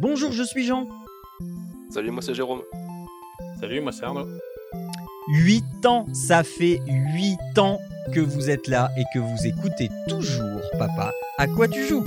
Bonjour, je suis Jean. Salut, moi c'est Jérôme. Salut, moi c'est Arnaud. 8 ans, ça fait 8 ans que vous êtes là et que vous écoutez toujours, papa, à quoi tu joues?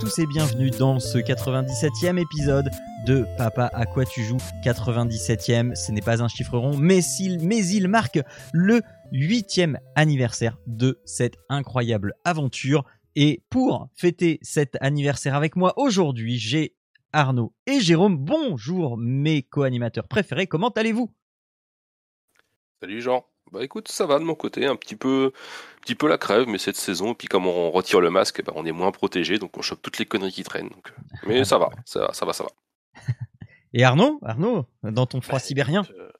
Tous et bienvenue dans ce 97e épisode de Papa à quoi tu joues 97e. Ce n'est pas un chiffre rond, mais il, mais il marque le 8e anniversaire de cette incroyable aventure. Et pour fêter cet anniversaire avec moi aujourd'hui, j'ai Arnaud et Jérôme. Bonjour mes co-animateurs préférés, comment allez-vous? Salut Jean. Bah écoute, ça va de mon côté, un petit peu, un petit peu la crève, mais cette saison, puis comme on retire le masque, bah, on est moins protégé, donc on chope toutes les conneries qui traînent. donc, euh, Mais ça va, ça, ça va, ça va. Et Arnaud Arnaud, dans ton froid Bah, sibérien écoute, euh,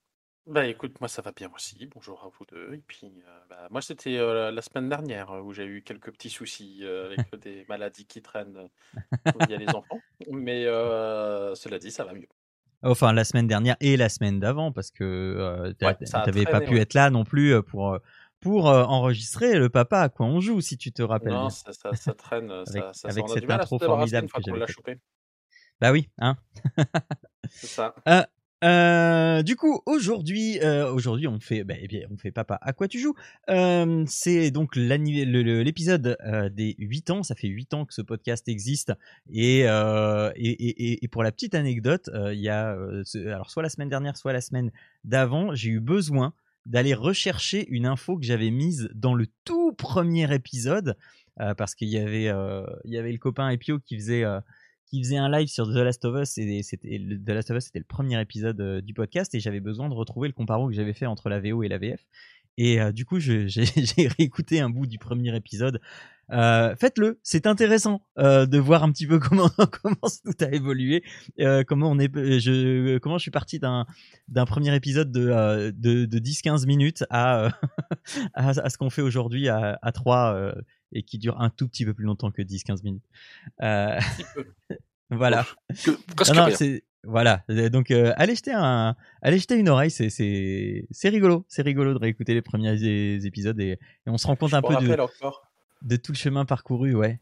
Bah écoute, moi ça va bien aussi. Bonjour à vous deux. Et puis, euh, bah, moi c'était euh, la semaine dernière où j'ai eu quelques petits soucis euh, avec des maladies qui traînent euh, via les enfants. Mais euh, cela dit, ça va mieux. Enfin, la semaine dernière et la semaine d'avant, parce que euh, Ouais, a t'avais pas pu être là non plus euh, pour, euh, pour euh, enregistrer le papa à quoi on joue, si tu te rappelles Non, bien. ça, ça, ça traîne. Avec- ça, avec cette intro formidable que j'avais. Bah oui, hein. C'est ça. Euh, euh, du coup, aujourd'hui, euh, aujourd'hui, on fait, bah, eh bien, on fait papa. À quoi tu joues? Euh, C'est donc l'épisode des 8 ans. Ça fait 8 ans que ce podcast existe. Et, et, pour la petite anecdote, il y a, alors soit la semaine dernière, soit la semaine d'avant, j'ai eu besoin d'aller rechercher une info que j'avais mise dans le tout premier épisode parce qu'il y avait, il y avait le copain Epio qui faisait. Qui faisait un live sur The Last of Us et The Last of Us c'était le premier épisode euh, du podcast et j'avais besoin de retrouver le comparo que j'avais fait entre la VO et la VF et euh, du coup j'ai réécouté un bout du premier épisode. Euh, faites-le c'est intéressant de voir un petit peu comment comment tout a évolué comment on est je comment je suis parti d'un d'un premier épisode de de, de 10-15 minutes à, à à ce qu'on fait aujourd'hui à à 3 et qui dure un tout petit peu plus longtemps que 10-15 minutes euh, voilà Que, non, non, voilà. Euh, Donc euh, allez jeter un, allez jeter une oreille. C'est rigolo. C'est rigolo de réécouter les premiers épisodes et, et on se rend compte Je un peu de, rappelle encore. de tout le chemin parcouru. Ouais.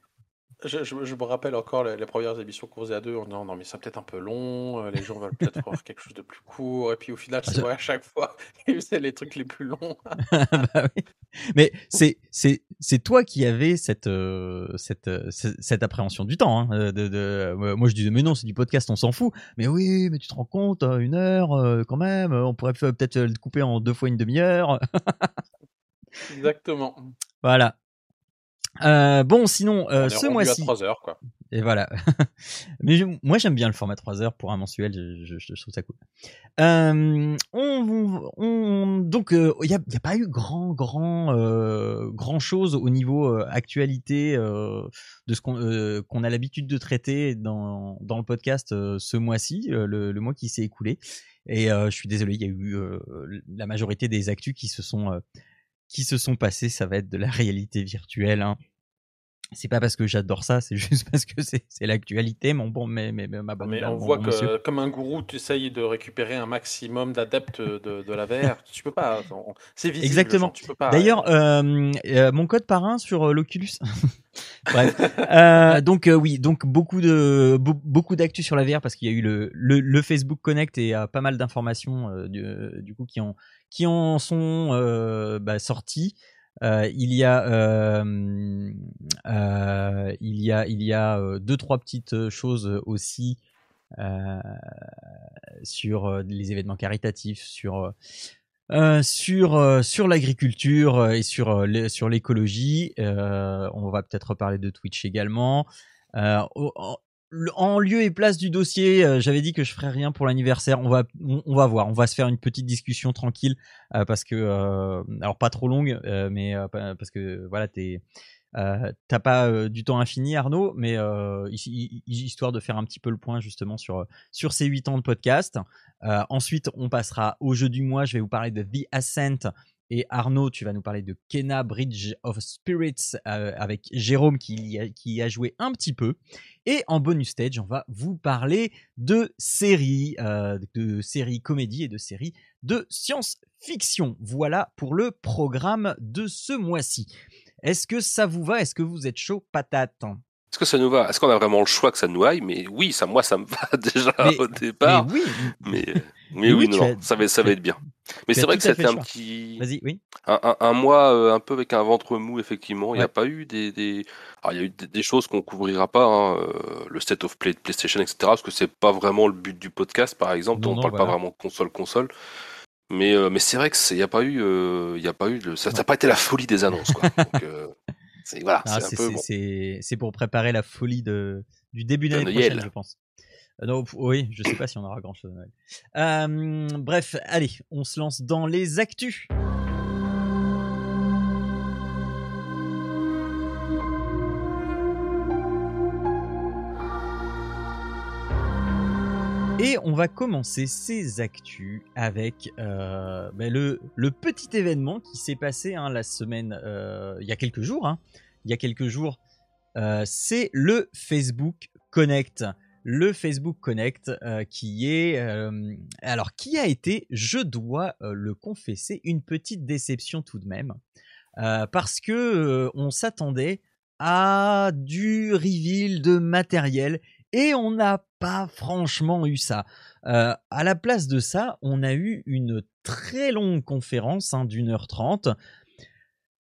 Je, je- je me rappelle encore les, les premières émissions qu'on faisait à deux. On disant non, mais c'est peut-être un peu long. Les gens veulent peut-être voir quelque chose de plus court. Et puis au final, Ah, c'est ça- vrai à chaque fois. C'est les trucs les plus longs. Bah oui. Mais c'est c'est c'est toi qui avais cette euh, cette euh, ce- cette appréhension du temps. Hein, de, de, euh, moi je disais mais non c'est du podcast on s'en fout. Mais oui mais tu te rends compte euh, une heure euh, quand même. On pourrait peut-être le couper en deux fois une demi-heure. Exactement. voilà. Euh, bon sinon euh, ce mois-ci. à 3 heures, quoi. Et voilà. Mais je- moi, j'aime bien le format 3 heures pour un mensuel. Je, je- je trouve ça cool. Euh, on, on- donc, il n'y a, pas eu grand, grand, euh, grand chose au niveau euh, actualité euh, de ce qu'on euh, a l'habitude de traiter dans, dans le podcast euh, ce mois-ci, euh, le, le mois qui s'est écoulé. Et euh, je suis désolé, il y a eu euh, la majorité des actus qui se sont euh, qui se sont passés. Ça va être de la réalité virtuelle. Hein. C'est pas parce que j'adore ça, c'est juste parce que c'est l'actualité, mon bon, mais, mais, mais ma bonne Mais on voit bon que, monsieur. comme un gourou, tu essayes de récupérer un maximum d'adeptes de, de la VR. Tu peux pas. C'est visible. Exactement. tu peux pas. D'ailleurs, euh, euh, mon code parrain sur euh, l'Oculus. Bref. Euh, donc euh, oui, donc beaucoup de be- beaucoup d'actu sur la VR parce qu'il y a eu le, le, le Facebook Connect et euh, pas mal d'informations euh, du, du coup qui en qui en sont euh, bah, sorties. Euh, il y a euh, euh, il y a il y a euh, deux trois petites choses aussi euh, sur euh, les événements caritatifs, sur euh, euh, sur euh, sur l'agriculture euh, et sur euh, sur l'écologie. Euh, on va peut-être reparler de Twitch également. En, lieu et place du dossier, euh, j'avais dit que je ferais rien pour l'anniversaire. On va on, va voir. On va se faire une petite discussion tranquille euh, parce que euh, alors pas trop longue, mais pa- parce que voilà t'es T'as pas du temps infini, Arnaud, mais histoire de faire un petit peu le point justement sur sur ces huit ans de podcast. Ensuite, on passera au jeu du mois. Je vais vous parler de The Ascent. Et Arnaud, tu vas nous parler de Kena Bridge of Spirits euh, avec Jérôme qui a joué un petit peu. Et en bonus stage, on va vous parler de séries, euh, de séries comédie et de séries de science-fiction. Voilà pour le programme de ce mois-ci. Est-ce que ça vous va? Est-ce que vous êtes chaud? Patate est-ce que ça nous va? Est-ce qu'on a vraiment le choix que ça nous aille? Mais oui, ça, moi, ça me va déjà Mais- au départ. Mais oui, Mais, mais Mais oui, oui, non, as- ça, va, ça va être bien. Mais c'est vrai que c'était un choix. petit. vas-y, oui. Un, un- un mois euh, un peu avec un ventre mou, effectivement. Il n'y a pas eu des. des... Alors, il y a eu des, des choses qu'on couvrira pas, hein, euh, le state of play de PlayStation, etc. Parce que c'est pas vraiment le but du podcast, par exemple. Non, on non, parle voilà. pas vraiment console-console. Mais, euh, mais c'est vrai qu'il n'y a pas eu. euh, il a pas eu de... Ça n'a pas été la folie des annonces, quoi. Donc, euh, c'est voilà, Ah, bon. pour préparer la folie de, du début d'année prochaine, je pense. Euh, non, oui, je sais pas si on aura grand chose. à Noël. Euh, bref, allez, on se lance dans les actus. Et on va commencer ces actus avec euh, ben, le, petit événement qui s'est passé hein, la semaine, euh, il y a quelques jours. hein. il y a quelques jours, euh, c'est le Facebook Connect. Le Facebook Connect qui est... alors, qui a été, je dois le confesser, une petite déception tout de même. Parce que on s'attendait à du reveal de matériel et on n'a pas franchement eu ça. Euh, à la place de ça, on a eu une très longue conférence hein, d'une heure trente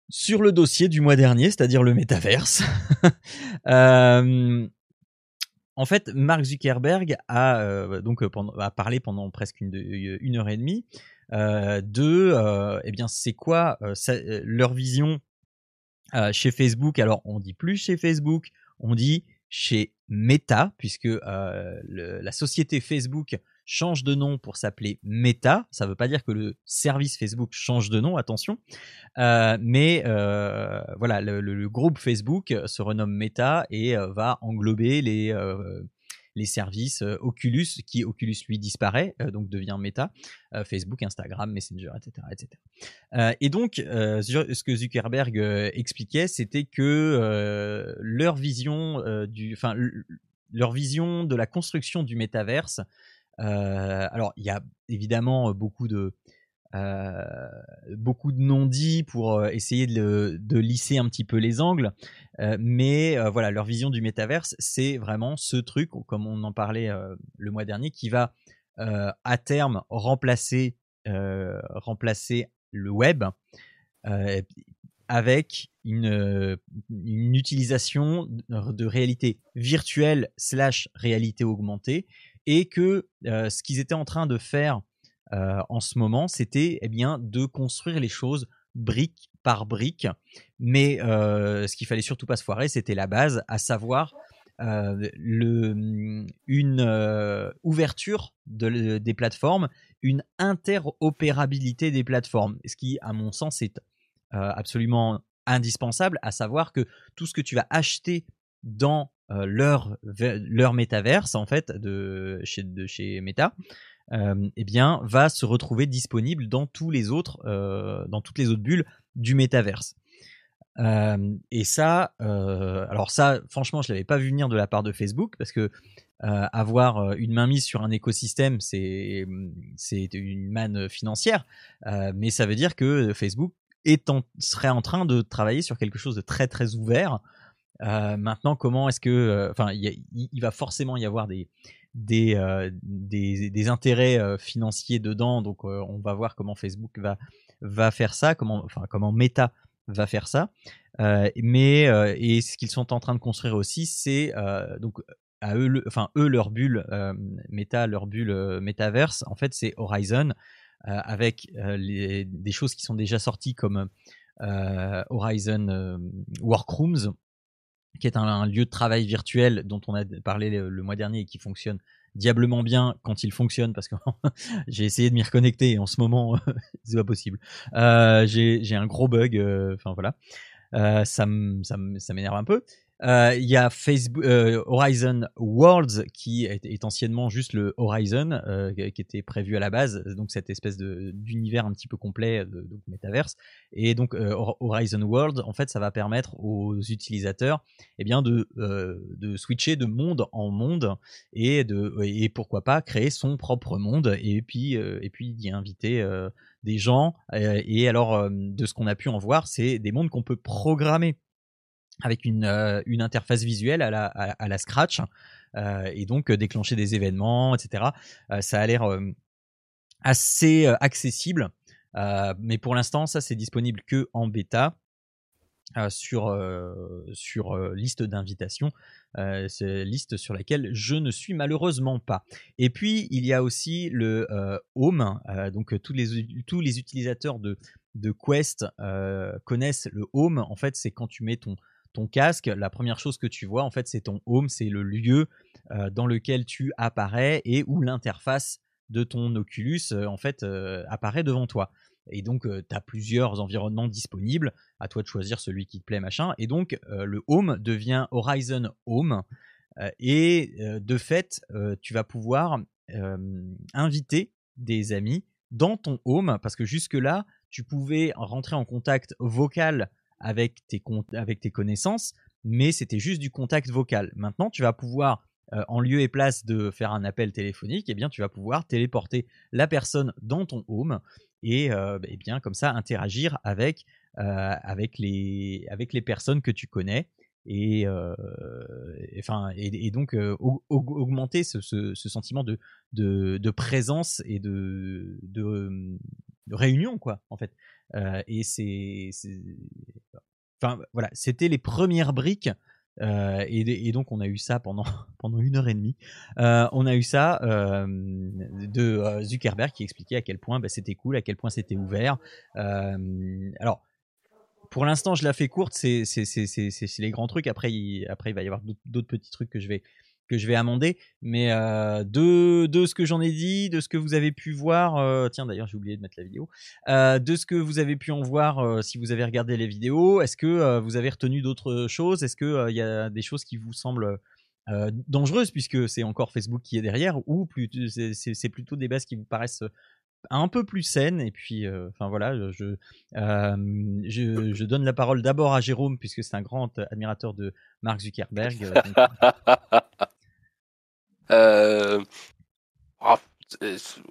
sur le dossier du mois dernier, c'est-à-dire le métaverse. Euh, en fait, Mark Zuckerberg a euh, donc euh, parlé pendant presque une, une heure et demie euh, de, euh, eh bien, c'est quoi euh, euh, leur vision euh, chez Facebook. Alors, on dit plus chez Facebook, on dit chez Meta, puisque euh, la société Facebook change de nom pour s'appeler Meta. Ça ne veut pas dire que le service Facebook change de nom, attention. Euh, mais euh, voilà, le, groupe Facebook se renomme Meta et va englober les, les services euh, Oculus, qui Oculus lui disparaît, euh, donc devient Meta, euh, Facebook, Instagram, Messenger, etc. etc. Et donc, ce que Zuckerberg expliquait, c'était que leur vision du, leur vision de la construction du métaverse. alors, il y a évidemment beaucoup de euh, beaucoup de non-dits pour euh, essayer de, lisser un petit peu les angles, Euh, mais voilà, leur vision du métaverse, c'est vraiment ce truc, comme on en parlait le mois dernier, qui va à terme remplacer remplacer le web avec une, utilisation de réalité virtuelle slash réalité augmentée et que ce qu'ils étaient en train de faire euh, en ce moment, c'était eh bien de construire les choses brique par brique, mais euh, ce qu'il fallait surtout pas se foirer, c'était la base, à savoir euh, le, une euh, ouverture de, des plateformes, une interopérabilité des plateformes, ce qui, à mon sens, est absolument indispensable, à savoir que tout ce que tu vas acheter dans leur, leur métaverse, en fait, de chez, de chez Meta, eh bien, va se retrouver disponible dans tous les autres, euh, dans toutes les autres bulles du métaverse. Euh, et ça, euh, alors ça, franchement, je l'avais pas vu venir de la part de Facebook parce que euh, avoir euh, une mainmise sur un écosystème, c'est c'est une manne financière, euh, mais ça veut dire que Facebook serait en train de travailler sur quelque chose de très très ouvert. Euh, maintenant, comment est-ce que, euh, enfin, il va forcément y avoir des des, euh, des, des intérêts euh, financiers dedans. Donc, euh, on va voir comment Facebook va, va faire ça, comment, enfin, comment Meta va faire ça. Mais et ce qu'ils sont en train de construire aussi, c'est donc à eux, enfin eux leur bulle Meta, leur bulle Metaverse. En fait, c'est Horizon avec des choses qui sont déjà sorties comme Horizon Workrooms qui est un, lieu de travail virtuel dont on a parlé le, mois dernier et qui fonctionne diablement bien quand il fonctionne parce que j'ai essayé de m'y reconnecter et en ce moment c'est pas possible. Euh, j'ai un gros bug, euh, enfin voilà. ça m'énerve un peu. Euh, il y a Facebook, euh, Horizon Worlds qui est, anciennement juste le Horizon euh, qui était prévu à la base, donc cette espèce d'univers un petit peu complet de, de métaverse. Et donc Horizon Worlds, en fait, ça va permettre aux utilisateurs, eh bien, de, de switcher de monde en monde et de et pourquoi pas créer son propre monde et puis et puis d'y inviter des gens. et alors, de ce qu'on a pu en voir, c'est des mondes qu'on peut programmer avec une, euh, une interface visuelle à la, Scratch euh, et donc euh, déclencher des événements, etc. ça a l'air assez accessible, mais pour l'instant, ça c'est disponible que en bêta. sur sur liste d'invitation, liste sur laquelle je ne suis malheureusement pas. Et puis il y a aussi le Home, donc tous les tous les utilisateurs de de Quest connaissent le Home. En fait, c'est quand tu mets ton ton casque, la première chose que tu vois, en fait, c'est ton home, c'est le lieu euh, dans lequel tu apparais et où l'interface de ton Oculus, euh, en fait, euh, apparaît devant toi. Et donc, tu as plusieurs environnements disponibles, à toi de choisir celui qui te plaît, machin. Et donc, le home devient Horizon Home. et de fait, tu vas pouvoir inviter des amis dans ton home, parce que jusque-là, tu pouvais rentrer en contact vocal avec tes, connaissances, mais c'était juste du contact vocal. Maintenant, tu vas pouvoir, euh, en lieu et place de faire un appel téléphonique, eh bien, tu vas pouvoir téléporter la personne dans ton home et euh, eh bien, comme ça, interagir avec, euh, avec, les, avec les personnes que tu connais. Et, et, donc augmenter ce, ce, sentiment de, de, présence et de réunion, quoi, en fait. Euh, et c'est, enfin voilà, c'était les premières briques. Euh, et, donc on a eu ça pendant pendant une heure et demie. Euh, on a eu ça de Zuckerberg qui expliquait à quel point bah, c'était cool, à quel point c'était ouvert. alors pour l'instant, je la fais courte, c'est les grands trucs. Après, après, il va y avoir d'autres petits trucs que je vais que je vais amender. Mais euh, de, de, ce que j'en ai dit, de ce que vous avez pu voir, euh, tiens d'ailleurs j'ai oublié de mettre la vidéo, euh, de ce que vous avez pu en voir si vous avez regardé les vidéos, est-ce que vous avez retenu d'autres choses? Est-ce qu'il y a des choses qui vous semblent dangereuses puisque c'est encore Facebook qui est derrière ou c'est plutôt des bases qui vous paraissent un peu plus saines? Et puis enfin voilà je, je, je donne la parole d'abord à Jérôme puisque c'est un grand admirateur de Mark Zuckerberg Euh, ah,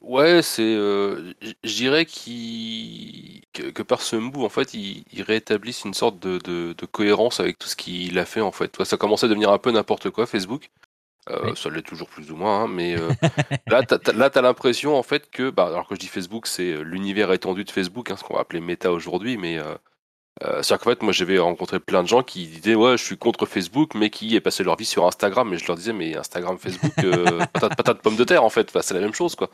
ouais, c'est. Euh, je dirais que, que par ce move, en fait, ils rétablissent une sorte de, de, cohérence avec tout ce qu'il a fait, en fait. Ça commençait à devenir un peu n'importe quoi, Facebook. Euh, ça l'est toujours plus ou moins, hein, mais là, tu as, l'impression en fait que, bah, alors que je dis Facebook, c'est l'univers étendu de Facebook, hein, ce qu'on va appeler méta aujourd'hui, mais euh, C'est-à-dire qu'en fait, moi j'avais rencontré plein de gens qui disaient ouais, je suis contre Facebook, mais qui est passé leur vie sur Instagram. Mais je leur disais, mais Instagram, Facebook, euh, patate, patate, pomme de terre en fait, c'est la même chose quoi.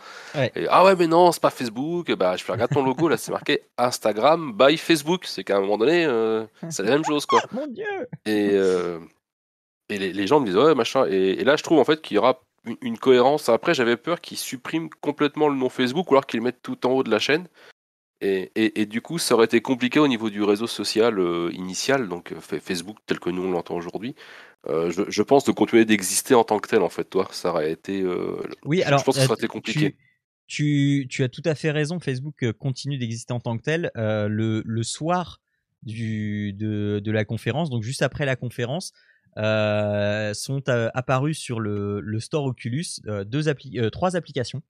ah ouais, mais non, c'est pas Facebook. Bah, je fais regarde ton logo là, c'est marqué Instagram by Facebook. C'est qu'à un moment donné, euh, c'est la même chose quoi. Mon Dieu Et, euh, et les, les, gens me disent ouais, machin. Et, et, là, je trouve en fait qu'il y aura une, une cohérence. Après, j'avais peur qu'ils suppriment complètement le nom Facebook ou alors qu'ils le mettent tout en haut de la chaîne. Et, et, du coup, ça aurait été compliqué au niveau du réseau social euh, initial, donc euh, Facebook tel que nous on l'entend aujourd'hui. Euh, je, je, pense de continuer d'exister en tant que tel, en fait, toi, ça aurait été. oui, alors. Je pense que ça aurait été compliqué. Tu, tu, as tout à fait raison. Facebook continue d'exister en tant que tel. le, le, soir du, de, de, la conférence, donc juste après la conférence, sont apparus sur le, le store Oculus deux appli trois applications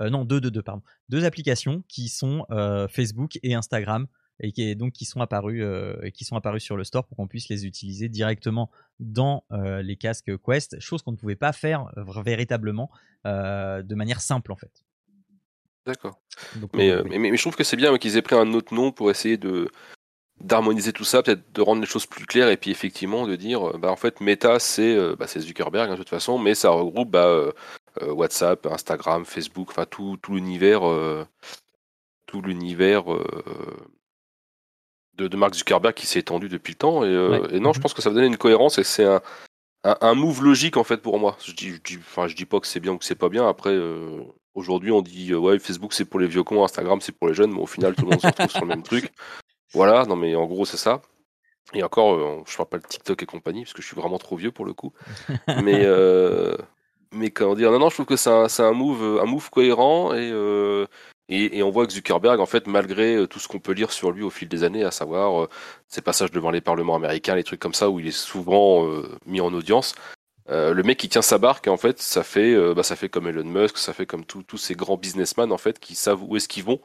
euh, non deux, deux, deux, pardon, deux applications qui sont euh, Facebook et Instagram et qui, donc qui sont apparus euh, qui sont apparus sur le store pour qu'on puisse les utiliser directement dans les casques Quest, chose qu'on ne pouvait pas faire véritablement de manière simple en fait. D'accord. Mais, mais, je trouve que c'est bien qu'ils aient pris un autre nom pour essayer de d'harmoniser tout ça, peut-être de rendre les choses plus claires et puis effectivement de dire bah en fait Meta c'est bah, Zuckerberg hein, de toute façon mais ça regroupe bah, euh, WhatsApp, Instagram, Facebook, enfin tout, tout l'univers, euh, tout l'univers euh, de, de, Mark Zuckerberg qui s'est étendu depuis le temps. Et, non, je mhm. pense que ça va donner une cohérence et c'est un, un, move logique en fait pour moi. Je dis, je dis, enfin, je dis pas que c'est bien ou que c'est pas bien. Après, aujourd'hui, on dit ouais, Facebook c'est pour les vieux cons, Instagram c'est pour les jeunes, mais au final, tout le monde se retrouve sur le même truc. Voilà, non mais en gros, c'est ça. Et encore, je parle pas de TikTok et compagnie, parce que je suis vraiment trop vieux pour le coup. mais, mais comment dire, non, non, je trouve que c'est un, un, move, un move cohérent et, et, on voit que Zuckerberg, en fait, malgré euh, tout ce qu'on peut lire sur lui au fil des années, à savoir euh, ses passages devant les parlements américains, les trucs comme ça, où il est souvent euh, mis en audience, le mec qui tient sa barque, en fait, ça fait, bah, ça fait comme Elon Musk, ça fait comme tous ces grands businessmen, en fait, qui savent où est-ce qu'ils vont.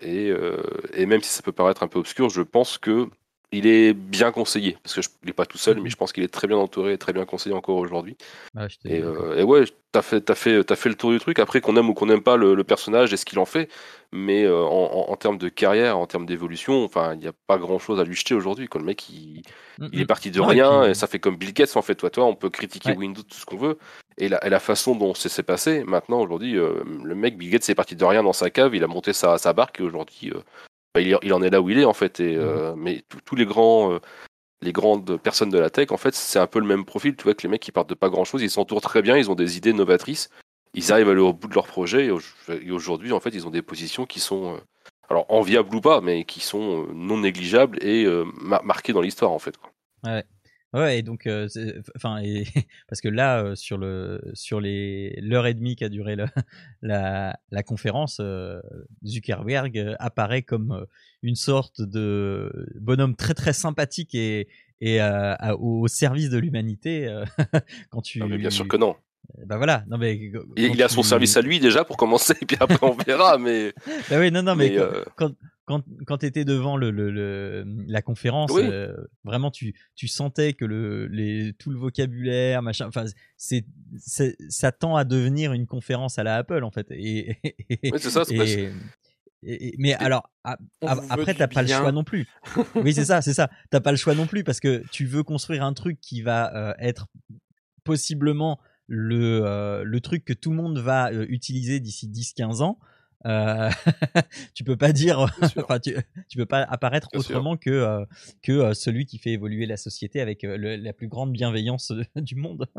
Et, même si ça peut paraître un peu obscur, je pense que il est bien conseillé parce que je, il est pas tout seul, mais mhm. je pense qu'il est très bien entouré et très bien conseillé encore aujourd'hui. Ah, et, euh, et, ouais, t'as fait, as fait, as fait le tour du truc. Après qu'on aime ou qu'on n'aime pas le, personnage et ce qu'il en fait, mais euh, en, en, termes de carrière, en termes d'évolution, enfin, il n'y a pas grand chose à lui jeter aujourd'hui. Le mec, il, il, est parti de rien et, ça fait comme Bill Gates en fait. Toi, toi, on peut critiquer Windows tout ce qu'on veut et la, la, façon dont ça s'est passé. Maintenant, aujourd'hui, euh, le mec Bill Gates est parti de rien dans sa cave, il a monté sa, sa barque et aujourd'hui bah, il, en est là où il est en fait. Et, euh, mhm. mais tous les grands, euh, les grandes personnes de la tech, en fait, c'est un peu le même profil. Tu vois que les mecs qui partent de pas grand chose, ils s'entourent très bien, ils ont des idées novatrices, ils arrivent à aller au bout de leur projet. Et aujourd'hui, en fait, ils ont des positions qui sont euh, alors enviables ou pas, mais qui sont non négligeables et marquées dans l'histoire en fait. Ouais. Ouais, et donc, euh, enfin, et, parce que là, euh, sur le, sur les l'heure et demie qu'a duré la, la conférence, euh, Zuckerberg apparaît comme une sorte de bonhomme très très sympathique et, et au service de l'humanité. quand tu. Non, mais bien sûr que non. Bah voilà, non mais il, a son service à lui déjà pour commencer, et puis après on verra. Mais bah oui, non, non, mais, quand, quand, quand tu étais devant le, le, la conférence, euh, vraiment, tu, tu sentais que le, les, tout le vocabulaire, machin, enfin, c'est, ça tend à devenir une conférence à la Apple, en fait. Et, oui, c'est ça, c'est mais alors, après, t'as pas le choix non plus. oui, c'est ça, c'est ça. T'as pas le choix non plus parce que tu veux construire un truc qui va euh, être possiblement le, euh, le truc que tout le monde va utiliser d'ici 10-15 ans. Euh, tu peux pas dire, enfin, tu, tu, peux pas apparaître autrement que euh, que euh, celui qui fait évoluer la société avec la plus grande bienveillance du monde.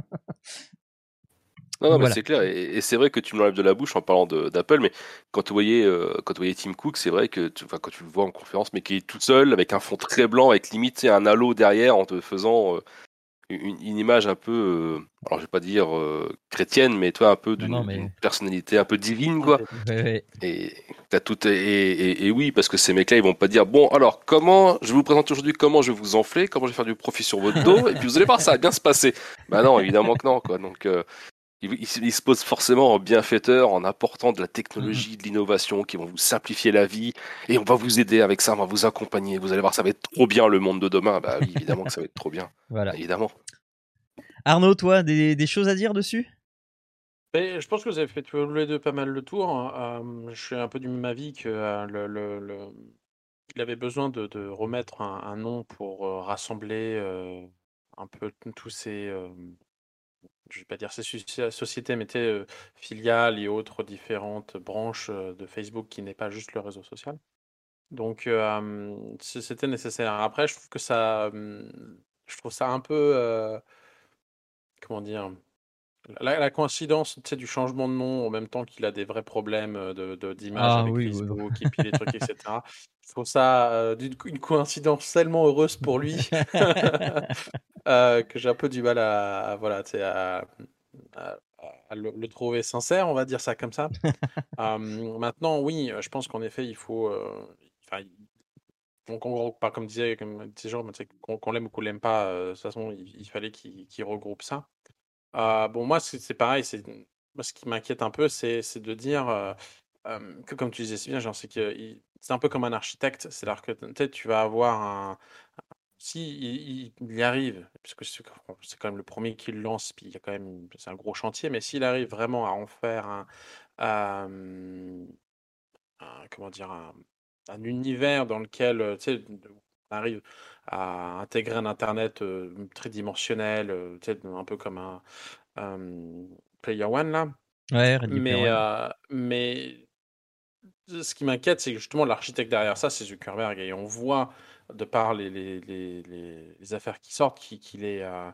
Non, non mais c'est clair, et, c'est vrai que tu me l'enlèves de la bouche en parlant d'Apple, mais quand tu voyais, quand tu voyais Tim Cook, c'est vrai que tu, quand tu le vois en conférence, mais qui est tout seul, avec un fond très blanc, avec limite un halo derrière, en te faisant une, image un peu, euh, alors je vais pas dire euh, chrétienne, mais toi un peu d'une personnalité un peu divine, quoi. Et as tout et, et, oui, parce que ces mecs-là, ils vont pas dire bon, alors comment je vous présente aujourd'hui comment je vais vous enfler, comment je vais faire du profit sur votre dos, et puis vous allez voir, ça va bien se passer. Bah non, évidemment que non, quoi. Donc euh, il, se pose forcément en bienfaiteur en apportant de la technologie, de l'innovation qui vont vous simplifier la vie et on va vous aider avec ça, on va vous accompagner. Vous allez voir, ça va être trop bien le monde de demain. Bah oui, évidemment que ça va être trop bien. Voilà. Évidemment. Arnaud, toi, des, choses à dire dessus? Je pense que vous avez fait tous les deux pas mal le tour. Hein. je suis un peu du même avis que euh, le, il avait besoin de, remettre un, nom pour euh, rassembler euh, un peu tous ces je vais pas dire ces sociétés, mais euh, filiales et autres différentes branches euh, de Facebook qui n'est pas juste le réseau social. Donc euh, c'était nécessaire. Après, je trouve que ça, je trouve ça un peu, comment dire, la, coïncidence du changement de nom en même temps qu'il a des vrais problèmes de, d'image ah avec Facebook et puis les trucs, etc. Je trouve ça une coïncidence tellement heureuse pour lui que j'ai un peu du mal à, voilà, à, à, le, trouver sincère, on va dire ça comme ça. maintenant, oui, je pense qu'en effet, il faut. donc, on, pas comme disait, comme disait qu'on, l'aime ou qu'on l'aime pas, de toute façon, il, fallait qu'il, regroupe ça. bon, moi, c'est, pareil. C'est, ce qui m'inquiète un peu, c'est, de dire que, comme tu disais si bien, c'est que c'est un peu comme un architecte. C'est-à-dire que peut-être tu vas avoir un. Si il, y arrive, puisque c'est quand même le premier qui le lance, puis il y a quand même c'est un gros chantier, mais s'il arrive vraiment à en faire un, comment dire un, univers dans lequel tu sais, on arrive à intégrer un internet tridimensionnel, tu sais, un peu comme un, Player One là. Ouais, mais, mais ce qui m'inquiète, c'est que justement l'architecte derrière ça, c'est Zuckerberg. Et on voit, de par les, les, les, les affaires qui sortent, qu'il est. Euh,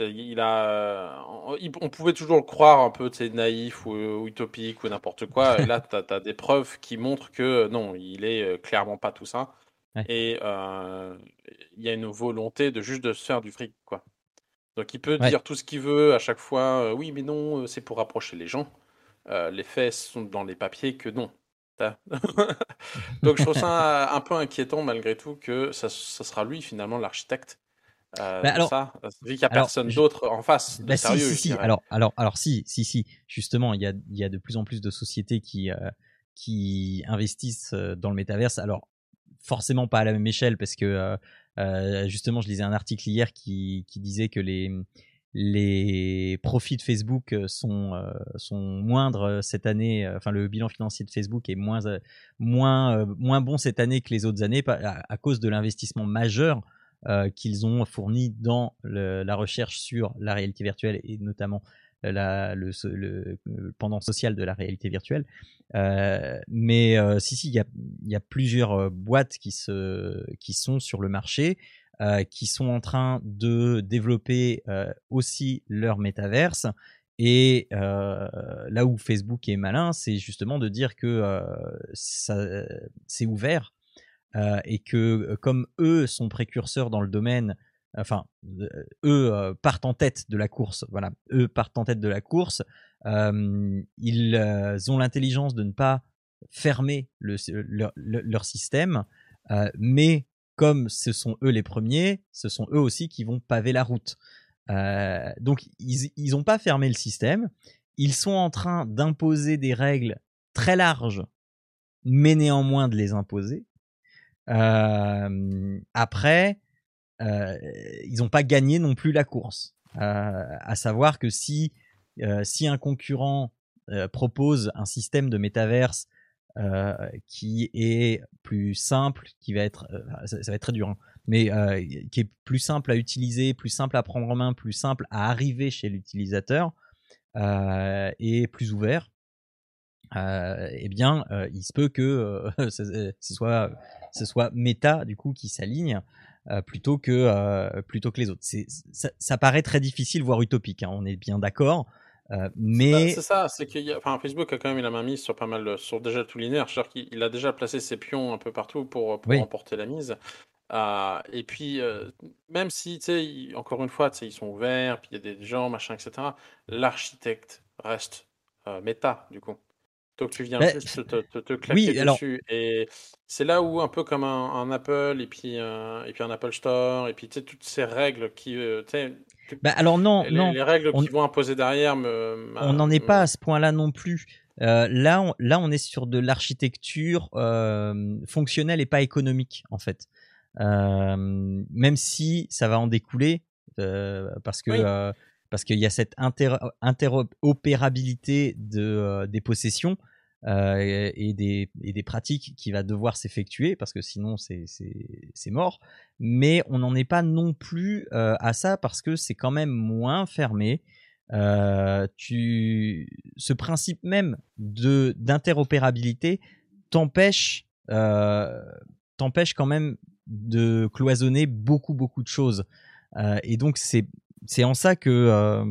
il a, on pouvait toujours le croire un peu naïf ou, utopique ou n'importe quoi. Et là, tu as, des preuves qui montrent que non, il est euh, clairement pas tout ça. Et il y a une volonté de juste de se faire du fric, quoi. Donc il peut dire tout ce qu'il veut à chaque fois. oui, mais non, c'est pour rapprocher les gens. les faits sont dans les papiers que non. Donc je trouve ça un peu inquiétant malgré tout que ça, ça sera lui finalement l'architecte euh, bah, alors, ça, vu qu'il n'y a personne d'autre en face. Bah, si, si, si. Alors, alors, alors, si, si, si. Justement, il y a, il y a de plus en plus de sociétés qui, euh, qui investissent euh, dans le métaverse. Alors, forcément pas à la même échelle parce que euh, justement, je lisais un article hier qui, qui disait que les les profits de Facebook sont sont moindres cette année. Enfin, le bilan financier de Facebook est moins moins moins bon cette année que les autres années à, cause de l'investissement majeur euh, qu'ils ont fourni dans la recherche sur la réalité virtuelle et notamment euh, la, le, le, pendant social de la réalité virtuelle. Euh, mais si, si, il y a, y a, plusieurs boîtes qui, se, qui sont sur le marché, qui sont en train de développer aussi leur métaverse. Et là où Facebook est malin, c'est justement de dire que c'est ouvert euh, et que euh, comme eux sont précurseurs dans le domaine, enfin euh, eux partent en tête de la course, voilà, eux partent en tête de la course, ils ont l'intelligence de ne pas fermer le, leur, système, mais comme ce sont eux les premiers, ce sont eux aussi qui vont paver la route. donc ils n'ont pas fermé le système, ils sont en train d'imposer des règles très larges, mais néanmoins de les imposer. Euh, après, euh, ils n'ont pas gagné non plus la course. Euh, à savoir que si, si un concurrent propose un système de métaverse qui est plus simple, qui va être, ça, va être très dur, hein, mais qui est plus simple à utiliser, plus simple à prendre en main, plus simple à arriver chez l'utilisateur et plus ouvert, euh, eh bien, euh, il se peut que euh, ce, soit, ce soit Meta du coup qui s'aligne plutôt que plutôt que les autres. Ça, ça, paraît très difficile, voire utopique. Hein, on est bien d'accord. Mais c'est ça, c'est que enfin, Facebook a quand même la main mise sur pas mal, sur déjà tout linéaire. C'est-à-dire qu'il a déjà placé ses pions un peu partout pour, pour remporter la mise. et puis, même si, tu sais, encore une fois, tu sais, ils sont ouverts, puis il y a des gens, machin, etc. L'architecte reste Meta, du coup. Donc tu viens juste te, te, claquer dessus. Et c'est là où, un peu comme un, Apple, et puis, euh, et puis un Apple Store, et puis tu sais, toutes ces règles qui. Euh, bah alors non, les, non. les règles qui vont imposer derrière me. On n'en est pas à ce point-là non plus. Euh, là, on, là, on est sur de l'architecture fonctionnelle et pas économique, en fait. même si ça va en découler, parce que parce qu'il y a cette interopérabilité de, euh, des possessions euh, et, des, et, des, pratiques qui va devoir s'effectuer, parce que sinon c'est mort. Mais on n'en est pas non plus euh, à ça, parce que c'est quand même moins fermé. tu, ce principe même d'interopérabilité t'empêche t'empêche quand même de cloisonner beaucoup beaucoup de choses. et donc c'est en ça que, euh,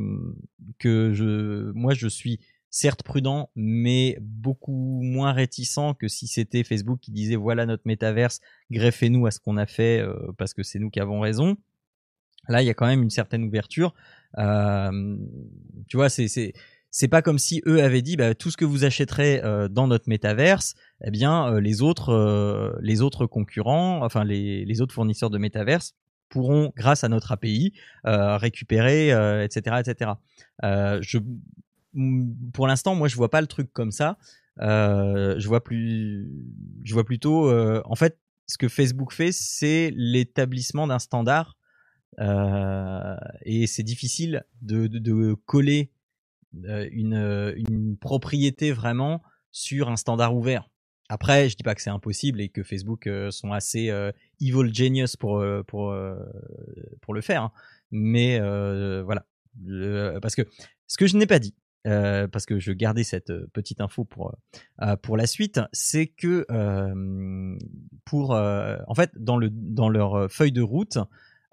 que je, moi, je suis certes prudent, mais beaucoup moins réticent que si c'était Facebook qui disait voilà notre métaverse, greffez-nous à ce qu'on a fait euh, parce que c'est nous qui avons raison. Là, il y a quand même une certaine ouverture. Euh, tu vois, c'est c'est pas comme si eux avaient dit bah, tout ce que vous achèterez dans notre métaverse, eh bien les autres les autres concurrents, enfin les, les autres fournisseurs de métaverse pourront, grâce à notre API, euh, récupérer, etc., euh, etc. Euh, je, pour l'instant, moi, je vois pas le truc comme ça. je vois plus, je vois plutôt, en fait, ce que Facebook fait, c'est l'établissement d'un standard, et c'est difficile de, coller une, propriété vraiment sur un standard ouvert. Après, je dis pas que c'est impossible et que Facebook euh, sont assez euh, evil genius pour euh, pour pour le faire, hein. mais voilà, parce que ce que je n'ai pas dit, parce que je gardais cette petite info pour pour la suite, c'est que pour en fait dans le dans leur feuille de route,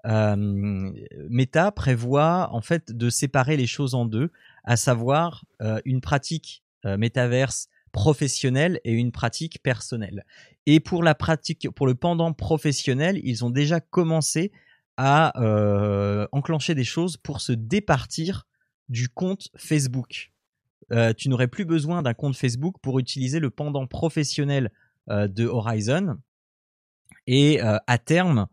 Meta prévoit en fait de séparer les choses en deux, à savoir une pratique métaverse professionnelle et une pratique personnelle. Et pour la pratique, pour le pendant professionnel, ils ont déjà commencé à euh, enclencher des choses pour se départir du compte Facebook. Euh, tu n'aurais plus besoin d'un compte Facebook pour utiliser le pendant professionnel euh, de Horizon. Et à terme,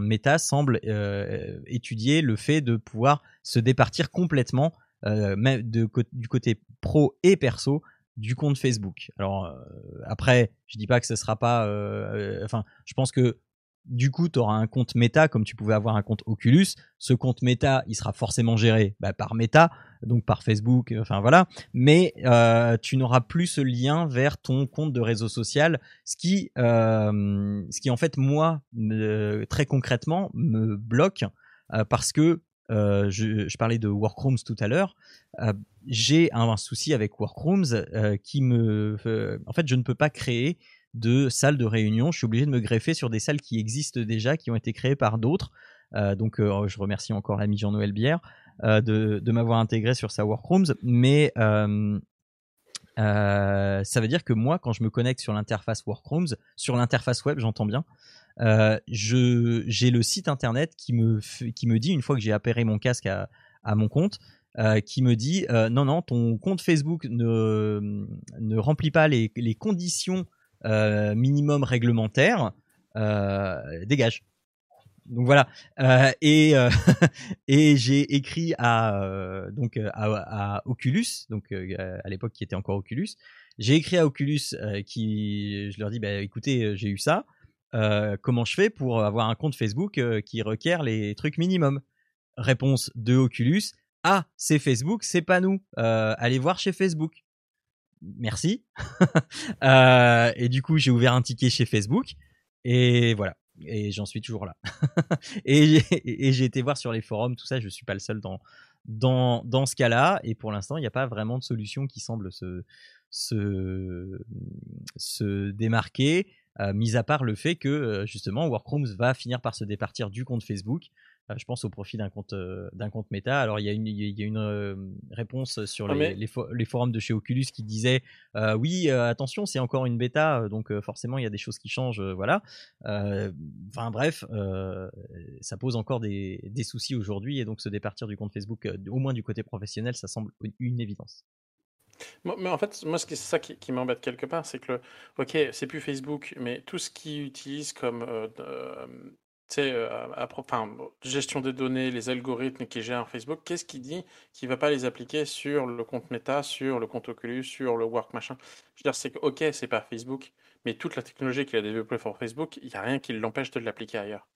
Meta semble étudier le fait de pouvoir se départir complètement de, du côté pro et perso du compte Facebook. Alors après, je dis pas que ce sera pas. enfin, je pense que du coup, tu auras un compte Meta comme tu pouvais avoir un compte Oculus. Ce compte Meta, il sera forcément géré bah, par Meta, donc par Facebook, euh, enfin voilà. Mais euh, tu n'auras plus ce lien vers ton compte de réseau social, ce qui, euh, ce qui en fait moi, très concrètement, me bloque parce que je, parlais de Workrooms tout à l'heure. J'ai un, un, souci avec Workrooms qui me, en fait, je ne peux pas créer de salles de réunion. Je suis obligé de me greffer sur des salles qui existent déjà, qui ont été créées par d'autres. Euh, donc, euh, je remercie encore l'ami Jean-Noël Bière euh, de, m'avoir intégré sur sa workrooms. Mais ça veut dire que moi, quand je me connecte sur l'interface workrooms, sur l'interface web, j'entends bien, j'ai le site internet qui me, qui me dit, une fois que j'ai appairé mon casque à, mon compte, qui me dit non, non, ton compte Facebook ne, ne remplit pas les, conditions minimum réglementaire, euh, dégage. Donc voilà. Euh, et et j'ai écrit à donc à, Oculus, donc à l'époque qui était encore Oculus. J'ai écrit à Oculus qui je leur dis bah écoutez j'ai eu ça. comment je fais pour avoir un compte Facebook qui requiert les trucs minimum? Réponse de Oculus ah c'est Facebook c'est pas nous. allez voir chez Facebook merci. Euh, et du coup, j'ai ouvert un ticket chez Facebook et voilà. Et j'en suis toujours là. et j'ai été voir sur les forums, tout ça. Je suis pas le seul dans dans, dans ce cas-là. Et pour l'instant, il n'y a pas vraiment de solution qui semble se se, se démarquer. Euh, mis à part le fait que euh, justement Workrooms va finir par se départir du compte Facebook je pense au profit d'un compte d'un compte méta. Alors il y a une, il y a une réponse sur les, les, forums de chez Oculus qui disait oui attention c'est encore une bêta donc forcément il y a des choses qui changent voilà. Enfin bref ça pose encore des, des soucis aujourd'hui et donc se départir du compte Facebook au moins du côté professionnel ça semble une évidence. Mais en fait, moi, c'est ça qui, m'embête quelque part, c'est que, le, ok, c'est plus Facebook, mais tout ce qu'ils utilisent comme, euh, euh, tu sais, euh, gestion des données, les algorithmes qui gèrent Facebook, qu'est-ce qui dit qu'il va pas les appliquer sur le compte Meta, sur le compte Oculus, sur le Work machin? Je veux dire, c'est que, ok, c'est pas Facebook, mais toute la technologie qu'il a développée pour Facebook, il n'y a rien qui l'empêche de l'appliquer ailleurs.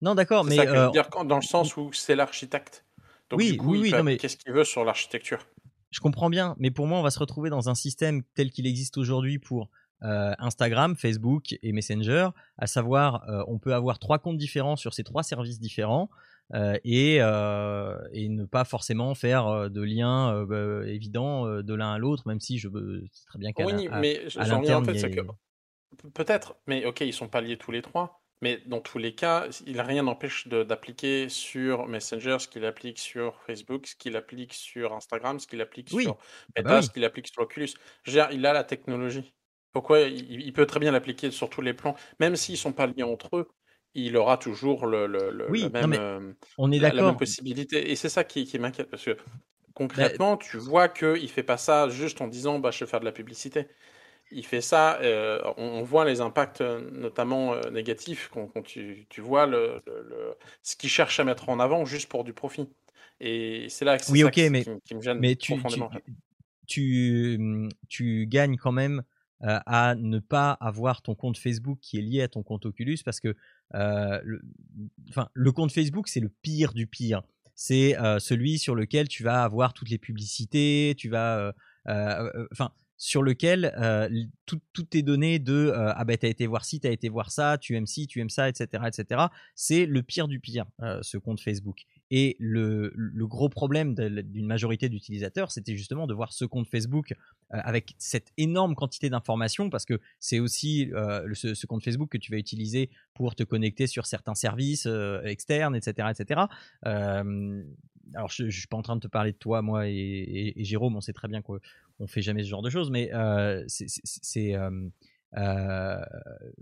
Non, d'accord, mais ça que je veux dire dans le sens où c'est l'architecte. Donc, Oui, oui, oui, non, mais qu'est-ce qu'il veut sur l'architecture? je comprends bien, mais pour moi, on va se retrouver dans un système tel qu'il existe aujourd'hui pour euh, Instagram, Facebook et Messenger, à savoir, euh, on peut avoir trois comptes différents sur ces trois services différents. Euh, et, et, ne pas forcément faire de lien bah, évident de l'un à l'autre, même si je veux très bien qu'à Oui, mais en que peut-être, mais ok, ils sont pas liés tous les trois, mais dans tous les cas, il rien n'empêche d'appliquer sur Messenger ce qu'il applique sur Facebook, ce qu'il applique sur Instagram, ce qu'il applique sur ah bah Meta, ce qu'il applique sur Oculus. il a la technologie. Pourquoi il, peut très bien l'appliquer sur tous les plans, même s'ils ne sont pas liés entre eux, il aura toujours le, le, oui, même, on est la, même possibilité. Et c'est ça qui, qui m'inquiète, parce que bah concrètement, tu vois qu'il ne fait pas ça juste en disant bah, je vais faire de la publicité il fait ça, euh, on, voit les impacts notamment euh, négatifs quand, tu, vois le, ce qu'il cherche à mettre en avant juste pour du profit. Et c'est là que c'est ça qui, me gêne mais tu, profondément. Tu, tu, gagnes quand même à ne pas avoir ton compte Facebook qui est lié à ton compte Oculus parce que le, enfin, le compte Facebook, c'est le pire du pire. C'est celui sur lequel tu vas avoir toutes les publicités, tu vas... Enfin sur lequel euh, toutes tes données de euh, ah ben t'as été voir ci, t'as été voir ça, tu aimes ci, tu aimes ça, etc., etc. C'est le pire du pire euh, ce compte Facebook. Et le, gros problème d'une majorité d'utilisateurs, c'était justement de voir ce compte Facebook avec cette énorme quantité d'informations, parce que c'est aussi ce, compte Facebook que tu vas utiliser pour te connecter sur certains services externes, etc., etc alors je, je suis pas en train de te parler de toi, moi et, Jérôme, on sait très bien qu'on fait jamais ce genre de choses, mais il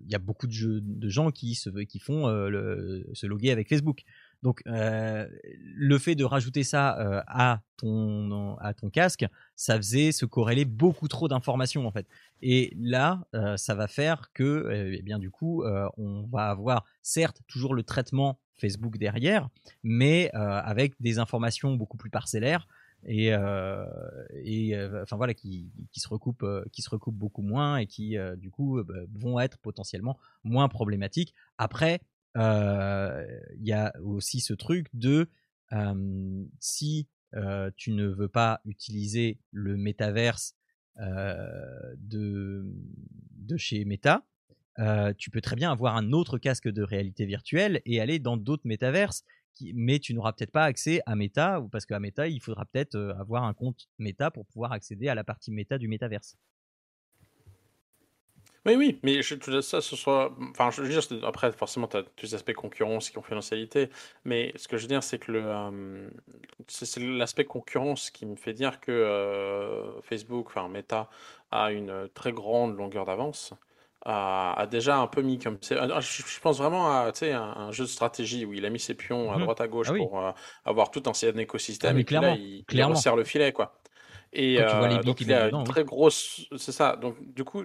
y a beaucoup de, gens qui se qui font se loguer avec Facebook. Donc, le fait de rajouter ça à, ton, casque, ça faisait se corréler beaucoup trop d'informations en fait. Et là, ça va faire que, eh bien du coup, on va avoir certes toujours le traitement Facebook derrière, mais avec des informations beaucoup plus parcellaires et, et enfin voilà qui, qui, se recoupent qui se recoupent beaucoup moins et qui du coup bah, vont être potentiellement moins problématiques après il y a aussi ce truc de si tu ne veux pas utiliser le métaverse de, de chez Meta, tu peux très bien avoir un autre casque de réalité virtuelle et aller dans d'autres métaverses, mais tu n'auras peut-être pas accès à Meta, parce qu'à Meta, il faudra peut-être avoir un compte Meta pour pouvoir accéder à la partie Meta du métaverse. Oui, oui, mais je, ça, ce soit. Enfin, je veux dire, après, forcément, tu as tous les aspects concurrence, confidentialité, mais ce que je veux dire, c'est que le, euh, c'est l'aspect concurrence qui me fait dire que euh, Facebook, enfin Meta, a une très grande longueur d'avance. A, déjà un peu mis comme. Ah, je, pense vraiment à un, un jeu de stratégie où il a mis ses pions à mmh droite à gauche ah pour euh, avoir tout un écosystème ah, et puis là, il, clairement. il resserre le filet, quoi. Et donc, il a une très grosse. C'est ça. Donc, du coup,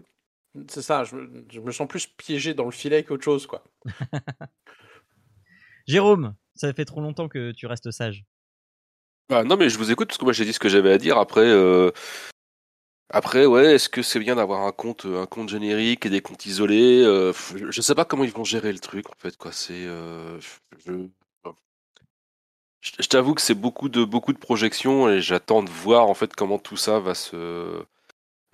c'est ça, je, me sens plus piégé dans le filet qu'autre chose, quoi. Jérôme, ça fait trop longtemps que tu restes sage. Bah, non, mais je vous écoute parce que moi j'ai dit ce que j'avais à dire. Après, euh, après, ouais, est-ce que c'est bien d'avoir un compte, un compte générique et des comptes isolés euh, Je sais pas comment ils vont gérer le truc en fait, quoi. C'est, euh, je, je t'avoue que c'est beaucoup de beaucoup de projections et j'attends de voir en fait comment tout ça va se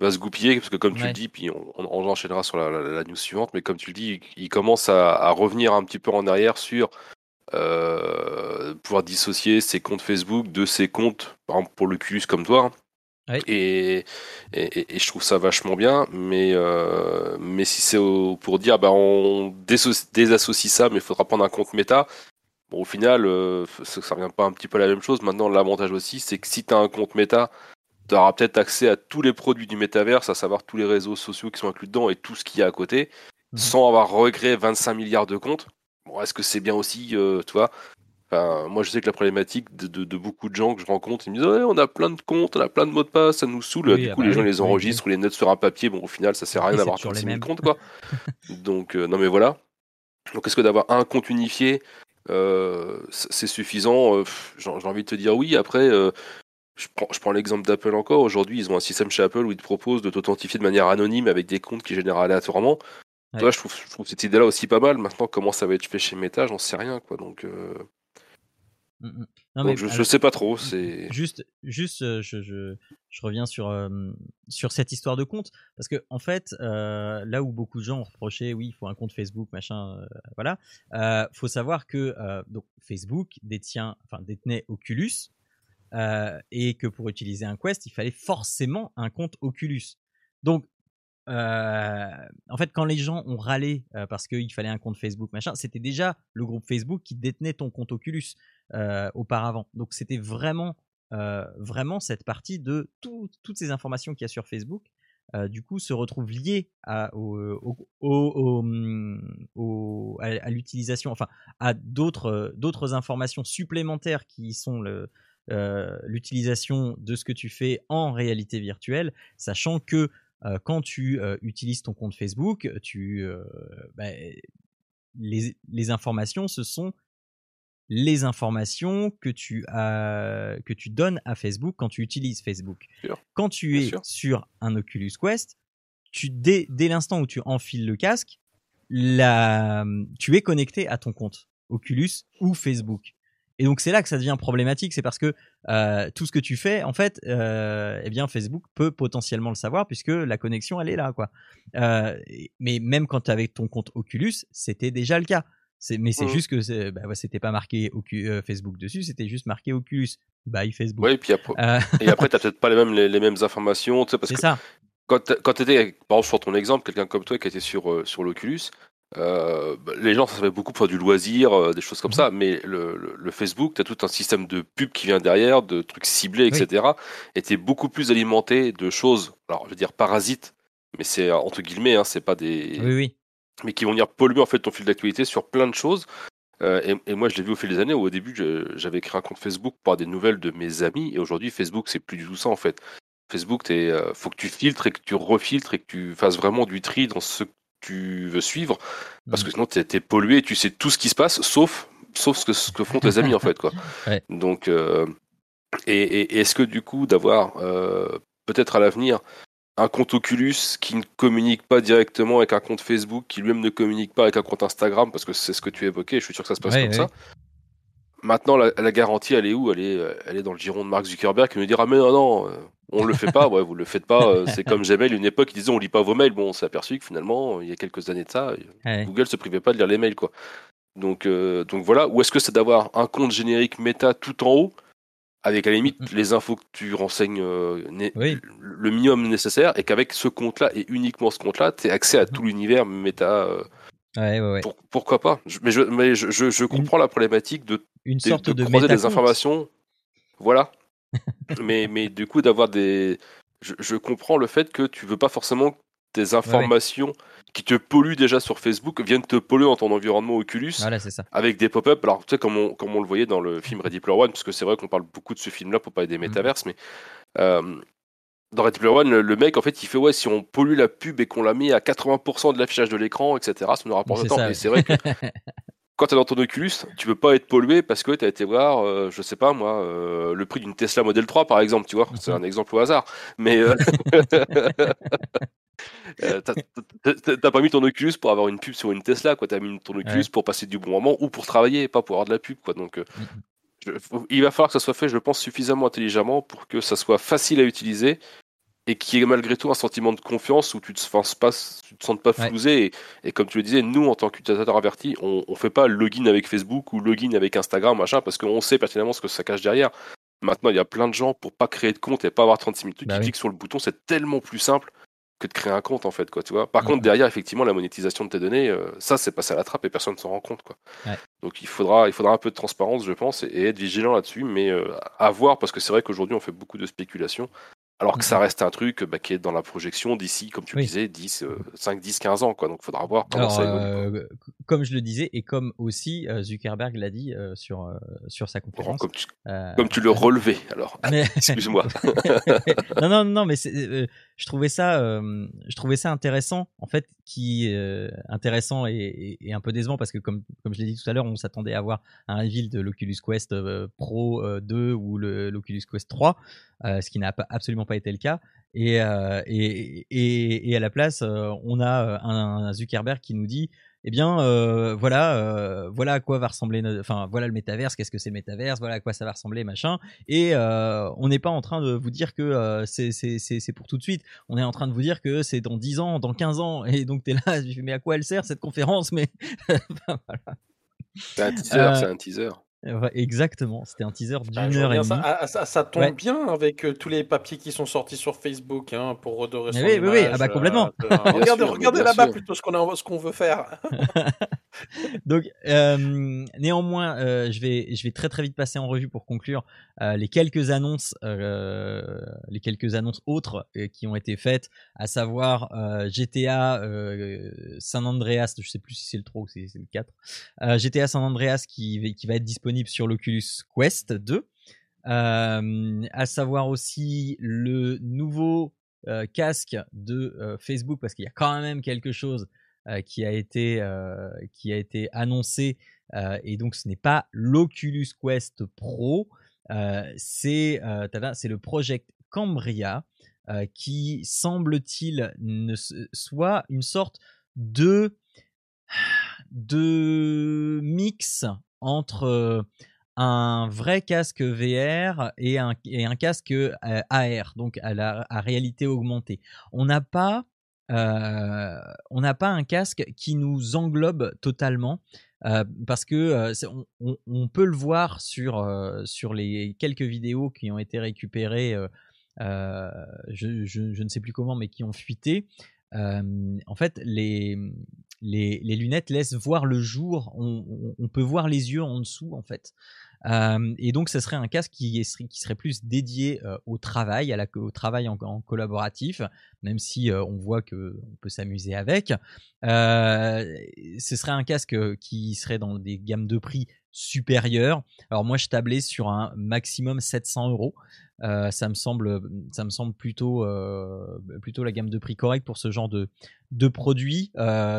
va se goupiller parce que comme tu le dis, puis on, on, enchaînera sur la, la, news suivante, mais comme tu le dis, il, commence à, à, revenir un petit peu en arrière sur euh, pouvoir dissocier ses comptes Facebook de ses comptes, par exemple pour l'Oculus comme toi. Hein. Et, et, et, je trouve ça vachement bien, mais, euh, mais si c'est pour dire bah on désassocie ça, mais il faudra prendre un compte méta, bon, au final, euh, ça, ça revient pas un petit peu à la même chose. Maintenant, l'avantage aussi, c'est que si tu as un compte méta, tu auras peut-être accès à tous les produits du métaverse, à savoir tous les réseaux sociaux qui sont inclus dedans et tout ce qu'il y a à côté, mhm. sans avoir recréé 25 milliards de comptes. Bon, est-ce que c'est bien aussi, euh, tu vois? Enfin, Moi, je sais que la problématique de, beaucoup de gens que je rencontre, ils me disent ouais, on a plein de comptes, on a plein de mots de passe, ça nous saoule. du ah coup, les bah gens les enregistrent ou les notent sur un papier. Bon, au final, ça sert à rien d'avoir 36 000 comptes, quoi. Donc, euh, non, mais voilà. Donc, est-ce que d'avoir un compte unifié, euh, c'est suffisant? J'ai envie de te dire oui. Après, je prends, je prends l'exemple d'Apple encore. Aujourd'hui, ils ont un système chez Apple où ils te proposent de t'authentifier de manière anonyme avec des comptes qui génèrent aléatoirement. Toi, je trouve, je trouve cette idée-là aussi pas mal. Maintenant, comment ça va être fait chez Meta, j'en sais rien, quoi. Donc, euh... mm, mm. non, mais, je, je, sais pas trop. C'est juste, juste, euh, je, je, je reviens sur euh, sur cette histoire de compte parce que en fait, euh, là où beaucoup de gens ont reproché, oui, il faut un compte Facebook, machin, voilà. faut savoir que donc Facebook détient, enfin détenait Oculus, euh, et que pour utiliser un Quest, il fallait forcément un compte Oculus. Donc, euh, en fait, quand les gens ont râlé euh, parce qu'il fallait un compte Facebook, machin, c'était déjà le groupe Facebook qui détenait ton compte Oculus auparavant. Donc, c'était vraiment, vraiment cette partie de toutes ces informations qu'il y a sur Facebook. du coup, se retrouvent liées à, l'utilisation, enfin, à d'autres, d'autres informations supplémentaires qui sont le, l'utilisation de ce que tu fais en réalité virtuelle, sachant que euh, quand tu euh, utilises ton compte Facebook, tu, bah, les, les, informations, ce sont les informations que tu, as, que tu donnes à Facebook quand tu utilises Facebook. Quand tu es sur un Oculus Quest, tu, dès, dès l'instant où tu enfiles le casque, la, tu es connecté à ton compte Oculus ou Facebook. Et donc c'est là que ça devient problématique, c'est parce que euh, tout ce que tu fais, en fait, euh, eh bien Facebook peut potentiellement le savoir puisque la connexion elle est là, quoi. Euh, mais même quand tu avais ton compte Oculus, c'était déjà le cas. Mais c'est mmh. juste que bah, c'était pas marqué euh, Facebook dessus, c'était juste marqué Oculus by Facebook. Oui, et puis après, euh. et après t'as peut-être pas les mêmes les, mêmes informations, tu parce que ça. quand quand étais par exemple sur ton exemple, quelqu'un comme toi qui était sur sur l'Oculus, euh, bah, les gens, ça fait beaucoup pour du loisir, euh, des choses comme ça, mais le, le, Facebook, tu as tout un système de pub qui vient derrière, de trucs ciblés, etc. Et tu beaucoup plus alimenté de choses, alors je veux dire parasites, mais c'est entre guillemets, hein, c'est pas des. Oui, oui. Mais qui vont venir polluer en fait ton fil d'actualité sur plein de choses. Euh, et, et, moi, je l'ai vu au fil des années. Où au début, j'avais créé un compte Facebook pour avoir des nouvelles de mes amis, et aujourd'hui, Facebook, c'est plus du tout ça en fait. Facebook, il faut que tu filtres et que tu refiltres et que tu fasses vraiment du tri dans ce tu veux suivre, parce que mmh. sinon tu es, pollué, tu sais tout ce qui se passe, sauf, sauf ce, que, ce que font tes amis en fait. Quoi. Donc, euh, et, est-ce que du coup, d'avoir euh, peut-être à l'avenir un compte Oculus qui ne communique pas directement avec un compte Facebook, qui lui-même ne communique pas avec un compte Instagram, parce que c'est ce que tu évoquais, je suis sûr que ça se passe comme ça. Maintenant, la, garantie, elle est où? Elle est, elle est dans le giron de Mark Zuckerberg qui nous dira Mais non, non, euh, on le fait pas, ouais, vous le faites pas. Euh, c'est comme Gmail, une époque, ils disaient on lit pas vos mails. Bon, on s'est aperçu que finalement, il y a quelques années de ça, Google se privait pas de lire les mails, quoi. Donc, euh, donc voilà. Ou est-ce que c'est d'avoir un compte générique méta tout en haut, avec à la limite les infos que tu renseignes euh, le minimum nécessaire, et qu'avec ce compte-là et uniquement ce compte-là, tu as accès à mm. tout l'univers méta. Ouais, ouais, pourquoi pas? Mais, je, mais je, je, comprends la problématique de, une sorte de, croiser des informations. Voilà mais, mais du coup, d'avoir des. Je, comprends le fait que tu veux pas forcément des informations qui te polluent déjà sur Facebook viennent te polluer dans ton environnement Oculus avec des pop-up. Alors, tu sais, comme on, comme on le voyait dans le film Ready Player One, parce que c'est vrai qu'on parle beaucoup de ce film-là pour parler des mmh. métaverses, mais euh, dans Ready Player One, le, mec, en fait, il fait Ouais, si on pollue la pub et qu'on la met à 80% de l'affichage de l'écran, etc., ça nous rapporte temps. Et c'est vrai que quand tu es dans ton Oculus, tu veux pas être pollué parce que tu as été voir, euh, je sais pas moi, euh, le prix d'une Tesla Model 3 par exemple, tu vois, c'est un exemple au hasard. Mais euh, t'as pas mis ton Oculus pour avoir une pub sur une Tesla, quoi. T'as mis ton Oculus pour passer du bon moment ou pour travailler, pas pour avoir de la pub, quoi. Donc, il va falloir que ça soit fait, je pense, suffisamment intelligemment pour que ça soit facile à utiliser et qui est malgré tout un sentiment de confiance où tu te, pas, tu te sens pas flousé. Et, comme tu le disais, nous, en tant qu'utilisateurs avertis, on, on fait pas login avec Facebook ou login avec Instagram, machin, parce qu'on sait pertinemment ce que ça cache derrière. Maintenant, il y a plein de gens pour pas créer de compte et pas avoir 36 minutes bah qui cliquent sur le bouton. C'est tellement plus simple que de créer un compte en fait quoi tu vois. Par contre derrière effectivement la monétisation de tes données euh, ça c'est passé à la trappe et personne ne s'en rend compte quoi. Donc il faudra il faudra un peu de transparence je pense et, être vigilant là-dessus mais euh, à voir parce que c'est vrai qu'aujourd'hui on fait beaucoup de spéculation alors que ça reste un truc bah, qui est dans la projection d'ici, comme tu le disais, 10, 5, 10, 15 ans. Quoi. Donc il faudra voir comment ça évolue. Euh, comme je le disais, et comme aussi euh, Zuckerberg l'a dit euh, sur, sur sa conférence. comme, tu, comme, tu, le relevais, alors. Excuse-moi. non, non, non, mais je, trouvais ça, je trouvais ça intéressant, en fait, qui intéressant et, un peu décevant, parce que comme, comme je l'ai dit tout à l'heure, on s'attendait à avoir un reveal de l'Oculus Quest Pro 2 ou l'Oculus Quest 3. Euh, ce qui n'a absolument pas été le cas. Et, euh, et, et, à la place, euh, on a un, Zuckerberg qui nous dit eh bien, euh, voilà, voilà à quoi va ressembler, enfin, voilà le métaverse, qu'est-ce que c'est le métaverse, voilà à quoi ça va ressembler, machin. Et euh, on n'est pas en train de vous dire que euh, c'est pour tout de suite. On est en train de vous dire que c'est dans 10 ans, dans 15 ans. Et donc, tu es là, mais à quoi elle sert cette conférence? Mais voilà. C'est un teaser, c'est un teaser exactement, c'était un teaser d'une ah, heure et demie. Ah, ça, ça, tombe bien avec euh, tous les papiers qui sont sortis sur Facebook hein, pour redorer son oui, image. Oui, oui, ah bah complètement. Euh, regardez, regardez là-bas plutôt ce qu'on ce qu'on veut faire. Donc, euh, néanmoins, je vais je vais très très vite passer en revue pour conclure les quelques annonces les quelques annonces autres qui ont été faites, à savoir GTA San Andreas, je sais plus si c'est le 3 ou si c'est le 4, GTA San Andreas qui qui va être disponible sur l'Oculus Quest 2. Euh, à savoir aussi le nouveau euh, casque de euh, Facebook, parce qu'il y a quand même quelque chose qui, a été, qui a été annoncé, et donc ce n'est pas l'Oculus Quest Pro, c'est c'est le Project Cambria, qui semble-t-il soit une sorte de de mix entre un vrai casque VR et un, et un casque AR, donc à la à réalité augmentée. On n'a pas, on n'a pas un casque qui nous englobe totalement. parce que on, peut le voir sur, sur les quelques vidéos qui ont été récupérées, je, ne sais plus comment, mais qui ont fuité. en fait, les, les, lunettes laissent voir le jour. On, peut voir les yeux en dessous en fait. Euh, et donc, ce serait un casque qui, serait plus dédié euh, au travail, au travail en, collaboratif, même si euh, on voit que on peut s'amuser avec. ce serait un casque qui serait dans des gammes de prix supérieures. Alors moi, je tablais sur un maximum 700 euros. ça me semble, ça me semble plutôt, plutôt la gamme de prix correcte pour ce genre de, de produits,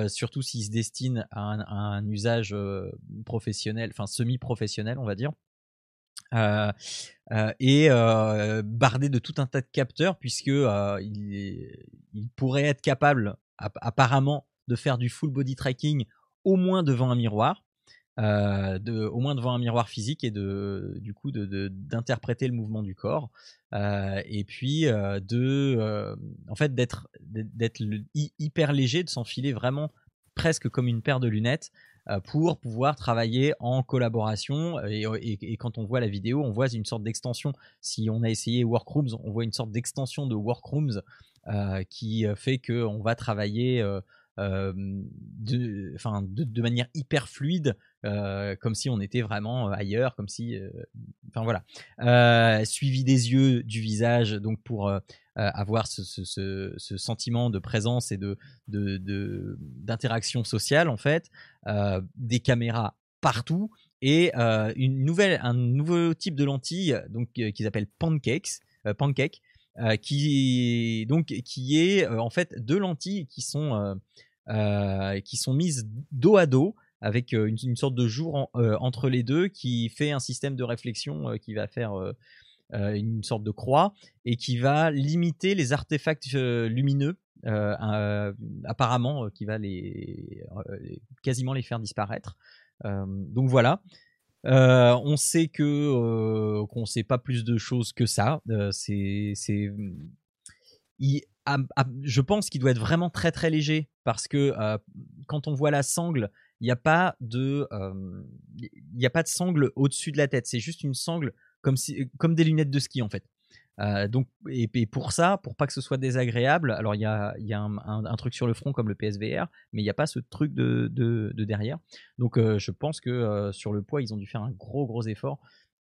surtout s'ils se destinent à un, usage professionnel, enfin semi-professionnel, on va dire. et bardé de tout un tas de capteurs puisque il, pourrait être capable apparemment de faire du full body tracking au moins devant un miroir euh, de, au moins devant un miroir physique et de, du coup d'interpréter de, le mouvement du corps. Euh, et puis euh, de en fait d'être hyper léger de s'enfiler vraiment presque comme une paire de lunettes pour pouvoir travailler en collaboration. Et, et, quand on voit la vidéo on voit une sorte d'extension. Si on a essayé Workrooms on voit une sorte d'extension de Workrooms qui fait que on va travailler de, enfin, de, manière hyper fluide, comme si on était vraiment ailleurs, comme si, enfin voilà, suivi des yeux, du visage, donc pour avoir ce, ce, sentiment de présence et de d'interaction de, sociale en fait, des caméras partout et une nouvelle, un nouveau type de lentille donc qu'ils appellent pancakes, pancake, qui donc qui est en fait deux lentilles qui sont euh, qui sont mises dos à dos avec euh, une, sorte de jour euh, entre les deux qui fait un système de réflexion qui va faire une sorte de croix et qui va limiter les artefacts lumineux apparemment qui va les quasiment les faire disparaître. donc voilà. on sait que qu'on sait pas plus de choses que ça. c'est je pense qu'il doit être vraiment très très léger parce que euh, quand on voit la sangle, il n'y a pas de, euh, il a pas de sangle au-dessus de la tête. C'est juste une sangle comme si, comme des lunettes de ski en fait. Euh, donc, et, pour ça, pour pas que ce soit désagréable, alors il y a, y a un, truc sur le front comme le PSVR, mais il n'y a pas ce truc de, de, derrière. Donc, je pense que sur le poids, ils ont dû faire un gros gros effort.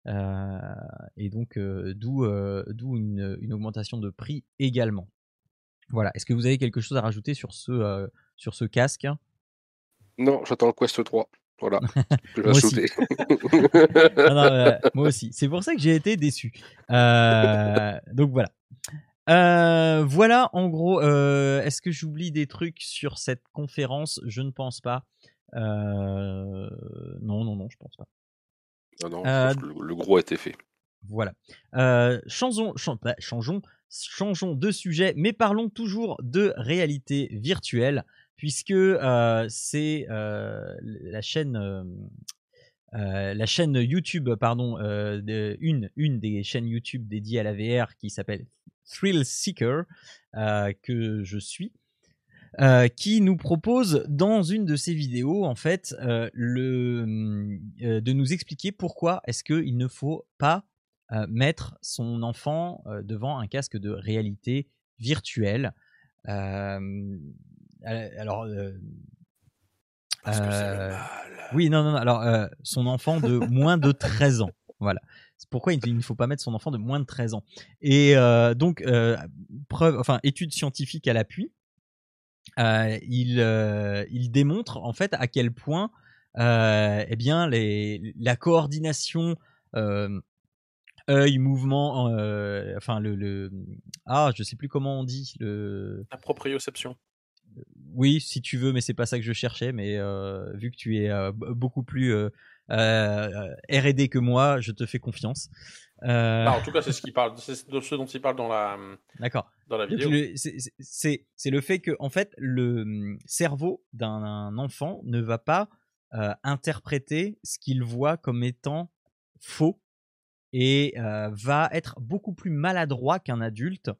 et donc, d'où une, augmentation de prix également. Voilà. Est-ce que vous avez quelque chose à rajouter sur ce, euh, sur ce casque? Non, j'attends le Quest 3. Voilà. moi, aussi. Euh, moi aussi. C'est pour ça que j'ai été déçu. Euh, donc voilà. voilà, en gros, est-ce que j'oublie des trucs sur cette conférence? Je ne pense pas. non, non, non, je pense pas. Non, non, le, gros a été fait. Voilà. changeons, bah, changeons changeons de sujet, mais parlons toujours de réalité virtuelle, puisque euh, c'est euh, la chaîne. Euh, la chaîne YouTube, pardon, une, une des chaînes YouTube dédiées à la VR qui s'appelle Thrill Seeker, que je suis, qui nous propose dans une de ses vidéos, en fait, le, de nous expliquer pourquoi est-ce qu'il ne faut pas euh, mettre son enfant euh, devant un casque de réalité virtuelle. Euh, alors, oui, non, non, alors son enfant de moins de 13 ans. Voilà. C'est pourquoi il, ne faut pas mettre son enfant de moins de 13 ans. Et donc, preuve, enfin, étude scientifique à l'appui, il, il démontre en fait à quel point eh bien, les, la coordination œil, mouvement, euh, enfin le, le, ah, je sais plus comment on dit le. La proprioception. Oui, si tu veux, mais c'est pas ça que je cherchais. Mais euh, vu que tu es euh, beaucoup plus R&D que moi, je te fais confiance. Bah, en tout cas, c'est ce qui parle, c'est ce dont il parle dans la. D'accord. Dans la vidéo. C'est le fait que en fait le hum, cerveau d'un enfant ne va pas interpréter ce qu'il voit comme étant faux et va être beaucoup plus maladroit qu'un adulte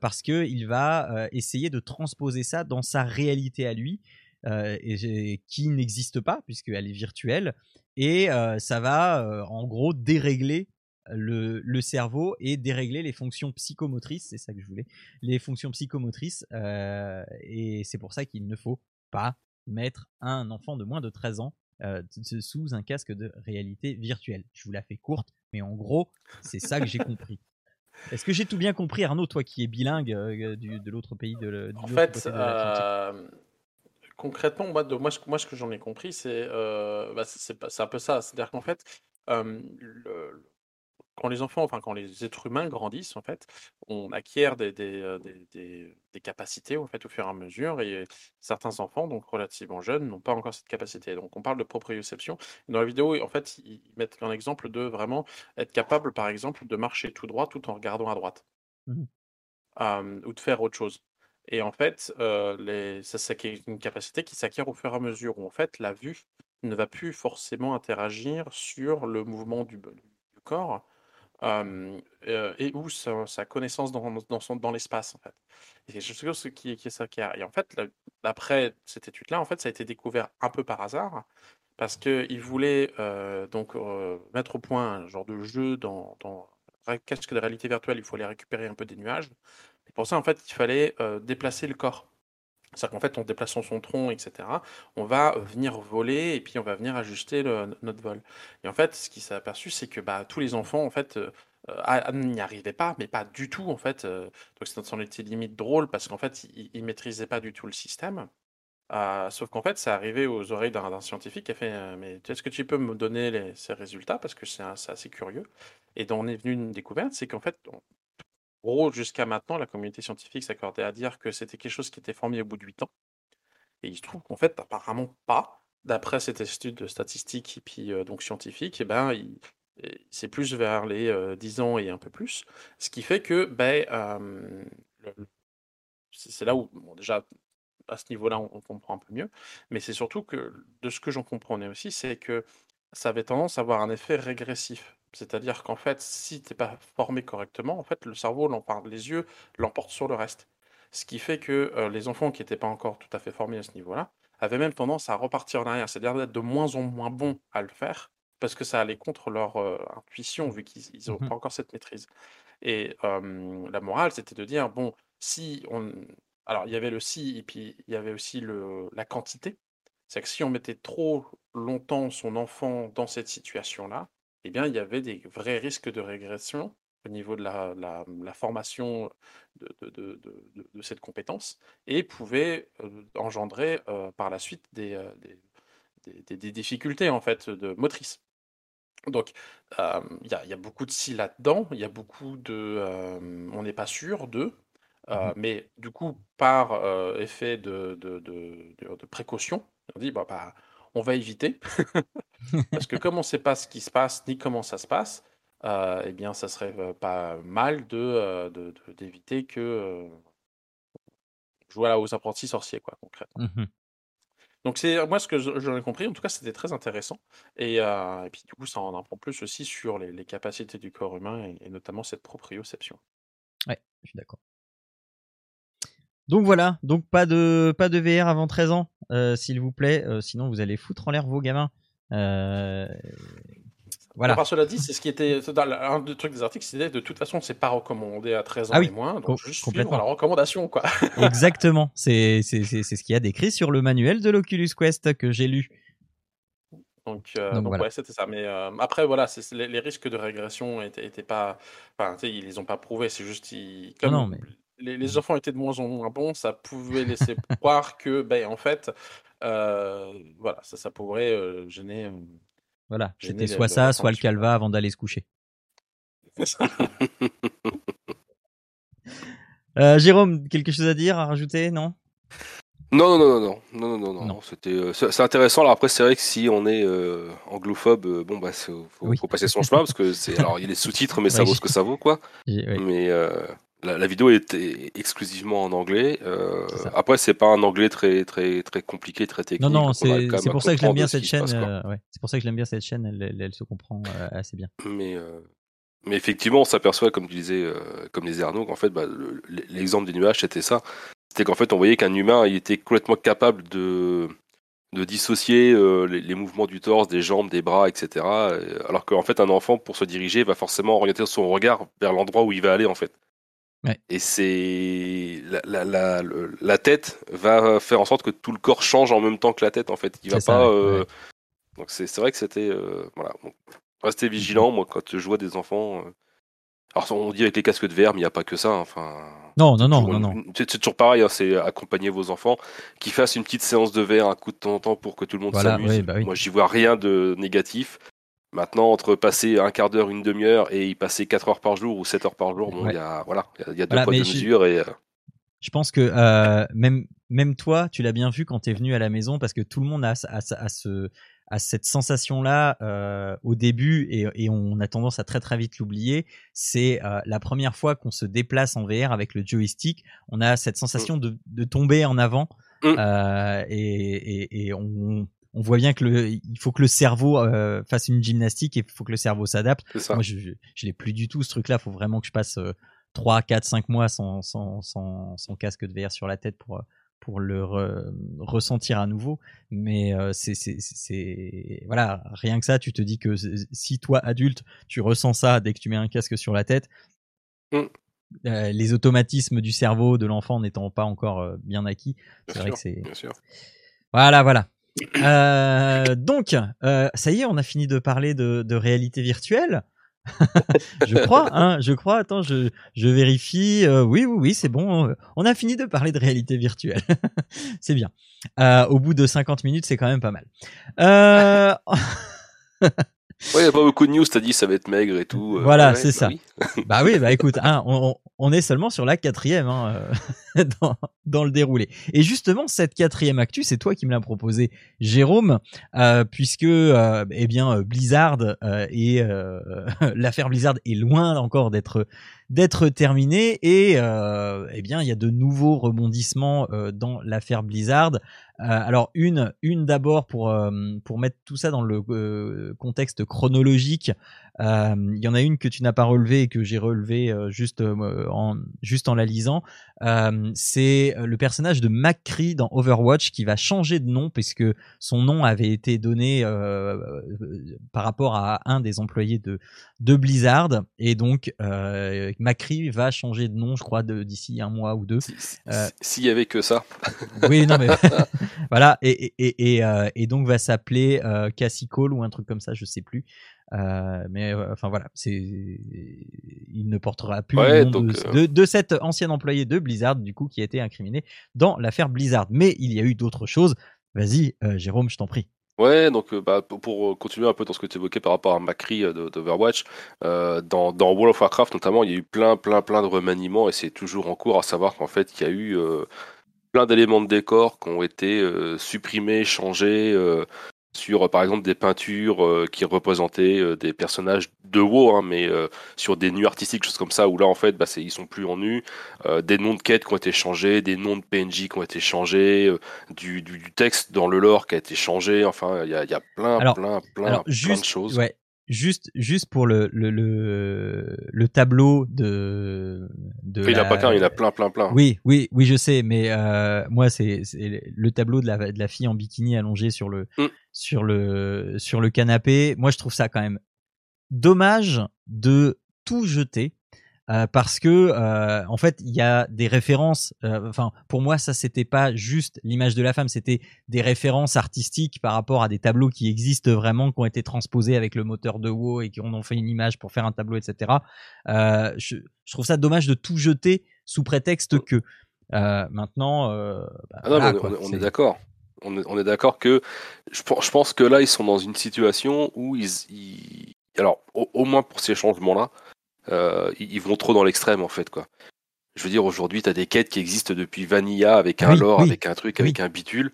parce qu'il va essayer de transposer ça dans sa réalité à lui, qui n'existe pas puisqu'elle est virtuelle, et ça va en gros dérégler le, cerveau et dérégler les fonctions psychomotrices, c'est ça que je voulais, les fonctions psychomotrices, et c'est pour ça qu'il ne faut pas mettre un enfant de moins de 13 ans euh, sous un casque de réalité virtuelle. Je vous la fais courte, mais en gros, c'est ça que j'ai compris. Est-ce que j'ai tout bien compris, Arnaud, toi qui es bilingue euh, du, de l'autre pays de, En fait, euh, concrètement, moi, de, moi, moi, ce que j'en ai compris, c'est bah, c'est un peu ça. C'est-à-dire qu'en fait, le, quand les enfants, enfin quand les êtres humains grandissent, en fait, on acquiert des, des, des, capacités en fait, au fur et à mesure, et certains enfants, donc relativement jeunes, n'ont pas encore cette capacité. Donc on parle de proprioception. Dans la vidéo, en fait, ils mettent un exemple de vraiment être capable, par exemple, de marcher tout droit tout en regardant à droite, mmh ou de faire autre chose. Et en fait, les, ça c'est une capacité qui s'acquiert au fur et à mesure, où en fait la vue ne va plus forcément interagir sur le mouvement du, du corps, et où sa, connaissance dans, dans, l'espace, en fait. Et je ce qui, qui est ça qui a. Et en fait, après cette étude-là, en fait, ça a été découvert un peu par hasard, parce qu'ils voulaient donc mettre au point un genre de jeu dans, dans casque de réalité virtuelle, il faut aller récupérer un peu des nuages. Et pour ça, en fait, il fallait déplacer le corps. C'est-à-dire qu'en fait, en déplaçant son tronc, etc., on va venir voler et puis on va venir ajuster notre vol. Et en fait, ce qui s'est aperçu, c'est que bah, tous les enfants, en fait, euh, n'y arrivaient pas, mais pas du tout, en fait. Euh, donc, ça en était limite drôle parce qu'en fait, ils ne maîtrisaient pas du tout le système. Euh, sauf qu'en fait, ça arrivé aux oreilles d'un scientifique qui a fait Mais est-ce que tu peux me donner ces résultats? Parce que c'est assez curieux. Et dont on est venu une découverte, c'est qu'en fait, gros, jusqu'à maintenant, la communauté scientifique s'accordait à dire que c'était quelque chose qui était formé au bout de 8 ans. Et il se trouve qu'en fait, apparemment pas. D'après cette étude statistique et puis donc scientifique, eh ben, c'est plus vers les 10 ans et un peu plus. Ce qui fait que ben, c'est là où, déjà, à ce niveau-là, on, comprend un peu mieux. Mais c'est surtout que, de ce que j'en comprenais aussi, c'est que ça avait tendance à avoir un effet régressif. C'est-à-dire qu'en fait, si tu n'es pas formé correctement, en fait, le cerveau, les yeux l'emportent sur le reste. Ce qui fait que euh, les enfants qui n'étaient pas encore tout à fait formés à ce niveau-là avaient même tendance à repartir en arrière, c'est-à-dire d'être de moins en moins bons à le faire, parce que ça allait contre leur euh, intuition, vu qu'ils n'ont mmh pas encore cette maîtrise. Et la morale, c'était de dire, bon, si on... Alors, il y avait le si, et puis il y avait aussi le, la quantité. C'est que si on mettait trop longtemps son enfant dans cette situation-là, eh bien, il y avait des vrais risques de régression au niveau de la, la, formation de, de, cette compétence et pouvait engendrer par la suite des, des, des, difficultés en fait de motrice. Donc, il y, y, a beaucoup de si là-dedans, il y a beaucoup de... on n'est pas sûr de, mmh mais du coup, par effet de, de, précaution, on dit, bah, bah on va éviter. Parce que comme on ne sait pas ce qui se passe ni comment ça se passe, euh, eh bien, ça serait euh, pas mal de, euh, d'éviter que jouer aux apprentis sorciers, quoi, concrètement. Mmh Donc c'est moi ce que j'en ai compris. En tout cas, c'était très intéressant. Et, puis du coup, ça en apprend plus aussi sur les, capacités du corps humain et, et notamment cette proprioception. Ouais, je suis d'accord. Donc voilà, donc pas de pas de VR avant 13 ans, euh, s'il vous plaît. Euh, sinon, vous allez foutre en l'air vos gamins. Euh, voilà. Par cela dit, c'est ce qui était un des trucs des articles, c'était de toute façon, c'est pas recommandé à 13 ans ah et moins, donc juste complètement la recommandation, quoi. Exactement, c'est c'est c'est ce qu'il y a décrit sur le manuel de l'Oculus Quest que j'ai lu. Donc, donc, ouais, c'était ça. Mais après, voilà, les, les, risques de régression étaient, étaient pas. Enfin, ils les ont pas prouvés. C'est juste. Comme, non, mais les, enfants étaient de moins en moins bons, ça pouvait laisser croire que, ben, en fait, euh, voilà, ça, ça pourrait euh, gêner. Euh, voilà, c'était soit ça, soit le calva avant d'aller se coucher. Jérôme, quelque chose à dire, à rajouter, non? Non, non, non, non, non, non, non, non. C'était, c'est intéressant. Alors après, c'est vrai que si on est anglophobe, bon bah, faut, faut, passer son chemin parce que c'est, alors il y a les sous-titres, mais ça vaut ce que ça vaut, quoi. Mais la, vidéo est exclusivement en anglais. Euh, après, c'est pas un anglais très très très compliqué, très technique. Non, non, c'est pour ça que j'aime bien cette chaîne. Euh, c'est pour ça que j'aime bien cette chaîne. Elle, se comprend euh, assez bien. Mais euh, mais effectivement, on s'aperçoit, comme disait comme disait Arnaud, qu'en fait, bah, l'exemple des nuages, c'était ça. C'était qu'en fait, on voyait qu'un humain, il était complètement capable de de dissocier les, les, mouvements du torse, des jambes, des bras, etc. Alors qu'en fait, un enfant, pour se diriger, va forcément orienter son regard vers l'endroit où il va aller, en fait. Et c'est la, la, la, tête va faire en sorte que tout le corps change en même temps que la tête en fait. Il va pas. Euh, donc c'est vrai que c'était euh, voilà. restez vigilant. Moi, quand je vois des enfants, euh, alors on dit avec les casques de verre, mais il n'y a pas que ça. Hein, enfin. Non, non, non, non, non. C'est toujours pareil. Hein, c'est accompagner vos enfants, qui fassent une petite séance de verre un coup de temps en temps pour que tout le monde s'amuse. Bah Moi, j'y vois rien de négatif. Maintenant, entre passer un quart d'heure, une demi-heure et y passer 4 heures par jour ou 7 heures par jour, bon, il y a, voilà, il y a, deux poids, deux mesures et. Euh, je pense que euh, même, même toi, tu l'as bien vu quand tu es venu à la maison parce que tout le monde a, a, a ce, a cette sensation-là euh, au début et, et, on a tendance à très très vite l'oublier. C'est euh, la première fois qu'on se déplace en VR avec le joystick, on a cette sensation mm. de, de tomber en avant mm. euh, et, et, et on, on voit bien que le, il faut que le cerveau euh, fasse une gymnastique et il faut que le cerveau s'adapte. Moi, je, je, l'ai plus du tout ce truc-là. Il faut vraiment que je passe 3, 4, 5 mois sans, sans, sans, sans, casque de VR sur la tête pour, pour le ressentir à nouveau. Mais euh, c'est, voilà, rien que ça, tu te dis que si toi, adulte, tu ressens ça dès que tu mets un casque sur la tête, mm. euh, les automatismes du cerveau de l'enfant n'étant pas encore euh, bien acquis, c'est vrai que c'est. Voilà, voilà. Euh, donc, euh, ça y est, on a fini de parler de, réalité virtuelle. je crois, hein, je crois. Attends, je, vérifie. Euh, oui, oui, oui, c'est bon. On a fini de parler de réalité virtuelle. c'est bien. Au bout de 50 minutes, c'est quand même pas mal. Ouais, il n'y a pas beaucoup de news, t'as dit ça va être maigre et tout. Euh, voilà, c'est bah ça. bah oui, bah écoute, hein, on, on, est seulement sur la quatrième hein, euh, dans, dans, le déroulé. Et justement, cette quatrième actu, c'est toi qui me l'as proposé, Jérôme, euh, puisque eh bien Blizzard et l'affaire Blizzard est loin encore d'être d'être terminée et eh bien il y a de nouveaux rebondissements dans l'affaire Blizzard. Euh, alors une, une d'abord pour euh, pour mettre tout ça dans le euh, contexte chronologique. Il y en a une que tu n'as pas relevée et que j'ai relevée juste en juste en la lisant. c'est le personnage de McCree dans Overwatch qui va changer de nom puisque son nom avait été donné par rapport à un des employés de de Blizzard et donc euh, McCree va changer de nom, je crois, d'ici un mois ou deux. S'il y avait que ça. oui, non mais voilà, et, et, et, euh, et, donc va s'appeler euh, Cassie Cole ou un truc comme ça, je sais plus. Euh, mais euh, enfin voilà, c'est il ne portera plus le nom de, de, cet ancien employé de Blizzard du coup qui a été incriminé dans l'affaire Blizzard. Mais il y a eu d'autres choses. Vas-y, Jérôme, je t'en prie. Ouais, donc bah, pour continuer un peu dans ce que tu évoquais par rapport à Macri d'Overwatch, euh, dans, dans, World of Warcraft notamment, il y a eu plein, plein, plein de remaniements et c'est toujours en cours à savoir qu'en fait, il y a eu plein d'éléments de décor qui ont été euh, supprimés, changés euh, sur par exemple des peintures euh, qui représentaient des personnages de WoW, hein, mais sur des nus artistiques, choses comme ça, où là en fait bah, ils sont plus en nus, des noms de quêtes qui ont été changés, des noms de PNJ qui ont été changés, du, du, texte dans le lore qui a été changé, enfin il y a, y a, plein, plein, plein, plein de choses. Ouais, juste juste pour le le, le, le tableau de, de il a pas qu'un il a plein plein plein. Oui oui oui je sais mais euh, moi c'est le tableau de la de la fille en bikini allongée sur le mm. sur le sur le canapé. Moi je trouve ça quand même dommage de tout jeter euh, parce que euh, en fait il y a des références euh, enfin pour moi ça c'était pas juste l'image de la femme c'était des références artistiques par rapport à des tableaux qui existent vraiment qui ont été transposés avec le moteur de WoW et qui ont fait une image pour faire un tableau etc je, je, trouve ça dommage de tout jeter sous prétexte que maintenant bah, ah non, on, est, d'accord. On est, on est d'accord que je, pense que là ils sont dans une situation où ils, ils... alors au, au moins pour ces changements là euh, ils vont trop dans l'extrême en fait quoi. Je veux dire aujourd'hui tu as des quêtes qui existent depuis Vanilla avec un lore, avec un truc, avec un bitule.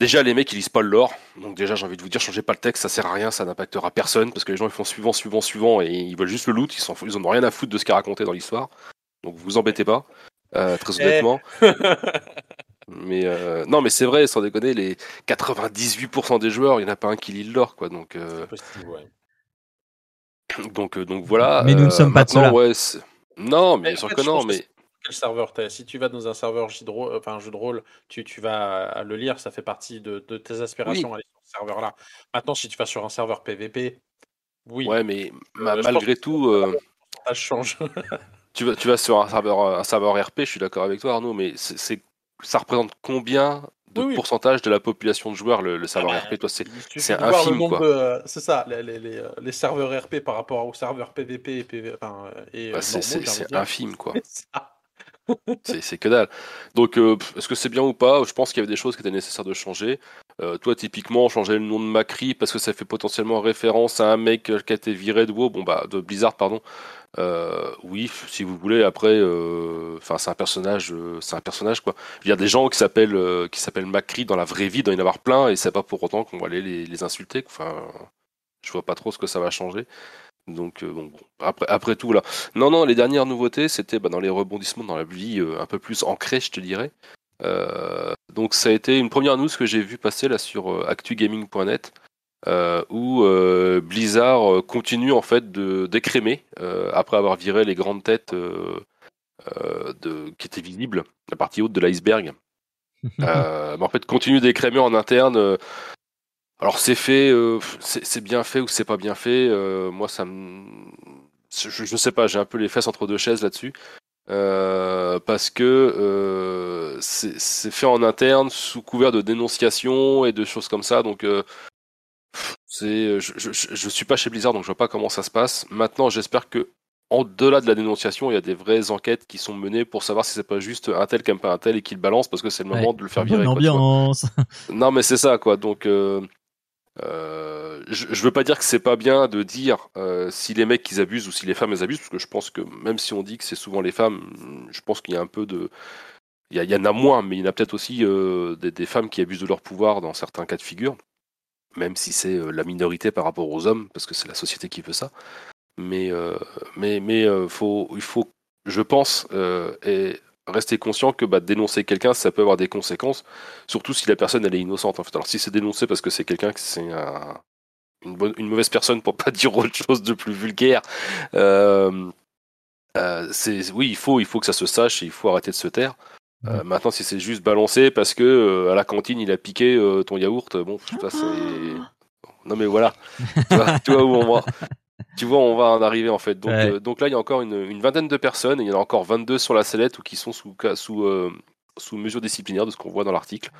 Déjà les mecs ils lisent pas le lore, donc déjà j'ai envie de vous dire changez pas le texte, ça sert à rien, ça n'impactera personne parce que les gens ils font suivant, suivant, suivant et ils veulent juste le loot, ils, ils ont rien à foutre de ce qui est raconté dans l'histoire. Donc vous embêtez pas, euh, très eh. honnêtement. mais euh, non mais c'est vrai, sans déconner, les 98% des joueurs, il n'y en a pas un qui lit le lore quoi, donc. Donc, euh, donc voilà. Mais nous ne sommes pas de cela. Ouais, non, mais bien sûr que non. Mais quel serveur Si tu vas dans un serveur jeu de rôle, enfin, jeu de rôle tu, tu vas le lire, ça fait partie de, de tes aspirations aller sur ce serveur-là. Maintenant, si tu vas sur un serveur PVP, oui. Ouais, mais malgré tout. Euh... Ça change. tu vas, tu vas sur un serveur, un serveur RP, je suis d'accord avec toi Arnaud, mais c'est, ça représente combien de pourcentage de la population de joueurs le, serveur ah bah, RP Toi, c'est, c'est infime quoi. c'est ça, les, les, les, les, serveurs RP par rapport aux serveurs PVP et, PV, enfin, et bah, c'est, c'est infime quoi. c'est que dalle. Donc, euh, est-ce que c'est bien ou pas? Je pense qu'il y avait des choses qui étaient nécessaires de changer. Euh, toi, typiquement, changer le nom de Macri parce que ça fait potentiellement référence à un mec qui a été viré de WoW, bon bah de Blizzard, pardon. Euh, oui, si vous voulez. Après, enfin, c'est un personnage, c'est un personnage quoi. Il y a des gens qui s'appellent qui s'appellent Macri dans la vraie vie, doit y en avoir plein, et c'est pas pour autant qu'on va aller les, insulter. Enfin, je vois pas trop ce que ça va changer. Donc, euh, bon, après, après tout, là. Non, non, les dernières nouveautés, c'était bah, dans les rebondissements dans la vie euh, un peu plus ancrée, je te dirais. Euh, donc, ça a été une première news que j'ai vu passer là sur actugaming.net. où Blizzard continue en fait de d'écrémer après avoir viré les grandes têtes de, qui étaient visibles, la partie haute de l'iceberg. en fait, continue d'écrémer en interne alors c'est fait, euh, c'est bien fait ou c'est pas bien fait. Euh, moi, ça me, je, je, sais pas, j'ai un peu les fesses entre deux chaises là-dessus. Euh, parce que c'est fait en interne sous couvert de dénonciation et de choses comme ça. Donc c'est, je, je, je, suis pas chez Blizzard, donc je vois pas comment ça se passe. Maintenant, j'espère que en delà de la dénonciation, il y a des vraies enquêtes qui sont menées pour savoir si c'est pas juste un tel qui aime pas un tel et qui le balance parce que c'est le moment de le faire virer. Ambiance. non, mais c'est ça, quoi. Donc euh, je, je, veux pas dire que c'est pas bien de dire euh, si les mecs ils abusent ou si les femmes elles abusent, parce que je pense que même si on dit que c'est souvent les femmes, je pense qu'il y a un peu de. Il y, en a moins, mais il y en a peut-être aussi euh, des, femmes qui abusent de leur pouvoir dans certains cas de figure, même si c'est la minorité par rapport aux hommes, parce que c'est la société qui veut ça. Mais, mais faut, il faut, je pense, rester conscient que bah, dénoncer quelqu'un, ça peut avoir des conséquences, surtout si la personne elle est innocente. En fait. Alors si c'est dénoncé parce que c'est quelqu'un qui c'est une, mauvaise personne pour pas dire autre chose de plus vulgaire, euh, euh, oui il faut il faut que ça se sache et il faut arrêter de se taire. Euh, maintenant si c'est juste balancé parce que à la cantine il a piqué ton yaourt, bon ça c'est non mais voilà, tu vois où on va. Tu vois, on va en arriver en fait. Donc, euh, donc là, il y a encore une, vingtaine de personnes, et il y en a encore 22 sur la sellette ou qui sont sous, sous, euh, sous mesure disciplinaire de ce qu'on voit dans l'article.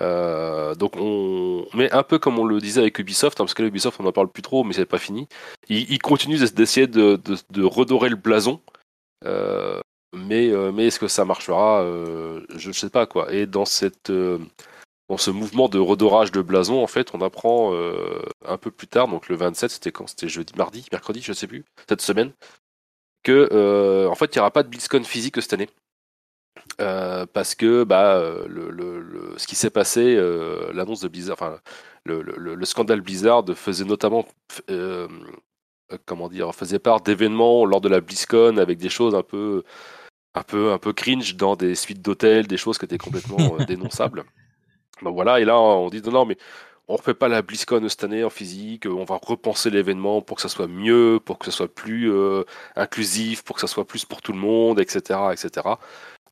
Euh, donc on mais un peu comme on le disait avec Ubisoft, hein, parce que Ubisoft on n'en parle plus trop, mais c'est pas fini. Ils, continuent d'essayer de, de, redorer le blason, mais mais est-ce que ça marchera Je ne sais pas quoi. Et dans cette dans ce mouvement de redorage de blason, en fait, on apprend euh, un peu plus tard, donc le 27, c'était quand? C'était jeudi, mardi, mercredi, je sais plus, cette semaine, que euh, en fait, il n'y aura pas de BlizzCon physique cette année. Euh, parce que bah, le, ce qui s'est passé, l'annonce de Blizzard, enfin le, scandale Blizzard faisait notamment, comment dire, faisait part d'événements lors de la BlizzCon avec des choses un peu, un peu, un peu cringe dans des suites d'hôtels, des choses qui étaient complètement dénonçables. Donc voilà, et là on dit non, mais on ne refait pas la BlizzCon cette année en physique, on va repenser l'événement pour que ça soit mieux, pour que ça soit plus euh, inclusif, pour que ça soit plus pour tout le monde, etc. etc.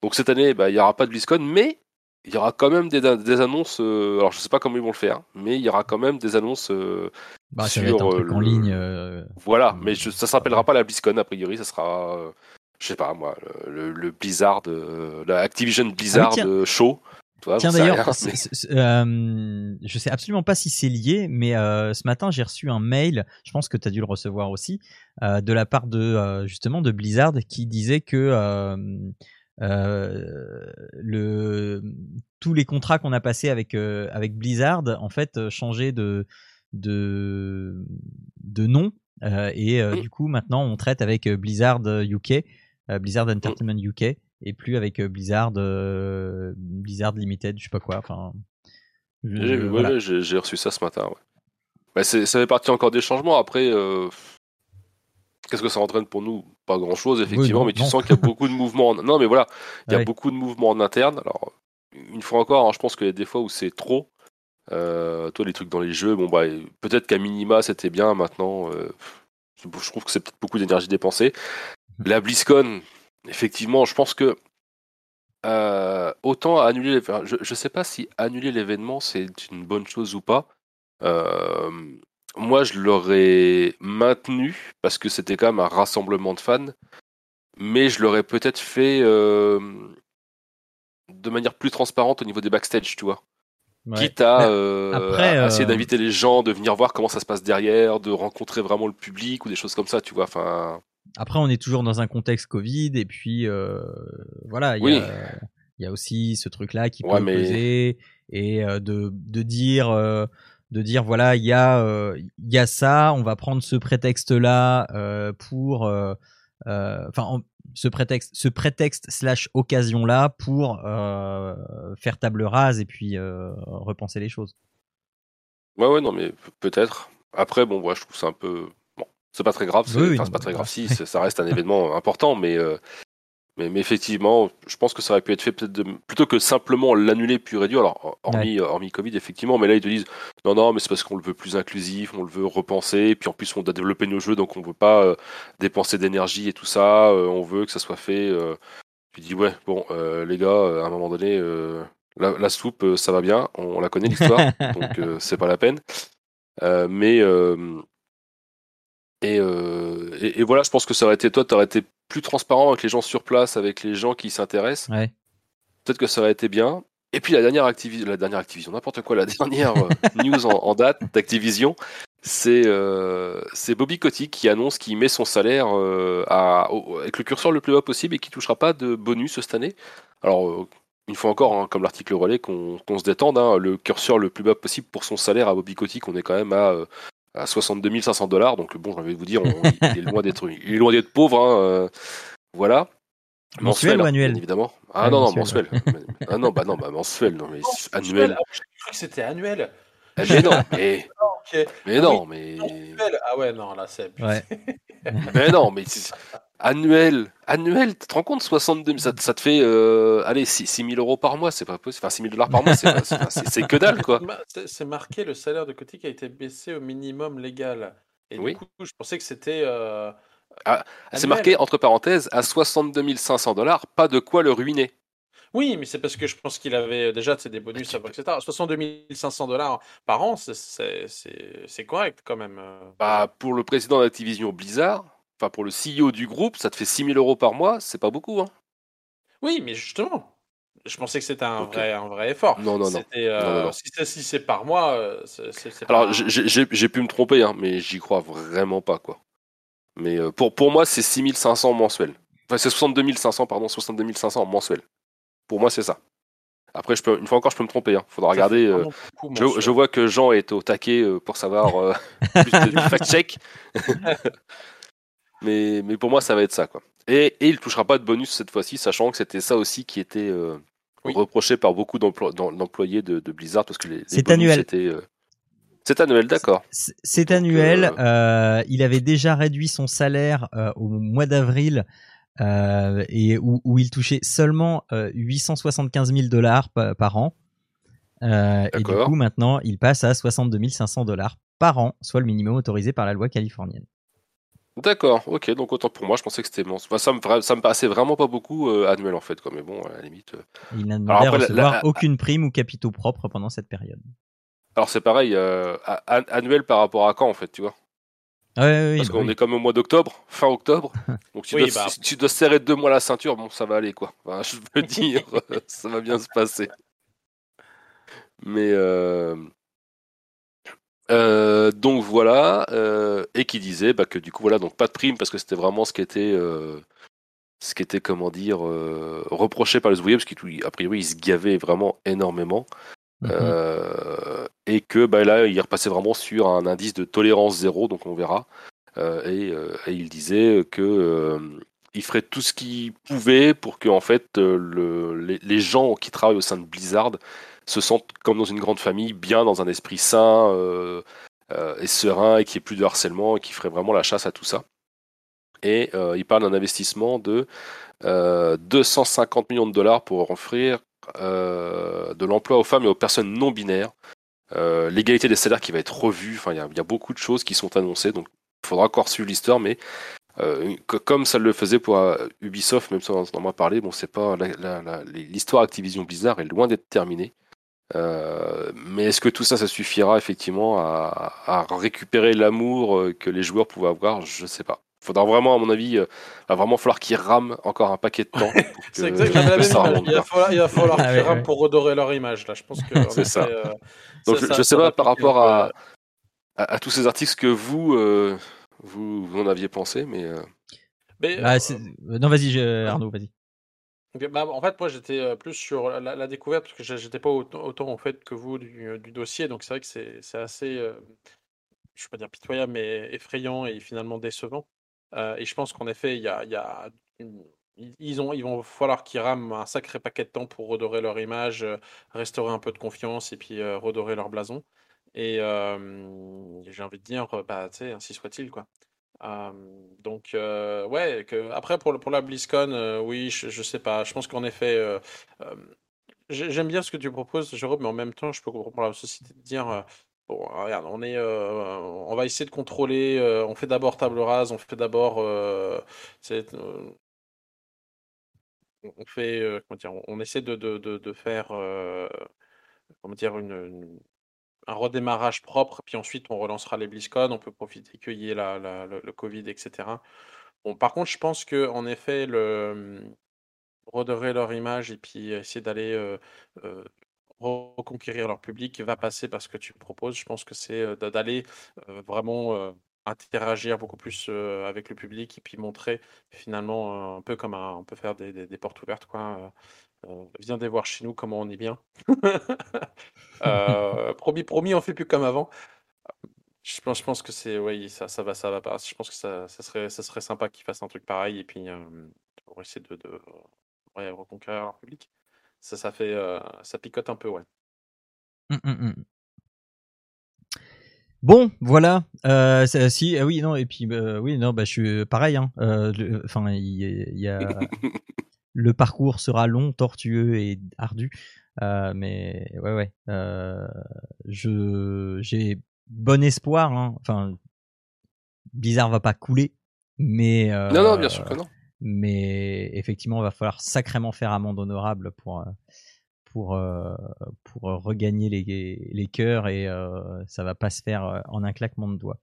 Donc cette année, bah, il n'y aura pas de BlizzCon, mais il y aura quand même des, annonces, euh, alors je ne sais pas comment ils vont le faire, mais il y aura quand même des annonces euh, bah, sur en ligne. Voilà, mais ça ça s'appellera pas la BlizzCon a priori, ça sera, je sais pas moi, le, Blizzard, la Activision Blizzard ah show. Tiens. d'ailleurs, euh, je sais absolument pas si c'est lié, mais euh, ce matin j'ai reçu un mail, je pense que tu as dû le recevoir aussi, euh, de la part de justement de Blizzard qui disait que le, tous les contrats qu'on a passés avec, avec Blizzard en fait changeaient de, de, de nom et du coup maintenant on traite avec Blizzard UK, Blizzard Entertainment UK et plus avec Blizzard, Blizzard Limited, je sais pas quoi. Enfin, j'ai reçu ça ce matin. Ouais. Bah, ça fait partie encore des changements. Après, qu'est-ce que ça entraîne pour nous? Pas grand-chose, effectivement, mais tu sens qu'il y a beaucoup de mouvements. En... Non, mais voilà, il y a beaucoup de mouvements en interne. Alors, une fois encore, hein, je pense qu'il y a des fois où c'est trop. toi, les trucs dans les jeux, bon, bah, peut-être qu'à minima, c'était bien. Maintenant, je trouve que c'est peut-être beaucoup d'énergie dépensée. La BlizzCon, effectivement, je pense que euh, autant annuler, je ne sais pas si annuler l'événement c'est une bonne chose ou pas. Euh, moi, je l'aurais maintenu parce que c'était quand même un rassemblement de fans. mais je l'aurais peut-être fait euh, de manière plus transparente au niveau des backstage, tu vois. Ouais. Quitte à, Mais après, à essayer d'inviter les gens, de venir voir comment ça se passe derrière, de rencontrer vraiment le public ou des choses comme ça, tu vois. Enfin, Après, on est toujours dans un contexte Covid, et puis euh, voilà, il y, Oui. a, il y a aussi ce truc-là qui peut Ouais, mais- peser, et euh, de, de dire, euh, de dire voilà, il y a, y a ça, on va prendre ce prétexte-là pour, enfin, en- ce prétexte, ce prétexte slash occasion-là pour faire table rase et puis repenser les choses. ouais, ouais, non, mais pe- peut-être. Après, bon, moi, je trouve ça un peu. C'est pas très grave. c'est- Oui, oui, pas très grave. Si, ça reste un événement important, mais, euh, mais, mais effectivement, je pense que ça aurait pu être fait peut-être plutôt que simplement l'annuler puis réduire. Alors, hormis, euh, hormis Covid, effectivement, mais là, ils te disent non, non, mais c'est parce qu'on le veut plus inclusif, on le veut repenser, puis en plus, on doit développer nos jeux, donc on veut pas euh, dépenser d'énergie et tout ça. euh, on veut que ça soit fait. Tu dis, ouais, bon, les gars, à un moment donné, la, la soupe, ça va bien, on la connaît l'histoire, donc c'est pas la peine. Mais et, euh, et, et voilà, je pense que ça aurait été toi, tu aurais été plus transparent avec les gens sur place, avec les gens qui s'intéressent. Ouais. Peut-être que ça aurait été bien. Et puis la dernière Activision, la dernière Activision, n'importe quoi, la dernière euh, news en, en date d'Activision, c'est euh, c'est Bobby Kotick qui annonce qu'il met son salaire euh, à, au- avec le curseur le plus bas possible et qui touchera pas de bonus cette année. Alors une fois encore, hein, comme l'article relais, qu'on se détende, hein, le curseur le plus bas possible pour son salaire à Bobby Kotick, on est quand même à, à 62 500 dollars. Donc bon, j'ai envie de vous dire, on- il est loin d'être, il est loin d'être pauvre. hein, euh, voilà. Mensuel ou hein, annuel évidemment. Ah Ouais, non, non, mensuel, mensuel. ah non, bah non, bah mensuel, non, mais annuel. Ah, j'ai cru que c'était annuel. Eh, Mais non, mais, mais Ah non, mais, Mensuel. Ah ouais, non, là, c'est. Ouais. mais non, mais c'est- annuel, annuel, tu te rends compte, 62 000, ça, ça te fait, euh, allez, 6, 000 euros par mois, c'est pas possible, enfin 6 000 dollars par mois, c'est, c'est, c'est- c'est que dalle, quoi. Bah, c'est- C'est marqué, le salaire de Kotick a été baissé au minimum légal. Et Oui. du coup, je pensais que c'était. euh, C'est annuel. marqué, entre parenthèses, à 62 500 dollars, pas de quoi le ruiner. Oui, mais c'est parce que je pense qu'il avait déjà tu sais, des bonus, etc. 62 500 dollars par an, c'est- c'est c'est- c'est correct quand même. euh. Bah, pour le président d'Activision Blizzard, enfin pour le CEO du groupe, ça te fait 6 000 euros par mois, c'est pas beaucoup, hein. Oui, mais justement, je pensais que c'était un, vrai, un vrai effort. Non, non, non. Euh, Non, non, non. Si c'est si c'est par mois, euh, c'est Alors, j'ai- pu me tromper, hein, mais j'y crois vraiment pas, quoi. Mais euh, pour, pour moi, c'est 6500 mensuels. Enfin, c'est 62 500, pardon, 62 500 mensuels. Pour moi, c'est ça. Après, je peux, une fois encore, je peux me tromper. Hein. Faudra ça regarder. euh, beaucoup je, je vois que Jean est au taquet pour savoir plus de, fact-check. Mais, mais pour moi, ça va être ça, quoi. Et, et il touchera pas de bonus cette fois-ci, sachant que c'était ça aussi qui était euh, Oui. reproché par beaucoup d'emplo- d'em- d'employés de, de Blizzard, parce que les, les C'est bonus annuel. étaient, euh, C'est annuel, d'accord. C'est annuel. euh, euh, il avait déjà réduit son salaire euh, au mois d'avril euh, et où, où il touchait seulement euh, 875 000 dollars pa- par an. Euh, et du coup, maintenant, il passe à 62 500 dollars par an, soit le minimum autorisé par la loi californienne. D'accord, ok, donc autant pour moi, je pensais que c'était bon. Enfin, ça, me, ça me passait vraiment pas beaucoup euh, annuel en fait, quoi. Mais bon, à la limite. euh. Il n'a demandé à après, recevoir la- aucune prime ou capitaux propres pendant cette période. Alors c'est pareil, euh, annuel par rapport à quand en fait, tu vois? Ouais, ouais, oui, Parce qu'on oui. est comme au mois d'octobre, fin octobre. Donc tu, Oui, dois, bah. si tu dois serrer deux mois la ceinture, bon, ça va aller quoi. Enfin, je veux dire, ça va bien se passer. Mais euh, donc voilà, euh, et qui disait bah, que du coup voilà, donc pas de prime parce que c'était vraiment ce qui était, euh, ce qui était comment dire, reproché par les ouvriers parce qu'a priori ils se gavaient vraiment énormément. Mhm. Et que bah, là, il repassait vraiment sur un indice de tolérance zéro, donc on verra. Et, et il disait que il ferait tout ce qu'il pouvait pour que en fait le, les, les gens qui travaillent au sein de Blizzard se sentent comme dans une grande famille, bien dans un esprit sain euh, euh, et serein, et qu'il n'y ait plus de harcèlement, et qui ferait vraiment la chasse à tout ça. Et euh, il parle d'un investissement de euh, 250 millions de dollars pour offrir de l'emploi aux femmes et aux personnes non binaires, l'égalité des salaires qui va être revue, enfin il y, a- beaucoup de choses qui sont annoncées, donc il faudra encore suivre l'histoire, mais co- comme ça le faisait pour Ubisoft, même si on en a parlé, bon c'est pas l'histoire Activision Blizzard est loin d'être terminée. Euh, mais est-ce que tout ça, ça suffira effectivement à, à récupérer l'amour euh, que les joueurs pouvaient avoir? Je sais pas. faudra vraiment, à mon avis, euh, va vraiment falloir qu'ils rament encore un paquet de temps. c'est exactement la même image. Il va falloir, il va falloir ah qu'ils rament pour redorer leur image. Là, je pense que c'est ça. Euh, Donc, je, ne sais pas par rapport à, à, tous ces articles que vous, euh, vous, vous en aviez pensé, mais. mais ah, non, vas-y, Arnaud, vas-y. Bah, en fait, moi, j'étais plus sur la, découverte parce que j'étais pas autant, en fait que vous du, du dossier. Donc, c'est vrai que c'est assez, je ne vais pas dire pitoyable, mais effrayant et finalement décevant. Euh, et je pense qu'en effet, il y a, ils, ont, ils vont falloir qu'ils rament un sacré paquet de temps pour redorer leur image, euh, restaurer un peu de confiance et puis euh, redorer leur blason. Et j'ai envie de dire, bah, ainsi soit-il, quoi. Donc, ouais, après, pour, pour la BlizzCon, oui, je, je, sais pas. Je pense qu'en effet, j'aime bien ce que tu proposes, Jérôme, mais en même temps, je peux comprendre la société de dire Bon, regarde, on est, on va essayer de contrôler. On fait d'abord table rase, on fait d'abord, euh, on fait, comment dire, on essaie de, de, de, faire, comment dire, une, un redémarrage propre, puis ensuite on relancera les BlizzCon. On peut profiter qu'il y ait la, le, Covid, etc. Bon, par contre, je pense que en effet, le redorer leur image et puis essayer d'aller reconquérir leur public va passer par ce que tu proposes. Je pense que c'est d'aller vraiment interagir beaucoup plus avec le public et puis montrer finalement un peu comme on peut faire des, portes ouvertes quoi. Viens des voir chez nous comment on est bien. promis, promis, on fait plus comme avant. Je pense, je pense que c'est oui, ça, ça va, ça va pas. Je pense que ça, ça serait, ça serait sympa qu'ils fassent un truc pareil et puis pour essayer de, de reconquérir leur public. Ça, ça fait, euh, ça picote un peu, ouais. Mmh, mmh, mmh. Bon, voilà. Euh, si, ah oui, non, et puis euh, oui, non, bah, je suis pareil. Hein. Enfin, il y, a le parcours sera long, tortueux et ardu, mais ouais, ouais. je j'ai bon espoir. Hein. Enfin, Bizarre va pas couler, mais non, non, bien sûr que non mais effectivement, il va falloir sacrément faire amende honorable pour euh, pour euh, pour regagner les les cœurs et euh, ça va pas se faire en un claquement de doigts.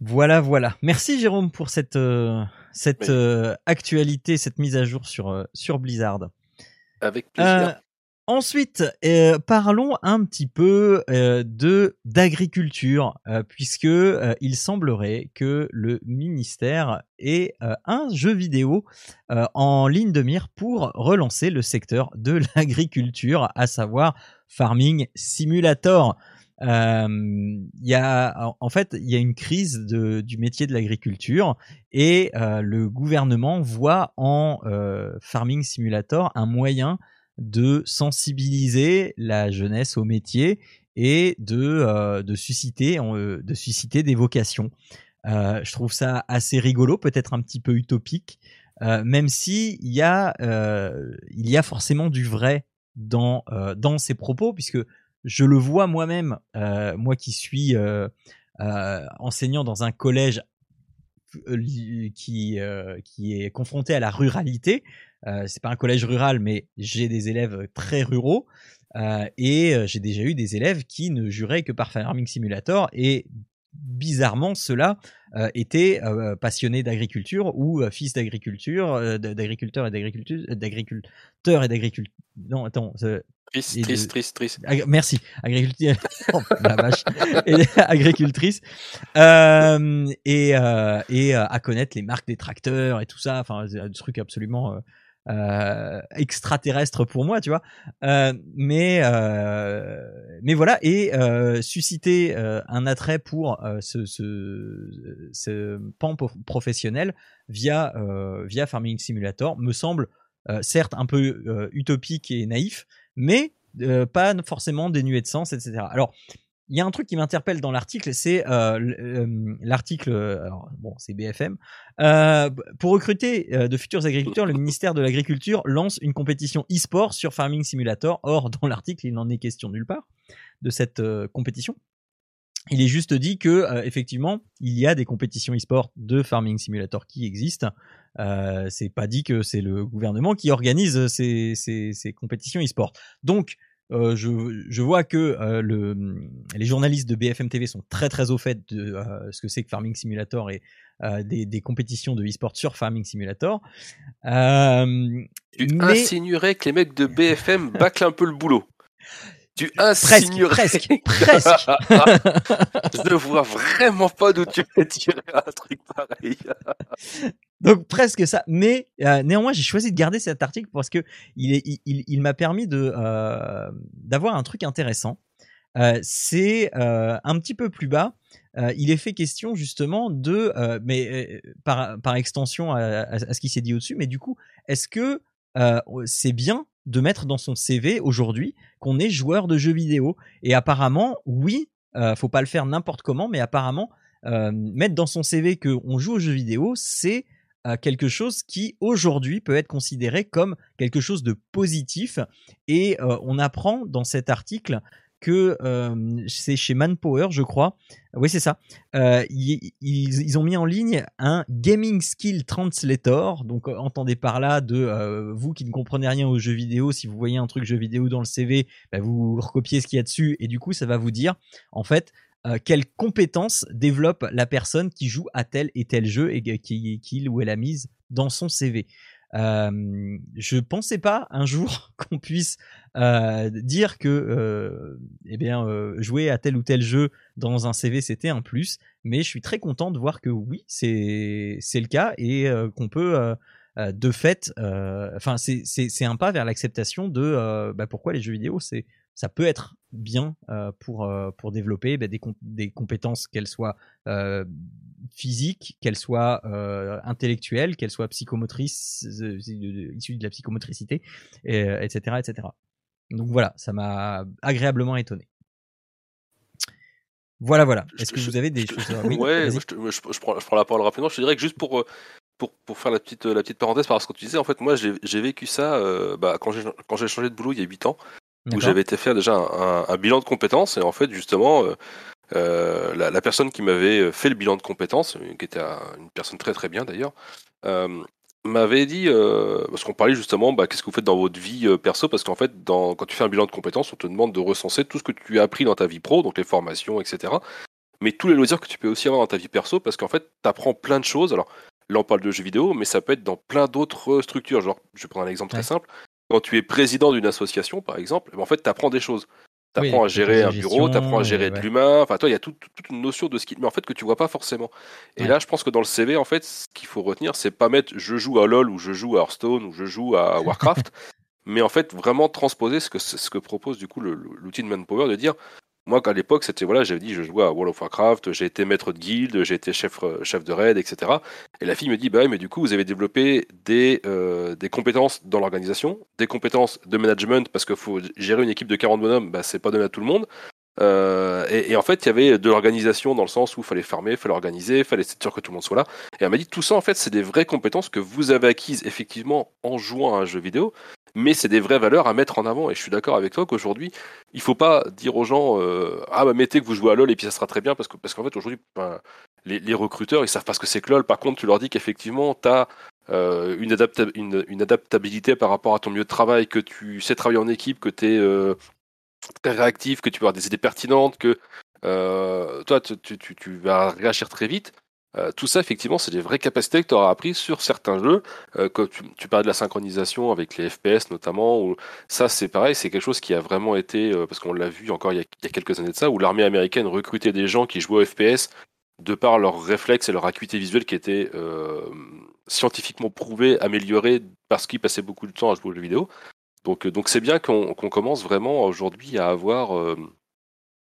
Voilà, voilà. Merci Jérôme pour cette cette actualité, cette mise à jour sur sur Blizzard. Avec plaisir. Ensuite, euh, parlons un petit peu euh, de d'agriculture, euh, puisque il semblerait que le ministère ait un jeu vidéo en ligne de mire pour relancer le secteur de l'agriculture, à savoir Farming Simulator. Il y a en fait il y a une crise de, du métier de l'agriculture et le gouvernement voit en Farming Simulator un moyen de sensibiliser la jeunesse au métier et de, euh, de, susciter, euh, de susciter des vocations. Euh, je trouve ça assez rigolo, peut-être un petit peu utopique, même si il y a, il y a forcément du vrai dans dans ces propos, puisque je le vois moi-même, moi qui suis enseignant dans un collège qui qui est confronté à la ruralité. Euh, c'est pas un collège rural, mais j'ai des élèves très ruraux. Euh, et euh, j'ai déjà eu des élèves qui ne juraient que par Farming Simulator et bizarrement ceux-là étaient passionnés d'agriculture ou fils d'agriculture, d'agriculteurs et d'agriculteurs et d'agriculture. Non, attends. Triste, triste, triste, triste. merci. Agriculture. oh, la vache. Et, agricultrice. Euh, et, et à connaître les marques des tracteurs et tout ça. Enfin, un truc absolument euh, extraterrestre pour moi, tu vois. Euh, mais euh, mais voilà et susciter un attrait pour ce, ce, ce pan professionnel via via Farming Simulator me semble certes un peu utopique et naïf, mais pas forcément dénué de sens, etc. Alors il y a un truc qui m'interpelle dans l'article, c'est euh, euh, l'article, bon, c'est BFM. Euh, pour recruter de futurs agriculteurs, le ministère de l'Agriculture lance une compétition e-sport sur Farming Simulator. Or, dans l'article, il n'en est question nulle part de cette compétition. Il est juste dit que effectivement, il y a des compétitions e-sport de Farming Simulator qui existent. C'est pas dit que c'est le gouvernement qui organise ces, ces compétitions e-sport. Donc, euh, je, je, vois que euh, le, les journalistes de BFM TV sont très très au fait de euh, ce que c'est que Farming Simulator et des, des, compétitions de e-sport sur Farming Simulator. tu mais... insinuerais que les mecs de BFM bâclent un peu le boulot. Tu insinuerais. Presque, presque, Je ne vois vraiment pas d'où tu peux tirer un truc pareil. Donc presque ça. Mais euh, néanmoins, j'ai choisi de garder cet article parce que il, est, il, il, m'a permis de euh, d'avoir un truc intéressant. Euh, c'est un petit peu plus bas. Il est fait question justement de, mais par, par extension à, à, à ce qui s'est dit au-dessus. Mais du coup, est-ce que c'est bien de mettre dans son CV aujourd'hui qu'on est joueur de jeux vidéo Et apparemment, oui. faut pas le faire n'importe comment, mais apparemment, mettre dans son CV qu'on joue aux jeux vidéo, c'est quelque chose qui aujourd'hui peut être considéré comme quelque chose de positif. Et on apprend dans cet article que c'est chez Manpower, je crois. Oui, c'est ça. ils, ont mis en ligne un Gaming Skill Translator. Donc, entendez par là de vous qui ne comprenez rien aux jeux vidéo. Si vous voyez un truc jeu vidéo dans le CV, bah, vous recopiez ce qu'il y a dessus et du coup, ça va vous dire, en fait, euh, quelles compétences développe la personne qui joue à tel et tel jeu et qu'il ou elle a mise dans son CV. Euh, je pensais pas un jour qu'on puisse euh, dire que euh, eh bien euh, jouer à tel ou tel jeu dans un CV c'était un plus, mais je suis très content de voir que oui c'est le cas et qu'on peut de fait, enfin c'est un pas vers l'acceptation de bah, pourquoi les jeux vidéo c'est ça peut être bien euh, pour, euh, pour développer bah, des, des, compétences, qu'elles soient euh, physiques, qu'elles soient intellectuelles, qu'elles soient psychomotrices, issues de la psychomotricité, etc., etc. Donc voilà, ça m'a agréablement étonné. Voilà, voilà. Est-ce que vous avez des choses à... oui, Ouais, je, je, prends, je, prends, la parole rapidement. Je te dirais que juste pour, pour, pour faire la petite, la petite parenthèse par rapport à ce que tu disais, en fait, moi, j'ai vécu ça euh, bah, quand j'ai changé de boulot il y a 8 ans où j'avais été faire déjà un, bilan de compétences et en fait justement euh, euh, la, personne qui m'avait fait le bilan de compétences, qui était une personne très très bien d'ailleurs, euh, m'avait dit parce qu'on parlait justement bah, qu'est-ce que vous faites dans votre vie perso? Parce qu'en fait dans, quand tu fais un bilan de compétences on te demande de recenser tout ce que tu as appris dans ta vie pro donc les formations etc mais tous les loisirs que tu peux aussi avoir dans ta vie perso parce qu'en fait tu apprends plein de choses. Alors là on parle de jeux vidéo mais ça peut être dans plein d'autres structures. Genre je vais prendre un exemple très simple quand tu es président d'une association, par exemple, en fait, tu apprends des choses. Tu apprends à gérer un bureau, tu apprends à gérer de l'humain. Enfin, toi, il y a toute, une notion de skill, mais en fait, que tu vois pas forcément. Et là, je pense que dans le CV, en fait, ce qu'il faut retenir, c'est pas mettre je joue à LoL ou je joue à Hearthstone ou je joue à Warcraft, mais en fait, vraiment transposer ce que, ce que propose du coup l'outil de Manpower de dire moi, à l'époque, c'était voilà, j'avais dit, je jouais à World of Warcraft, j'ai été maître de guilde, j'ai été chef, euh, chef de raid, etc. Et la fille me dit, bah, mais du coup, vous avez développé des, euh, des compétences dans l'organisation, des compétences de management, parce qu'il faut gérer une équipe de 40 bonhommes, bah, c'est pas donné à tout le monde. Euh, et, en fait, il y avait de l'organisation dans le sens où il fallait farmer, il fallait organiser, il fallait être sûr que tout le monde soit là. Et elle m'a dit, tout ça, en fait, c'est des vraies compétences que vous avez acquises effectivement en jouant à un jeu vidéo, mais c'est des vraies valeurs à mettre en avant. Et je suis d'accord avec toi qu'aujourd'hui, il faut pas dire aux gens euh, ah bah mettez que vous jouez à LoL et puis ça sera très bien parce parce qu'en fait aujourd'hui ben, les, recruteurs ils savent pas ce que c'est que LoL. Par contre, tu leur dis qu'effectivement tu as euh, une, une, adaptabilité par rapport à ton milieu de travail, que tu sais travailler en équipe, que tu es euh, très réactif, que tu peux avoir des idées pertinentes, que toi tu, vas réagir très vite. Euh, tout ça, effectivement, c'est des vraies capacités que tu auras appris sur certains jeux. Euh, tu, parlais de la synchronisation avec les FPS notamment, où ça, c'est pareil, c'est quelque chose qui a vraiment été, euh, parce qu'on l'a vu encore il y, a, quelques années de ça, où l'armée américaine recrutait des gens qui jouaient au FPS de par leurs réflexes et leur acuité visuelle qui était scientifiquement prouvée, améliorée parce qu'ils passaient beaucoup de temps à jouer aux jeux vidéo. Donc, donc c'est bien qu'on commence vraiment aujourd'hui à avoir,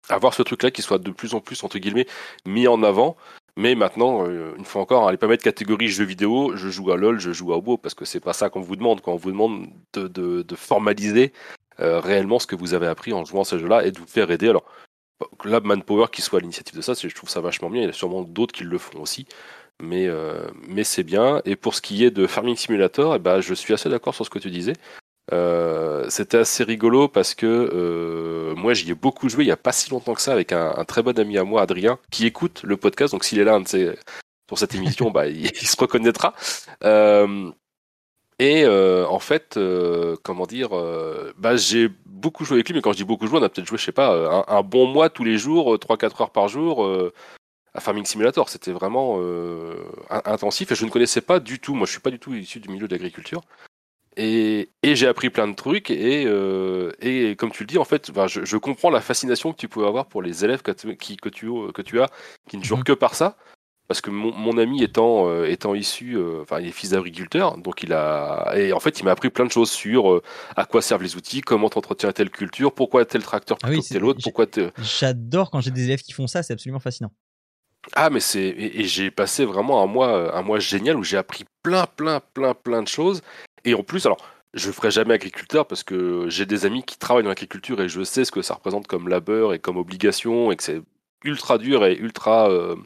avoir ce truc-là qui soit de plus en plus entre guillemets mis en avant. Mais maintenant, euh, une fois encore, allez pas mettre catégorie jeux vidéo, je joue à LoL, je joue à Obo, parce que c'est pas ça qu'on vous demande. Quand on vous demande de, formaliser euh, réellement ce que vous avez appris en jouant à ces jeux-là et de vous faire aider. Alors, là, Manpower qui soit à l'initiative de ça, je trouve ça vachement bien. Il y a sûrement d'autres qui le font aussi. Mais, euh, c'est bien. Et pour ce qui est de Farming Simulator, eh ben, je suis assez d'accord sur ce que tu disais. Euh, c'était assez rigolo parce que euh, moi j'y ai beaucoup joué il y a pas si longtemps que ça avec un, très bon ami à moi Adrien qui écoute le podcast donc s'il est là pour cette émission bah il, se reconnaîtra euh, Et en fait, comment dire, bah, j'ai beaucoup joué avec lui, mais quand je dis beaucoup joué, on a peut-être joué, je sais pas, un, un bon mois tous les jours, 3-4 heures par jour à Farming Simulator. C'était vraiment euh, in- intensif et je ne connaissais pas du tout. Moi, je suis pas du tout issu du milieu de l'agriculture. Et, et j'ai appris plein de trucs et, euh, et comme tu le dis, en fait, bah, je, je comprends la fascination que tu peux avoir pour les élèves que tu, qui- que tu, que tu as, qui ne jouent Mhm. que par ça. Parce que mon, mon ami étant, euh, étant issu, euh, enfin, il est fils d'agriculteur, donc il a, et en fait, il m'a appris plein de choses sur euh, à quoi servent les outils, comment t'entretiens telle culture, pourquoi tel tracteur Ah plutôt oui, que tel autre, pourquoi J'adore quand j'ai des élèves qui font ça, c'est absolument fascinant. Ah, mais c'est, et, et j'ai passé vraiment un mois, un mois génial où j'ai appris plein, plein, plein, plein de choses. Et en plus, alors, je ferai jamais agriculteur parce que j'ai des amis qui travaillent dans l'agriculture et je sais ce que ça représente comme labeur et comme obligation et que c'est ultra dur et ultra. euh,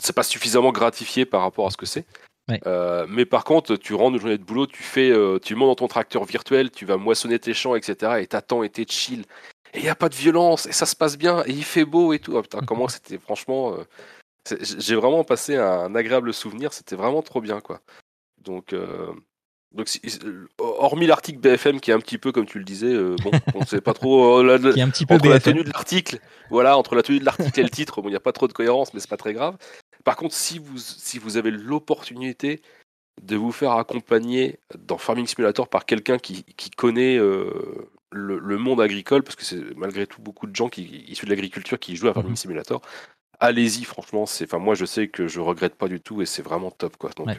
c'est pas suffisamment gratifié par rapport à ce que c'est. Ouais. Euh, mais par contre, tu rentres une journée de boulot, tu fais, euh, tu montes dans ton tracteur virtuel, tu vas moissonner tes champs, etc. Et t'attends et t'es chill. Et il n'y a pas de violence, et ça se passe bien, et il fait beau et tout. Ah, putain, comment c'était, franchement. euh, j'ai vraiment passé un agréable souvenir, c'était vraiment trop bien, quoi. Donc, euh, donc si- euh, hormis l'article BFM qui est un petit peu, comme tu le disais, euh, bon, on sait pas trop. euh, la- la- Qui est un petit peu entre la BFM. tenue de l'article, voilà, entre la tenue de l'article et le titre, bon, il n'y a pas trop de cohérence, mais c'est pas très grave. Par contre, si vous, si vous avez l'opportunité de vous faire accompagner dans Farming Simulator par quelqu'un qui, qui connaît euh, le, le monde agricole, parce que c'est malgré tout beaucoup de gens qui issus de l'agriculture qui jouent à Farming Mhm. Simulator, allez-y, franchement, enfin, moi je sais que je regrette pas du tout et c'est vraiment top, quoi. Donc, Ouais.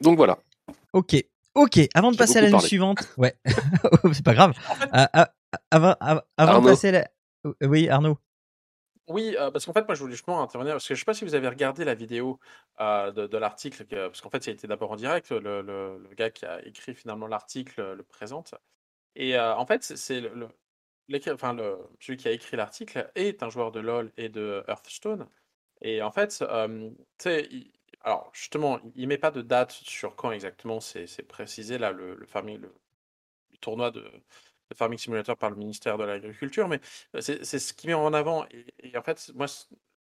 donc voilà. Ok, ok. Avant de passer à la beaucoup news parlé. suivante, ouais, c'est pas grave. Ah, ah, avant, de passer à la... euh, Oui, Arnaud. Oui, euh, parce qu'en fait, moi, je voulais justement intervenir, parce que je sais pas si vous avez regardé la vidéo euh, de, de l'article, parce qu'en fait, ça a été d'abord en direct, le, le- le gars qui a écrit finalement l'article euh, le présente. Et euh, en fait, c'est- le, enfin, le- celui qui a écrit l'article est un joueur de LoL et de Hearthstone. Et en fait, euh, tu sais, il- alors justement, il met pas de date sur quand exactement c'est précisé, là, le, le tournoi de, Farming Simulator par le ministère de l'Agriculture, mais euh, c'est ce qu'il met en avant. Et, en fait, moi,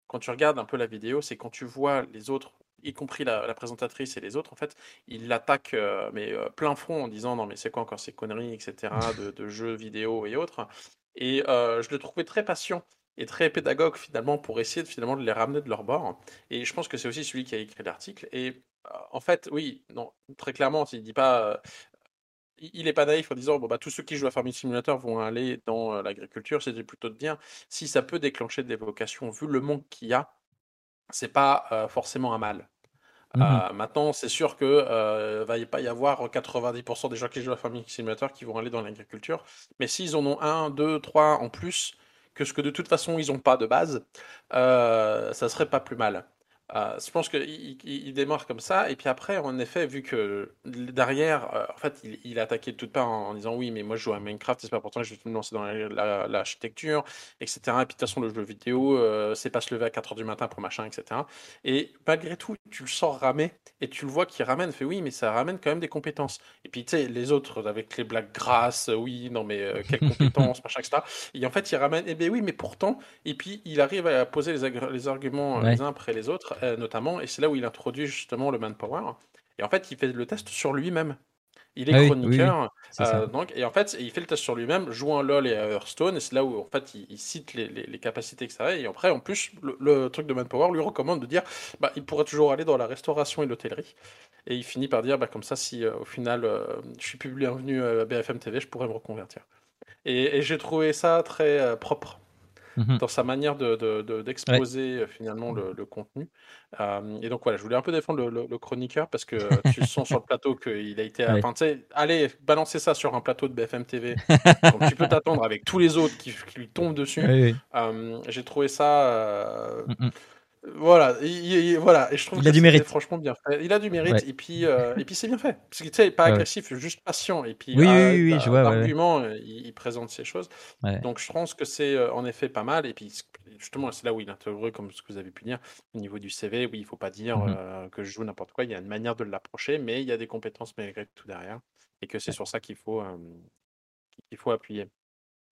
quand tu regardes un peu la vidéo, c'est quand tu vois les autres, y compris la, présentatrice et les autres, en fait, il l'attaque euh, mais euh, plein front en disant non mais c'est quoi encore ces conneries, etc. de, jeux vidéo et autres. Et je le trouvais très patient et très pédagogue finalement pour essayer de, finalement de les ramener de leur bord. Et je pense que c'est aussi celui qui a écrit l'article. Et euh, en fait, oui, non, très clairement, il dit pas. euh, il il est pas naïf en disant bon bah tous ceux qui jouent à Farming Simulator vont aller dans euh, l'agriculture, c'était plutôt de dire si ça peut déclencher des vocations vu le monde qu'il y a, c'est pas euh, forcément un mal. Euh, maintenant, c'est sûr que euh, va y pas y avoir 90% des gens qui jouent à Farming Simulator qui vont aller dans l'agriculture, mais s'ils en ont un, deux, trois en plus que ce que de toute façon ils n'ont pas de base, euh, ça serait pas plus mal. Euh, je pense qu'il il, démarre comme ça, et puis après, en effet, vu que derrière, euh, en fait, il, il a attaqué de toutes parts en, en disant oui, mais moi je joue à Minecraft, c'est pas pourtant que je vais me lancer dans la- la- l'architecture, etc. Et puis de toute façon, le jeu vidéo, euh, c'est pas se lever à 4h du matin pour machin, etc. Et malgré tout, tu le sens ramer, et tu le vois qu'il ramène, fait oui, mais ça ramène quand même des compétences. Et puis tu sais, les autres, avec les blagues grasses, oui, non mais quelles compétences, machin, etc. Et en fait, il ramène, eh ben oui, mais pourtant, et puis il arrive à poser les, arguments Ouais. les uns après les autres, euh, notamment, et c'est là où il introduit justement le manpower. Et en fait, il fait le test sur lui-même. Il est Ah oui, oui, oui, chroniqueur, ça. euh, donc, et en fait, il fait le test sur lui-même, jouant à LoL et à Hearthstone, et c'est là où en fait il, il cite les, les- les capacités, etc. Et après, en plus, le, le truc de Manpower lui recommande de dire bah, il pourrait toujours aller dans la restauration et l'hôtellerie. Et il finit par dire bah, comme ça, si euh, au final je suis plus bienvenu à BFM TV, je pourrais me reconvertir. Et, et j'ai trouvé ça très propre Mhm. dans sa manière de, de- de- d'exposer euh, finalement le, le contenu. Euh, et donc voilà, je voulais un peu défendre le, le- le chroniqueur parce que tu sens sur le plateau qu'il a été. Ouais. Enfin, allez, balancer ça sur un plateau de BFM TV. donc tu peux t'attendre avec tous les autres qui, qui lui tombent dessus. Euh, J'ai trouvé ça. euh, Mm, mm. Voilà, il, il- voilà, et je trouve Il que a du mérite. franchement bien fait. Il a du mérite, Ouais. et puis, euh, et puis c'est bien fait. Parce tu sais, pas ouais. agressif, juste patient, et puis Oui, oui, oui, d'a- je vois, ouais, ouais. d'arguments, euh, il, il présente ces choses. Donc je pense que c'est euh, en effet pas mal, et puis justement, c'est là où il intègre, comme ce que vous avez pu dire, au niveau du CV, oui, il faut pas dire Mhm. euh, que je joue n'importe quoi, il y a une manière de l'approcher, mais il y a des compétences malgré tout derrière, et que c'est sur ça qu'il faut, qu'il faut appuyer.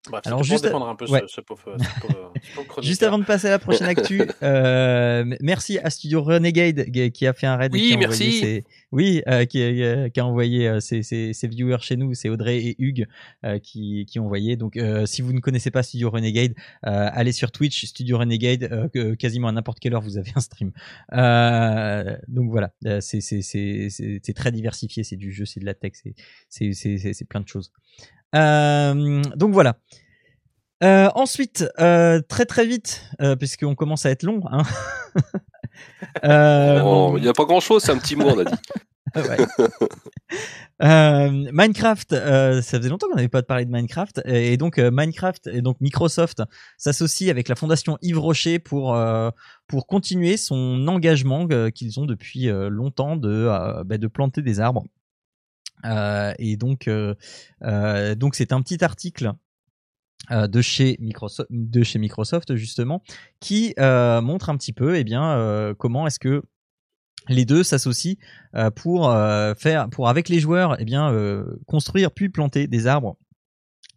Bref, Alors, juste- juste défendre un peu ce- ouais. ce, pauvre, ce pauvre- ce pauvre chroniqueur. Juste avant de passer à la prochaine actu, euh, merci à Studio Renegade qui- a fait un raid. Oui, qui a merci. envoyé ses- oui, euh, qui, euh, qui a envoyé ses, ses- ses viewers chez nous. C'est Audrey et Hugues euh, qui, qui ont envoyé. Donc, euh, si vous ne connaissez pas Studio Renegade, euh, allez sur Twitch, Studio Renegade. euh, quasiment à n'importe quelle heure, vous avez un stream. Euh, donc voilà, c'est très diversifié. C'est du jeu, c'est de la tech, c'est plein de choses. Euh, donc voilà. Euh, ensuite, euh, très très vite, puisqu'on commence à être long. Hein. Il n'y a pas grand chose, c'est un petit mot, on a dit. ouais. Euh, Minecraft, euh, ça faisait longtemps qu'on n'avait pas parlé de Minecraft, et donc euh, Minecraft et donc Microsoft s'associe avec la fondation Yves Rocher pour pour continuer son engagement qu'ils ont depuis longtemps de bah, de planter des arbres. Euh, et donc euh, euh, donc c'est un petit article de chez Microsoft, justement, qui montre un petit peu, eh bien, comment est-ce que les deux s'associent pour faire, pour avec les joueurs, eh bien, construire puis planter des arbres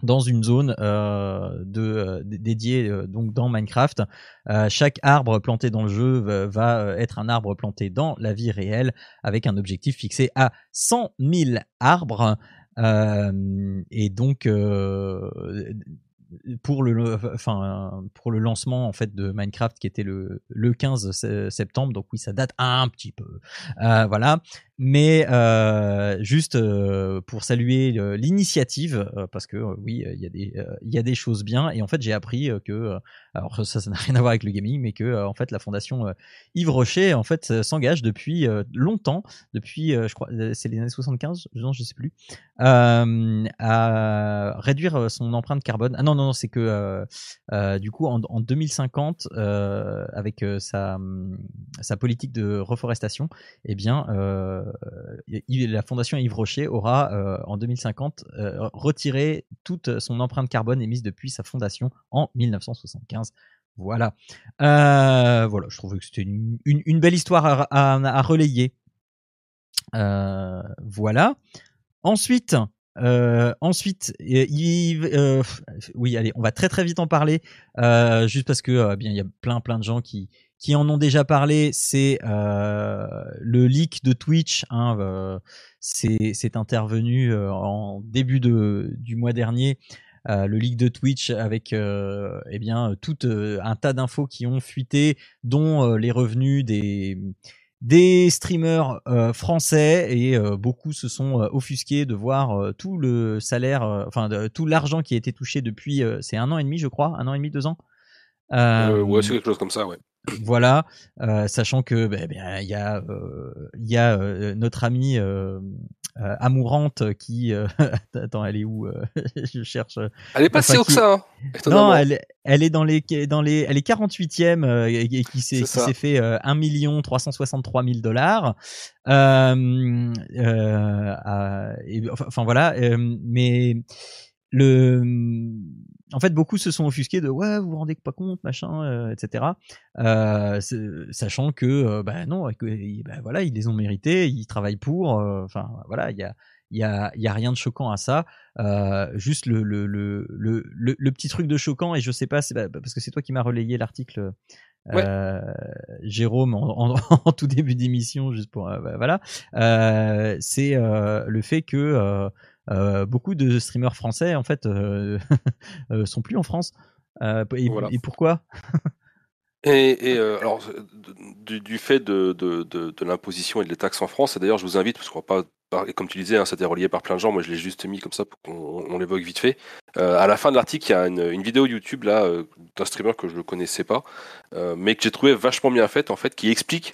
dans une zone euh, euh, dédiée euh, donc dans Minecraft. Chaque arbre planté dans le jeu va, être un arbre planté dans la vie réelle avec un objectif fixé à 100 000 arbres. Et donc pour le lancement en fait de Minecraft qui était le le 15 se- septembre donc oui ça date un petit peu voilà mais euh, juste euh, pour saluer euh, l'initiative parce que oui il y a des il y a des choses bien et en fait j'ai appris que alors ça ça n'a rien à voir avec le gaming mais que en fait la fondation Yves Rocher en fait s'engage depuis longtemps depuis je crois c'est les années 75 non je sais plus à réduire son empreinte carbone. Ah non, non, non c'est que du coup, en, en 2050, euh, avec sa, hum, sa politique de reforestation, eh bien, la fondation Yves Rocher aura euh, en 2050 euh, retiré toute son empreinte carbone émise depuis sa fondation en 1975. Voilà. Euh, voilà, je trouvais que c'était une, belle histoire à, relayer. Euh, voilà. Ensuite, euh, ensuite, euh, euh, oui, allez, on va très très vite en parler, euh, juste parce que euh, bien il y a plein plein de gens qui qui en ont déjà parlé. C'est euh, le leak de Twitch. Hein, euh, c'est intervenu euh, en début de du mois dernier. Le leak de Twitch avec eh bien tout un tas d'infos qui ont fuité, dont les revenus des des streamers français et beaucoup se sont offusqués de voir tout le salaire, enfin tout l'argent qui a été touché depuis c'est un an et demi je crois, un an et demi deux ans. Ouais, c'est quelque chose comme ça, ouais. Voilà, euh, sachant que ben, ben, il y a euh, il y a euh, notre amie euh, euh, amourante qui euh, attends elle est où je cherche Elle est pas si haut que ça, hein, non, elle, elle est dans les, dans les, elle est 48e euh, et, et qui s'est, s'est fait euh, 1 million 363 000 dollars. Euh, euh, enfin, voilà, euh, mais le, en fait, beaucoup se sont offusqués de ouais, vous vous rendez pas compte, machin, euh, etc. Euh, sachant que, euh, bah non, que, bah, voilà, ils les ont mérités, ils travaillent pour. euh, Enfin, voilà, il y a, il y a, y a rien de choquant à ça. Juste le, le, le, le, petit truc de choquant, et je sais pas, c'est bah, parce que c'est toi qui m'as relayé l'article, Jérôme, en, en, en tout début d'émission, juste pour, bah, voilà, c'est le fait que euh, beaucoup de streamers français, en fait, euh, euh, sont plus en France. Et, Voilà. et pourquoi? Et, et, euh, alors, du, du fait de, de, de, de l'imposition et de les taxes en France, et d'ailleurs, je vous invite, parce qu'on va pas comme tu disais, hein, c'était relié par plein de gens, moi je l'ai juste mis comme ça pour qu'on on l'évoque vite fait. Euh, à la fin de l'article, il y a une, une vidéo YouTube là euh, d'un streamer que je ne connaissais pas, mais que j'ai trouvé vachement bien faite, en fait, qui explique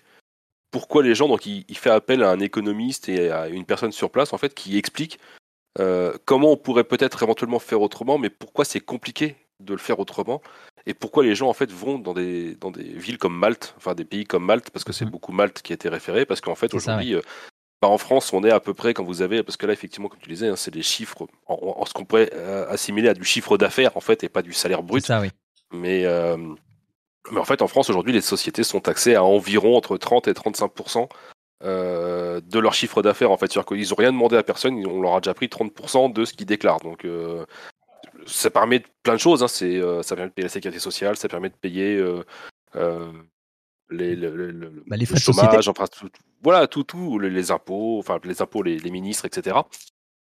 pourquoi les gens, donc il, il fait appel à un économiste et à une personne sur place, en fait, qui explique euh, comment on pourrait peut-être éventuellement faire autrement, mais pourquoi c'est compliqué de le faire autrement et pourquoi les gens en fait vont dans des dans des villes comme Malte, enfin des pays comme Malte parce que c'est Mhm. beaucoup Malte qui a été référé parce qu'en fait aujourd'hui euh, bah, en France on est à peu près quand vous avez parce que là effectivement comme tu disais hein, c'est des chiffres en, en- en ce qu'on pourrait euh, assimiler à du chiffre d'affaires en fait et pas du salaire brut ça, oui. mais mais en fait en France aujourd'hui les sociétés sont taxées à environ entre 30 et 35 euh, de leur chiffre d'affaires en fait c'est-à-dire qu'ils ont rien demandé à personne on leur a déjà pris 30 de ce qu'ils déclarent donc euh, ça permet plein de choses. Hein. C'est, ça permet de payer la sécurité sociale, ça permet de payer les, bah, les frais le chômage, enfin, tout, voilà, tout, tout, les, impôts, enfin les impôts, les, ministres, etc.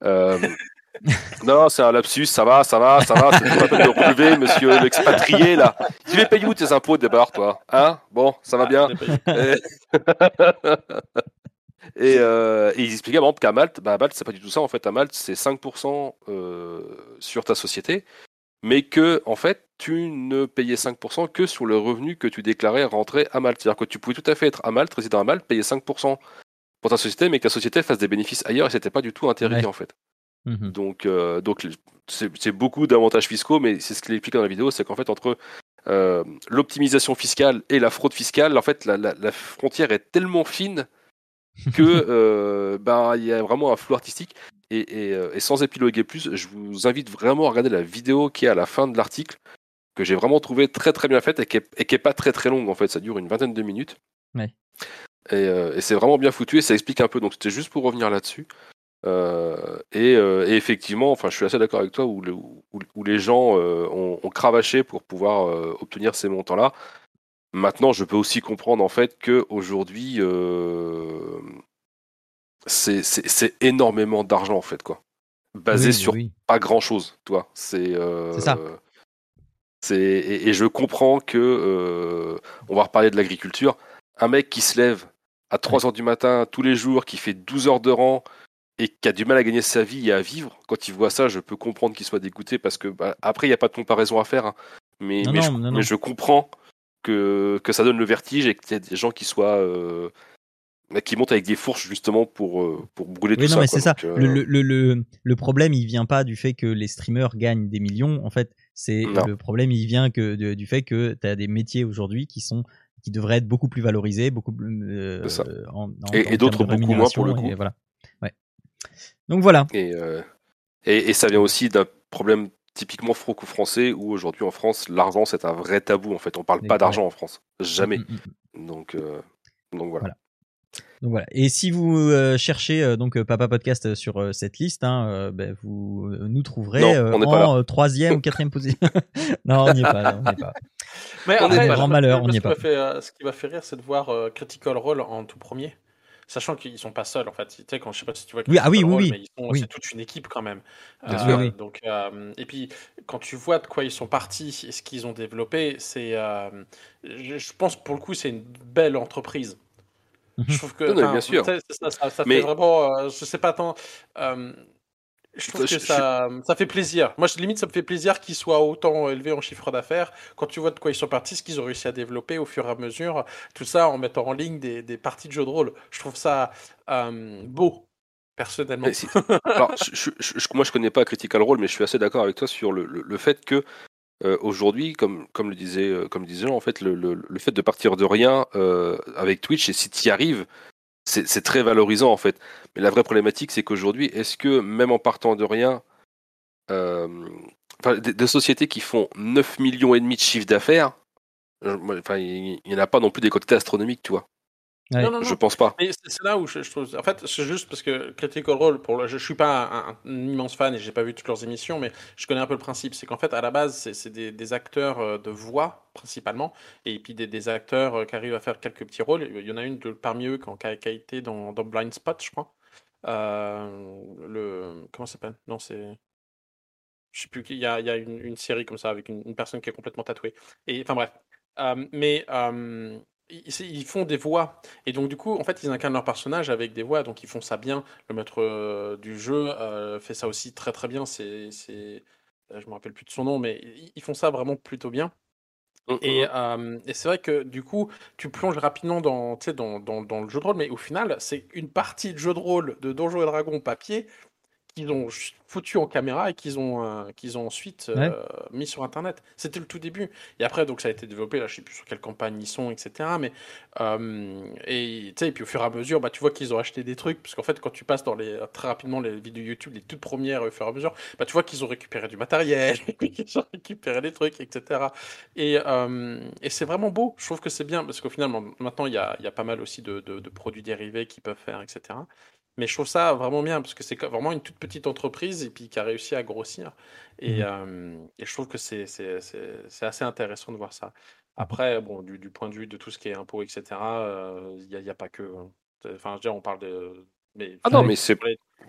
Euh, non, c'est un lapsus, ça va, ça va, ça va, c'est pas peine de relever, monsieur l'expatrié, là. Tu les payes où tes impôts, d'abord, toi Hein? Bon, ça va ah, bien et, euh, et, ils expliquaient, par exemple, qu'à Malte, bah, Malte, c'est pas du tout ça, en fait, à Malte, c'est 5% euh, sur ta société, mais que, en fait, tu ne payais 5% que sur le revenu que tu déclarais rentrer à Malte. C'est-à-dire que tu pouvais tout à fait être à Malte, résident à Malte, payer 5% pour ta société, mais que la société fasse des bénéfices ailleurs et c'était pas du tout intéressé en fait. Mmh donc, euh, donc c'est beaucoup d'avantages fiscaux, mais c'est ce qu'il explique dans la vidéo, c'est qu'en fait entre euh, l'optimisation fiscale et la fraude fiscale, en fait la, frontière est tellement fine que euh, ben, il y a vraiment un flou artistique. Et, et, sans épiloguer plus, je vous invite vraiment à regarder la vidéo qui est à la fin de l'article, que j'ai vraiment trouvé très très bien faite et qui, est, pas très très longue en fait, ça dure une vingtaine de minutes. Et, c'est vraiment bien foutu et ça explique un peu. Donc c'était juste pour revenir là-dessus. Euh, euh, et, effectivement, enfin, je suis assez d'accord avec toi où, où, les gens euh, ont, cravaché pour pouvoir obtenir ces montants-là. Maintenant, je peux aussi comprendre en fait que aujourd'hui, c'est énormément d'argent en fait, quoi, basé sur pas grand-chose, toi. C'est ça. Et, et, je comprends que on va reparler de l'agriculture. Un mec qui se lève à 3 heures du matin tous les jours, qui fait 12 heures de rang, et qui a du mal à gagner sa vie et à vivre, quand il voit ça, je peux comprendre qu'il soit dégoûté parce que bah, après, il n'y a pas de comparaison à faire. Hein. Mais, mais, je, comprends que, que ça donne le vertige et qu'il y a des gens qui soient. Euh, bah, qui montent avec des fourches justement pour, euh, pour brûler tout non, mais c'est ça. Euh, le, le, le, le, problème, il vient pas du fait que les streamers gagnent des millions. En fait, c'est le problème, il vient que du fait que tu as des métiers aujourd'hui qui sont qui devraient être beaucoup plus valorisés, beaucoup plus en, et, d'autres beaucoup moins pour le coup. voilà. Donc voilà. Euh, et, et, ça vient aussi d'un problème typiquement franco-français où aujourd'hui en France, l'argent c'est un vrai tabou en fait. On parle pas d'argent en France. Jamais. Mm, mm, mm. Donc, euh, donc voilà. Donc voilà. Et si vous euh, cherchez donc Papa Podcast sur cette liste, hein, ben, vous nous trouverez en troisième ou quatrième position. non, on n'y est pas. on est pas. Mais on est grand malheur, on n'y est pas. ce qui m'a fait rire, c'est de voir Critical Role en tout premier. Sachant qu'ils sont pas seuls en fait. Tu sais, quand je sais pas si tu vois. Oui, ah oui, oui, mais ils c'est toute une équipe quand même. Euh, donc, euh, et puis quand tu vois de quoi ils sont partis et ce qu'ils ont développé, c'est, euh, je pense pour le coup, c'est une belle entreprise. Mhm. Je trouve que, bien sûr. Ça, ça, ça mais... fait vraiment, je sais pas tant. Je trouve que ça, ça fait plaisir. Moi, limite, ça me fait plaisir qu'ils soient autant élevés en chiffre d'affaires. Quand tu vois de quoi ils sont partis, ce qu'ils ont réussi à développer au fur et à mesure, tout ça en mettant en ligne des, des parties de jeux de rôle. Je trouve ça euh, beau, personnellement. Alors, je, je, moi, je connais pas Critical Role, mais je suis assez d'accord avec toi sur le, le, fait que euh, aujourd'hui, comme, comme le disait, euh, comme disait en fait, le, le, fait de partir de rien avec Twitch, et si tu y arrives, c'est très valorisant en fait. Mais la vraie problématique, c'est qu'aujourd'hui, est-ce que même en partant de rien, euh, des, sociétés qui font 9 millions et demi de chiffre d'affaires, enfin, il n'y en a pas non plus des quantités astronomiques, tu vois. Non, non, Je pense pas. c'est là où je, trouve. En fait, c'est juste parce que Critical Role, pour je, suis pas un, immense fan et j'ai pas vu toutes leurs émissions, mais je connais un peu le principe. C'est qu'en fait, à la base, c'est des, acteurs euh, de voix principalement, et puis des, acteurs euh, qui arrivent à faire quelques petits rôles. Il y en a une de, parmi eux qui a, été dans, Blind Spot, je crois. Euh, le comment ça s'appelle? Non, c'est je sais plus. Il y a, il y a une, série comme ça avec une, personne qui est complètement tatouée. Et enfin bref. mais ils, font des voix. Et donc, du coup, en fait, ils incarnent leur personnage avec des voix. Donc, ils font ça bien. Le maître euh, du jeu euh, fait ça aussi très, très bien. C'est, euh, je me rappelle plus de son nom, mais ils font ça vraiment plutôt bien. Mmh, et, mmh. et c'est vrai que du coup, tu plonges rapidement dans, dans, dans, dans, le jeu de rôle, mais au final, c'est une partie de jeu de rôle de Donjons et Dragons papier qu'ils ont foutu en caméra et qu'ils ont, euh, qu'ils ont ensuite euh, mis sur Internet. C'était le tout début. Et après, donc ça a été développé, là, je sais plus sur quelle campagne ils sont, etc. Mais, euh, et, et puis au fur et à mesure, bah, tu vois qu'ils ont acheté des trucs, parce qu'en fait, quand tu passes dans les, très rapidement les vidéos YouTube, les toutes premières au fur et à mesure, bah, tu vois qu'ils ont récupéré du matériel, qu'ils ont récupéré des trucs, etc. Et, et c'est vraiment beau. Je trouve que c'est bien, parce qu'au final, maintenant, il y a, y a, pas mal aussi de, de, de produits dérivés qu'ils peuvent faire, etc. Mais je trouve ça vraiment bien parce que c'est vraiment une toute petite entreprise et puis qui a réussi à grossir. Et, Mmh et je trouve que c'est assez intéressant de voir ça. Après, bon, du, du point de vue de tout ce qui est impôts, etc., il n'y a, a pas que. hein. Enfin, je veux dire, on parle de. Mais, Ah non, mais c'est.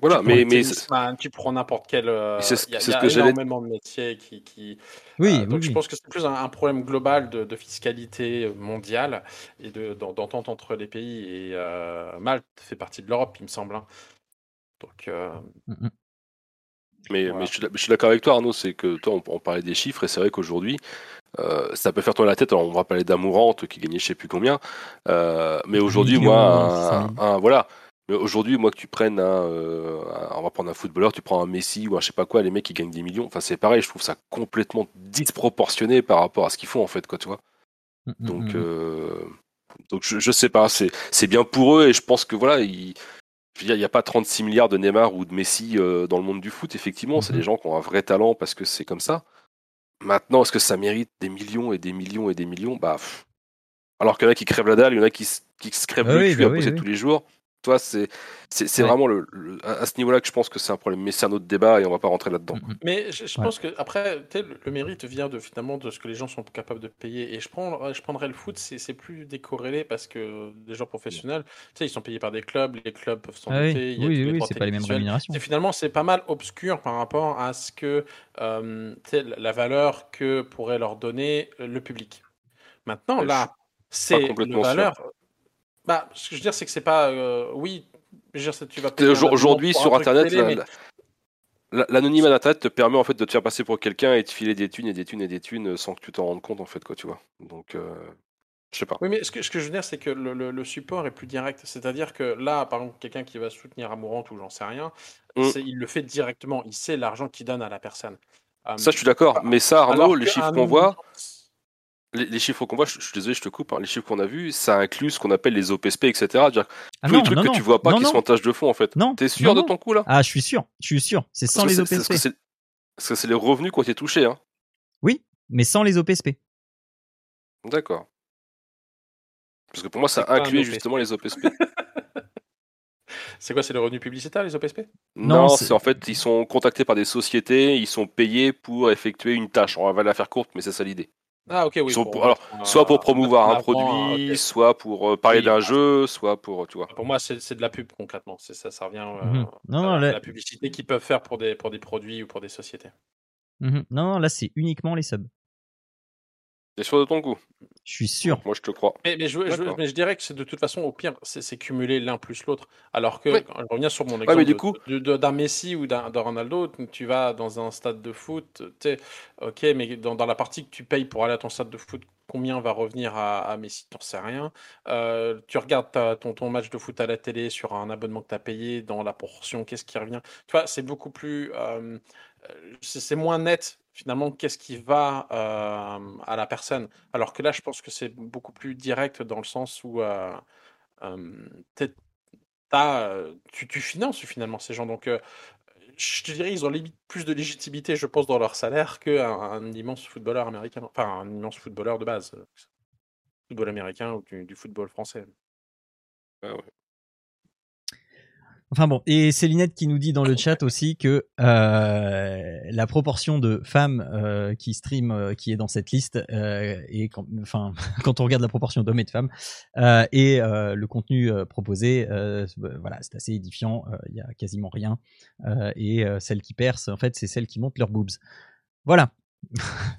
Voilà, mais. mais tennisman, tu prends n'importe quel. euh, c'est ce- ce a que j'allais- énormément de métiers qui. qui Oui, euh, oui, donc je pense que c'est plus un, un problème global de, de fiscalité mondiale et de- d'en- d'entente entre les pays. Et euh, Malte fait partie de l'Europe, il me semble. hein. Donc, euh, Mmh Mais, Voilà. mais je suis, d'accord avec toi, Arnaud, c'est que toi, on, on parlait des chiffres, et c'est vrai qu'aujourd'hui, euh, ça peut faire tourner la tête. Alors, on va parler d'Amourante qui gagnait je sais plus combien, euh, mais aujourd'hui, moi, 600 000. un, un- voilà. Mais aujourd'hui, moi, que tu prennes un, euh, un- on va prendre un footballeur, tu prends un Messi ou un je sais pas quoi, les mecs qui gagnent des millions, enfin, c'est pareil, je trouve ça complètement disproportionné par rapport à ce qu'ils font, en fait, quoi, tu vois. Mmh, mmh, Donc, mmh. euh, donc je, je sais pas, c'est bien pour eux et je pense que voilà, il je veux dire, il n'y a pas 36 milliards de Neymar ou de Messi euh, dans le monde du foot, effectivement, c'est des gens qui ont un vrai talent parce que c'est comme ça. Maintenant, est-ce que ça mérite des millions et des millions et des millions? Bah, pff. alors qu'il y en a qui crèvent la dalle, il y en a qui, se- qui se crèvent Ah le oui, cul bah à oui, oui. tous les jours. Toi, c'est c'est c'est Ouais. vraiment le, le- à ce niveau-là que je pense que c'est un problème. Mais c'est un autre débat et on va pas rentrer là-dedans. Mais je, je Ouais. pense que après, le, le mérite vient de finalement de ce que les gens sont capables de payer. Et je prends, je prendrais le foot, c'est plus décorrélé parce que les gens professionnels, tu sais, ils sont payés par des clubs, les clubs peuvent s'en Ah oui, doter, oui, c'est pas les mêmes rémunérations. C'est finalement c'est pas mal obscur par rapport à ce que euh, la valeur que pourrait leur donner le public. Maintenant là, c'est le complètement sûr. Bah, ce que je veux dire, c'est que c'est pas. euh, oui, je veux dire, tu vas Aujourd'hui, sur Internet, l'anonymat d'Internet te permet en fait de te faire passer pour quelqu'un et de filer des thunes et des thunes et des thunes euh, sans que tu t'en rendes compte en fait, quoi, tu vois. Donc, euh, je sais pas. Oui, mais ce que, ce que je veux dire, c'est que le, le- le support est plus direct. C'est-à-dire que là, par exemple, quelqu'un qui va soutenir Amourante ou j'en sais rien, Mm. il le fait directement. Il sait l'argent qu'il donne à la personne. Euh, Ça, je suis d'accord. Mais ça, Arnaud, les chiffres qu'on voit, les, les chiffres qu'on voit, je, je suis désolé, je te coupe, hein, les chiffres qu'on a vus, ça inclut ce qu'on appelle les OPSP, etc. C'est-à-dire Ah tous non, les trucs non, que non. tu vois pas non, qui non. sont en tâche de fond en fait. Non, T'es sûr non, de ton coup là? Ah, je suis sûr, je suis sûr. C'est sans les OPSP. Parce que c'est les revenus qui ont été touchés, hein. Oui, mais sans les OPSP. D'accord. Parce que pour moi, ça incluait justement les OPSP. C'est quoi, c'est les revenus publicitaires, les OPSP Non, non, c'est- c'est en fait, ils sont contactés par des sociétés, ils sont payés pour effectuer une tâche. On va la faire courte, mais c'est ça l'idée. Ah, ok, oui. Ils sont pour pour- alors, Soit euh, pour promouvoir un produit, ok. soit pour euh, parler Oui, d'un bah, jeu, soit pour, tu vois. Pour moi, c'est c'est de la pub concrètement. C'est ça, ça revient euh, Mhm. Non, à non, la, là- la publicité qu'ils peuvent faire pour des, pour des produits ou pour des sociétés. Mhm. Non, non, là, c'est uniquement les subs. T'es sûr de ton coup? Je suis sûr. Moi, je te crois. Mais, mais, je, je- D'accord. mais je dirais que c'est de toute façon, au pire, c'est c'est cumuler l'un plus l'autre. Alors que, Ouais. quand je reviens sur mon exemple mais du de- coup- de- de- d'un Messi ou d'un d'un Ronaldo, tu vas dans un stade de foot, tu sais, ok, mais dans, dans la partie que tu payes pour aller à ton stade de foot, combien va revenir à, à Messi? T'en sais rien. Euh, tu regardes ta- ton, ton match de foot à la télé sur un abonnement que tu as payé, dans la portion, qu'est-ce qui revient? Tu vois, c'est beaucoup plus. euh, euh, c'est c'est moins net finalement qu'est-ce qui va euh, à la personne? Alors que là, je pense que c'est beaucoup plus direct dans le sens où euh, euh, euh, tu, finances finalement ces gens. Donc, je te dirais, ils ont limite plus de légitimité, je pense, dans leur salaire qu'un un immense footballeur américain. Enfin, un immense footballeur de base. Football américain ou du, du football français. Enfin bon, et Célinette qui nous dit dans le chat aussi que euh, la proportion de femmes euh, qui stream euh, qui est dans cette liste, et quand, enfin quand on regarde la proportion d'hommes et de femmes et le contenu proposé, euh, voilà, c'est assez édifiant. Il y a quasiment rien, et celles qui percent, en fait, c'est celles qui montent leurs boobs. Voilà.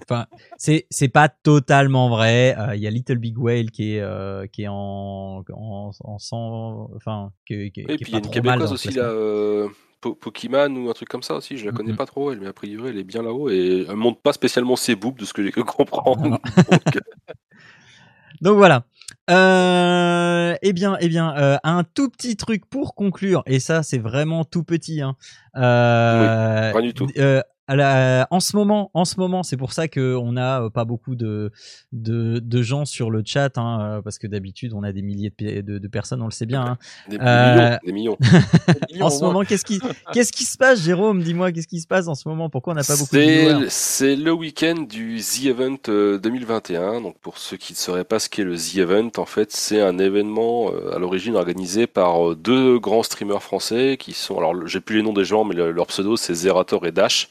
Enfin, c'est c'est pas totalement vrai. Euh, Il y a Little Big Whale qui est euh, qui est en en, en 100, enfin qui, qui, Et qui est puis il y pas a une québécoise aussi, là, euh, Po- Pokémon ou un truc comme ça aussi. Je la connais Mhm. pas trop, elle, mais a priori, elle est bien là-haut et elle monte pas spécialement ses boobs de ce que j'ai cru comprendre. Donc, Donc voilà. Euh, eh bien, eh bien, euh, un tout petit truc pour conclure, et ça c'est vraiment tout petit. Hein. Euh, rien du tout. Euh, en ce moment, en ce moment, c'est pour ça qu'on n'a pas beaucoup de, de, de, gens sur le chat, hein, parce que d'habitude on a des milliers de, de, de, personnes, on le sait bien. Hein. Des, millions, des millions. en ce moment, qu'est-ce qui, qu'est-ce qui se passe, Jérôme? Dis-moi, qu'est-ce qui se passe en ce moment? Pourquoi on n'a pas beaucoup de C'est le week-end du The Event 2021. Donc pour ceux qui ne sauraient pas ce qu'est le The Event, en fait, c'est un événement à l'origine organisé par deux grands streamers français qui sont, alors j'ai plus les noms des gens, mais leur pseudo c'est Zerator et Dash.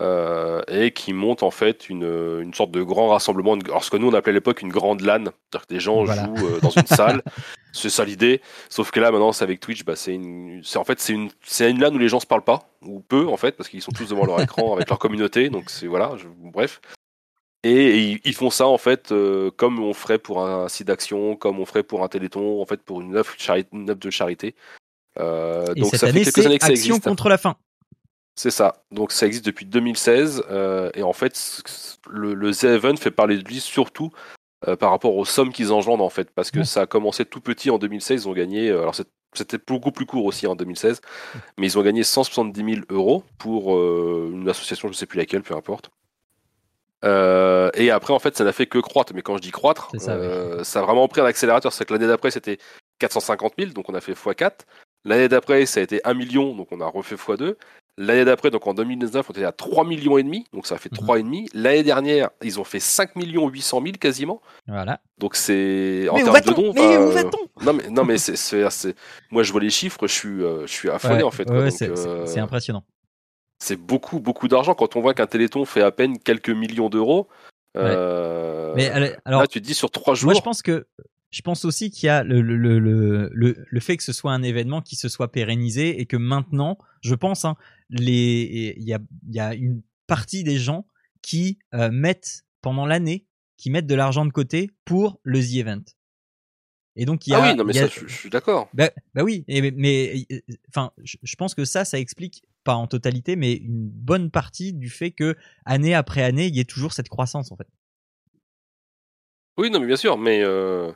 Euh, et qui montent en fait une, une, sorte de grand rassemblement, alors ce que nous on appelait à l'époque une grande LAN, c'est-à-dire que des gens jouent euh, dans une salle, c'est ça l'idée, sauf que là maintenant c'est avec Twitch, bah, c'est une, en fait c'est une, une LAN où les gens se parlent pas, ou peu en fait, parce qu'ils sont tous devant leur écran avec leur communauté, donc c'est voilà, bref. Et, ils font ça en fait euh, comme on ferait pour un site d'action, comme on ferait pour un téléthon, en fait pour une œuvre, une œuvre de charité. Euh, et donc cette ça année, fait quelques années que ça Action existe. contre la faim. C'est ça. Donc ça existe depuis 2016 euh, et en fait le, le The fait parler de lui surtout euh, par rapport aux sommes qu'ils engendrent en fait parce que ça a commencé tout petit en 2016. Ils ont gagné. Euh, alors c'était beaucoup plus court aussi en 2016, mais ils ont gagné 170 000 euros pour euh, une association, je ne sais plus laquelle, peu importe. Euh, et après, en fait, ça n'a fait que croître. Mais quand je dis croître, ça, euh, ça, a vraiment pris un accélérateur. C'est que l'année d'après, c'était 450 000, donc on a fait x4. L'année d'après, ça a été 1 million, donc on a refait x2. L'année d'après, donc en 2019, on était à 3 millions et demi, donc ça a fait 3,5. Mhm. L'année dernière, ils ont fait 5 millions 800 000 quasiment. Voilà. Donc c'est en termes de dons. Mais où va-t-on? Non mais non mais c'est moi je vois les chiffres, je suis euh, je suis affolé en fait. c'est euh, impressionnant. C'est beaucoup beaucoup d'argent quand on voit qu'un Téléthon fait à peine quelques millions d'euros. Euh, mais alors, là, tu te dis sur trois jours. Moi, je pense que je pense aussi qu'il y a le, le, le, le, fait que ce soit un événement qui se soit pérennisé et que maintenant, je pense, hein, les, il y a, y a une partie des gens qui euh, mettent pendant l'année, qui mettent de l'argent de côté pour le The Event. Et donc il y a. Ah oui, non mais ça, je, suis d'accord. Bah, bah, oui, mais enfin, je, pense que ça, ça explique pas en totalité, mais une bonne partie du fait que année après année, il y ait toujours cette croissance en fait. Oui, non, mais bien sûr, mais euh,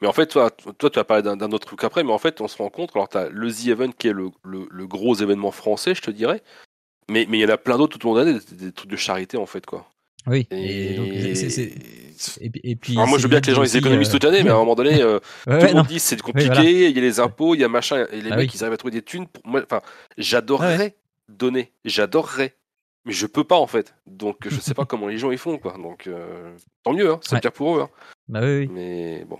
mais en fait, toi, toi tu as parlé d'un autre truc après, mais en fait, on se rend compte, alors tu as le The Event qui est le, le, gros événement français, je te dirais, mais mais il y en a plein d'autres tout au long de l'année, des, trucs de charité en fait, quoi. Oui. Et, donc, et, puis, alors moi, je veux bien que les gens ils économisent toute l'année, mais à un moment donné, euh, tout le monde dit c'est compliqué, il y a les impôts, il y a machin, et les ah mecs ils arrivent à trouver des thunes. Pour moi, enfin, j'adorerais donner, j'adorerais mais je peux pas en fait. Donc je sais pas comment les gens ils font quoi. Donc euh, tant mieux, hein, ça veut dire pour eux. Hein. Bah oui, oui. Mais bon.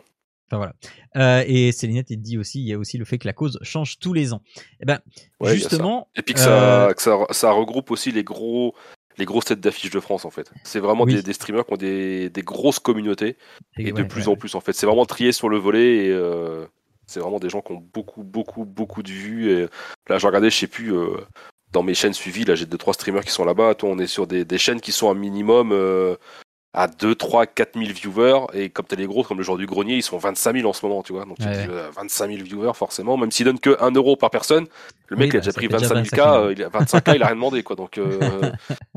Enfin voilà. Euh, et Célinette, il dit aussi, il y a aussi le fait que la cause change tous les ans. Et eh ben justement. Et puis que, ça, que ça, ça, regroupe aussi les gros. Les grosses têtes d'affiches de France en fait. C'est vraiment des, des, streamers qui ont des, des grosses communautés et, de plus en plus en fait. C'est vraiment trié sur le volet et euh, c'est vraiment des gens qui ont beaucoup beaucoup beaucoup de vues. Et là, je regardais, je sais plus, euh, dans mes chaînes suivies, là j'ai deux trois streamers qui sont là-bas. Toi, on est sur des, des chaînes qui sont un minimum euh, à 2, 3, 4 000 viewers. Et comme t'as les gros, comme le genre du grenier, ils sont 25 000 en ce moment, tu vois. Donc tu dis, 25 000 viewers, forcément. Même s'ils donnent que 1 euro par personne, le mec il a bah, déjà pris 25 000 k, il a 25 k, il a rien demandé, quoi. Donc euh,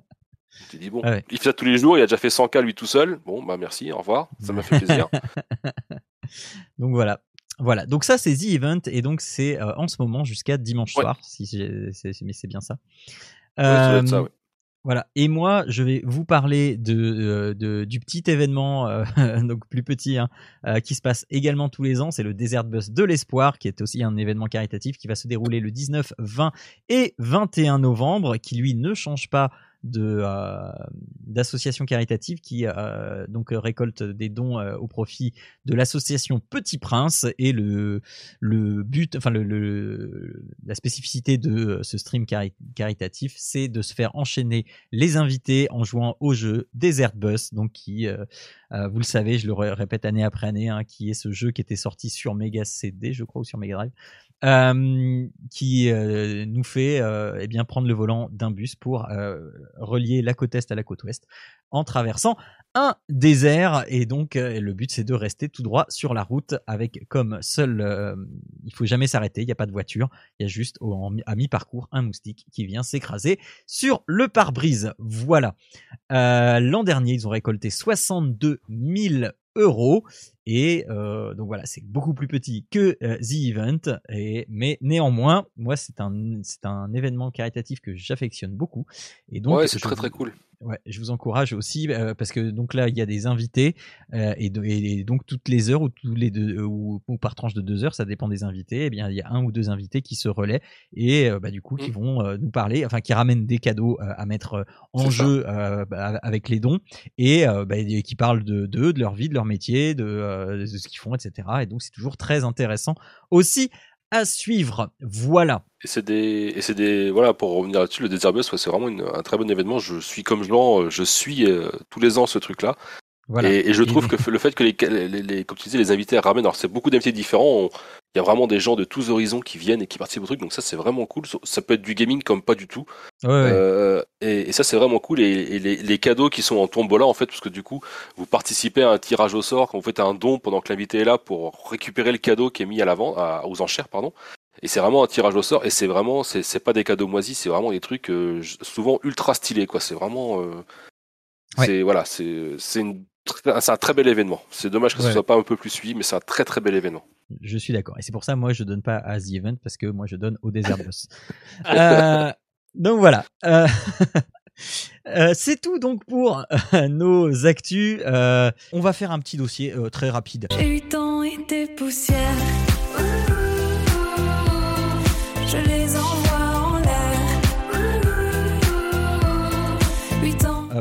tu dis bon, il fait ça tous les jours, il a déjà fait 100 k lui tout seul. Bon, bah merci, au revoir, ça m'a fait plaisir. donc voilà. Voilà, donc ça c'est The Event et donc c'est euh, en ce moment jusqu'à dimanche soir, si mais c'est bien ça. Euh, ça Voilà, et moi je vais vous parler de, euh, du petit événement, euh, donc plus petit, hein, qui se passe également tous les ans, c'est le Desert Bus de l'Espoir, qui est aussi un événement caritatif qui va se dérouler le 19, 20 et 21 novembre, qui lui ne change pas euh, d'associations caritatives qui euh, donc récoltent des dons euh, au profit de l'association Petit Prince et le but enfin la spécificité de ce stream caritatif c'est de se faire enchaîner les invités en jouant au jeu Desert Bus donc qui vous le savez je le répète année après année hein, qui est ce jeu qui était sorti sur Mega CD je crois ou sur Mega Drive. euh, qui euh, nous fait euh, eh bien prendre le volant d'un bus pour relier la côte est à la côte ouest en traversant un désert. Et donc le but c'est de rester tout droit sur la route avec comme seul il faut jamais s'arrêter il n'y a pas de voiture il y a juste à mi-parcours un moustique qui vient s'écraser sur le pare-brise. Voilà. L'an dernier ils ont récolté 62 000 euros Et euh, donc voilà, c'est beaucoup plus petit que euh, The Event, et, mais néanmoins, moi c'est un c'est un événement caritatif que j'affectionne beaucoup. Et donc ouais, c'est très vous- très cool. Ouais, je vous encourage aussi euh, parce que donc là il y a des invités et, de- et donc toutes les heures ou tous les deux ou, ou par tranche de deux heures, ça dépend des invités. Et bien il y a un ou deux invités qui se relaient et bah, du coup qui Mm. vont nous parler, enfin qui ramènent des cadeaux à mettre en jeu bah, avec les dons et bah, et qui parlent de d'eux, de leur vie, de leur métier, de, de ce qu'ils font, etc. Et donc c'est toujours très intéressant aussi à suivre. Voilà. Et c'est des, et c'est des, voilà, pour revenir là-dessus, le Desert Bus, ouais, c'est vraiment une- un très bon événement. Je suis comme Jean, euh, je suis euh, tous les ans ce truc-là. Voilà. Et, et je trouve que le fait que les, les, les- comme tu disais, les invités ramènent, alors c'est beaucoup d'invités différents. on- Il y a vraiment des gens de tous horizons qui viennent et qui participent au truc, donc ça c'est vraiment cool. Ça peut être du gaming comme pas du tout. Ouais, ouais. Euh, et, et ça c'est vraiment cool. Et, et les, les cadeaux qui sont en tombola en fait, parce que du coup vous participez à un tirage au sort quand vous faites un don pendant que l'invité est là pour récupérer le cadeau qui est mis à l'avant, aux enchères pardon. Et c'est vraiment un tirage au sort et c'est vraiment c'est pas des cadeaux moisis, c'est vraiment des trucs euh, souvent ultra stylés quoi. C'est vraiment euh, Ouais. c'est voilà c'est c'est une tr- c'est un très bel événement. C'est dommage que Ouais. ce soit pas un peu plus suivi, mais c'est un très très bel événement. Je suis d'accord. Et c'est pour ça, moi, je donne pas à The Event parce que moi, je donne au Desert Bus. Euh, donc voilà. Euh, euh, c'est tout donc pour euh, nos actus. Euh, on va faire un petit dossier euh, très rapide. J'ai eu temps et des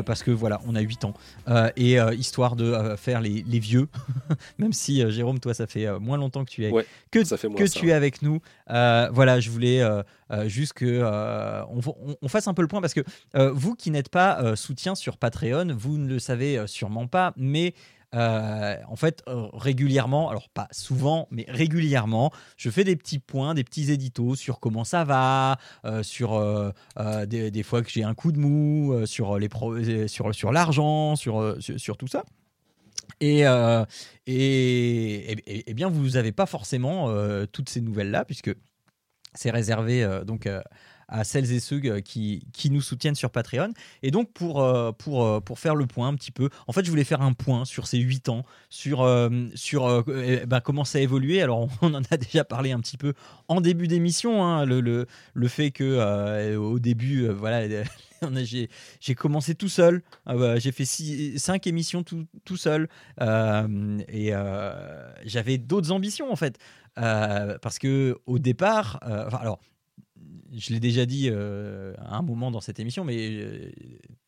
parce que voilà, on a 8 ans. Euh, et euh, histoire de euh, faire les, les vieux, même si euh, Jérôme, toi, ça fait euh, moins longtemps que tu es, Ouais, que, que ça. tu es avec nous. Euh, voilà, je voulais euh, euh, juste que euh, on, on- on fasse un peu le point parce que euh, vous qui n'êtes pas euh, soutien sur Patreon, vous ne le savez euh, sûrement pas, mais euh, en fait, euh, régulièrement, alors pas souvent, mais régulièrement, je fais des petits points, des petits éditos sur comment ça va, euh, sur des, fois que j'ai un coup de mou, sur les sur sur l'argent, sur, sur tout ça. Et, et, et- bien, vous n'avez pas forcément toutes ces nouvelles-là, puisque c'est réservé donc à celles et ceux euh, qui, qui nous soutiennent sur Patreon. Et donc, pour, euh, pour, euh, pour faire le point un petit peu, en fait, je voulais faire un point sur ces 8 ans, sur, sur euh, eh ben, comment ça a évolué. Alors, on en a déjà parlé un petit peu en début d'émission, hein, le, le, le fait que au début, voilà. J'ai commencé tout seul, Ah bah, j'ai fait 5 émissions tout, tout seul et j'avais d'autres ambitions en fait. Parce que au départ, alors je l'ai déjà dit euh, à un moment dans cette émission, mais euh,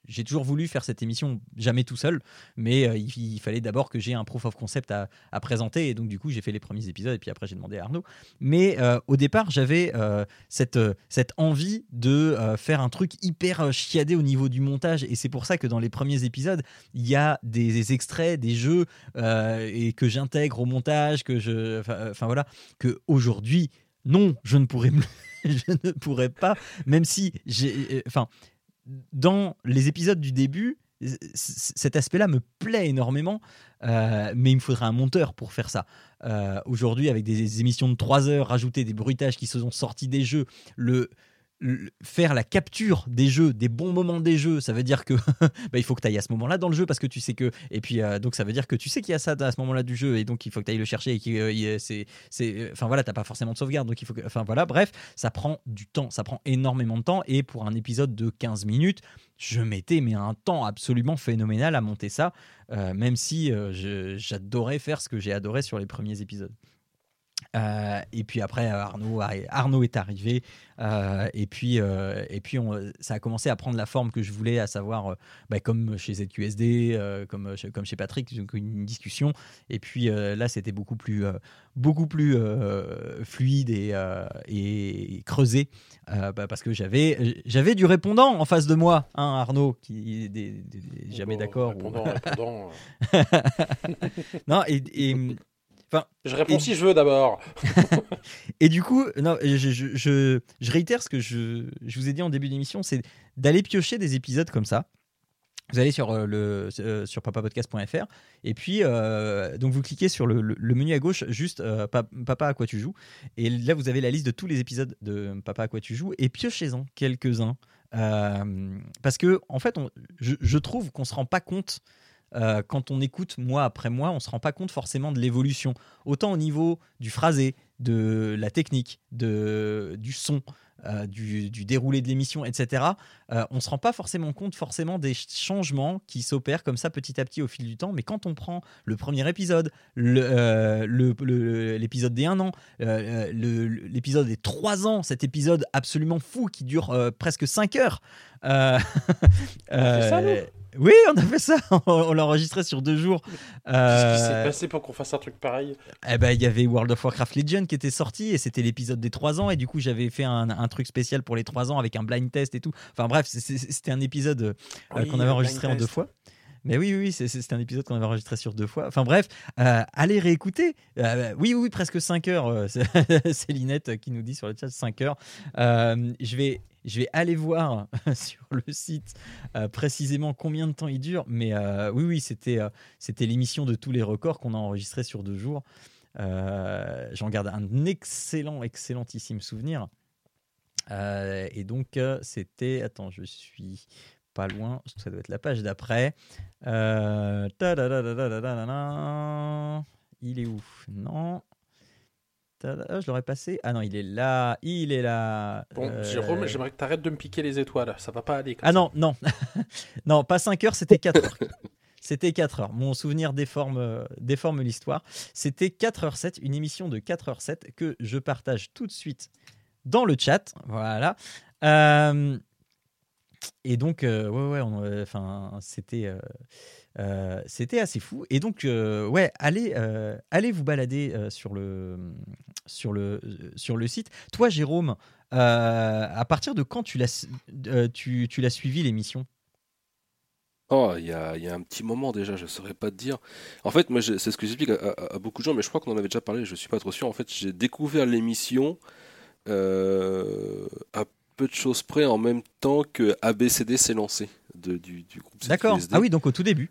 j'ai toujours voulu faire cette émission jamais tout seul, mais euh, il, fallait d'abord que j'ai un proof of concept à, présenter, et donc du coup j'ai fait les premiers épisodes, et puis après j'ai demandé à Arnaud. Mais au départ j'avais cette, envie de faire un truc hyper chiadé au niveau du montage, et c'est pour ça que dans les premiers épisodes, il y a des, extraits, des jeux, et que j'intègre au montage, que je... Enfin voilà, que aujourd'hui, non, je ne pourrais je ne pourrais pas, même si j'ai, euh, enfin, dans les épisodes du début, c- cet aspect-là me plaît énormément, euh, mais il me faudrait un monteur pour faire ça. Euh, Aujourd'hui, avec des émissions de 3 heures, rajouter des bruitages qui se sont sortis des jeux, le- faire la capture des jeux, des bons moments des jeux, ça veut dire que bah, il faut que tu ailles à ce moment-là dans le jeu parce que tu sais que et puis euh, donc ça veut dire que tu sais qu'il y a ça à ce moment-là du jeu et donc il faut que tu ailles le chercher et que c'est c'est enfin voilà, t'as pas forcément de sauvegarde donc il faut que enfin voilà, bref, ça prend du temps, ça prend énormément de temps et pour un épisode de 15 minutes, je mettais mais un temps absolument phénoménal à monter ça euh, même si euh, j'adorais faire ce que j'ai adoré sur les premiers épisodes. Euh, et puis après, euh, Arnaud, est arrivé. euh, et puis, euh, et puis on- ça a commencé à prendre la forme que je voulais, à savoir, bah, comme chez ZQSD, comme, chez- comme chez Patrick, une discussion. Et puis là, c'était beaucoup plus, beaucoup plus fluide et, et creusé. bah, parce que j'avais, j'avais du répondant en face de moi, hein, Arnaud, qui est des- des- des- jamais d'accord. ou- non, et, et, Je réponds Et- si je veux d'abord. Et du coup, non, je, je, je, je réitère ce que je, vous ai dit en début d'émission, c'est d'aller piocher des épisodes comme ça. Vous allez sur, euh, le, euh, sur papapodcast.fr et puis euh, donc vous cliquez sur le, le- le menu à gauche, juste Pa- Papa à quoi tu joues. Et là, vous avez la liste de tous les épisodes de Papa à quoi tu joues et piochez-en quelques-uns. Parce que, en fait, on- je, je trouve qu'on se rend pas compte euh, quand on écoute mois après mois, on se rend pas compte forcément de l'évolution. Autant au niveau du phrasé, de la technique, de, du son, euh, du, du déroulé de l'émission, etc. euh, on se rend pas forcément compte forcément des changements qui s'opèrent comme ça petit à petit au fil du temps. Mais quand on prend le premier épisode, le, euh, le- le- l'épisode des 1 an, l'épisode des 3 ans, cet épisode absolument fou qui dure presque 5 heures. oui, on a fait ça. on l'a enregistré sur deux jours. Qu'est-ce qui s'est Euh, passé pour qu'on fasse un truc pareil? Eh ben, il y avait World of Warcraft Legion qui était sorti et c'était l'épisode des 3 ans et du coup j'avais fait un, un truc spécial pour les 3 ans avec un blind test et tout. Enfin bref, c'était un épisode euh, Oui, qu'on avait enregistré en deux fois. Mais oui, oui, oui, c'est- un épisode qu'on avait enregistré sur deux fois. Enfin bref, euh, allez réécouter. Euh, oui, oui, presque 5 heures. euh, c'est Linette qui nous dit sur le chat 5 heures. Je, vais, je vais aller voir sur le site précisément combien de temps il dure. Mais oui, oui, c'était l'émission de tous les records qu'on a enregistré sur deux jours. J'en garde un excellent, excellentissime souvenir. Et donc, c'était. Attends, je suis pas loin, ça doit être la page d'après. Euh, il est où? Non. Ah, je l'aurais passé. Ah non, il est là. Il est là. Bon, euh... Jérôme, j'aimerais que tu arrêtes de me piquer les étoiles. Ça va pas aller. Comme ah ça. non, non. non, pas 5 heures, c'était 4 heures. C'était 4 heures. Mon souvenir déforme, déforme l'histoire. C'était 4h07, une émission de 4h07 que je partage tout de suite dans le chat. Voilà. Euh, et donc, euh, ouais, ouais, euh, enfin, c'était, euh, c'était assez fou. Et donc, ouais, allez, allez vous balader sur le, sur le, sur le site. Toi, Jérôme, à partir de quand tu l'as, tu, tu l'as suivi l'émission? Oh, il y a, y a un petit moment déjà, je saurais pas te dire. En fait, moi, c'est ce que j'explique à, à- beaucoup de gens, mais je crois qu'on en avait déjà parlé, je suis pas trop sûr. En fait, j'ai découvert l'émission à peu de choses près en même temps que ABCD s'est lancé de, du, du groupe D'accord. Ah oui, donc au tout début.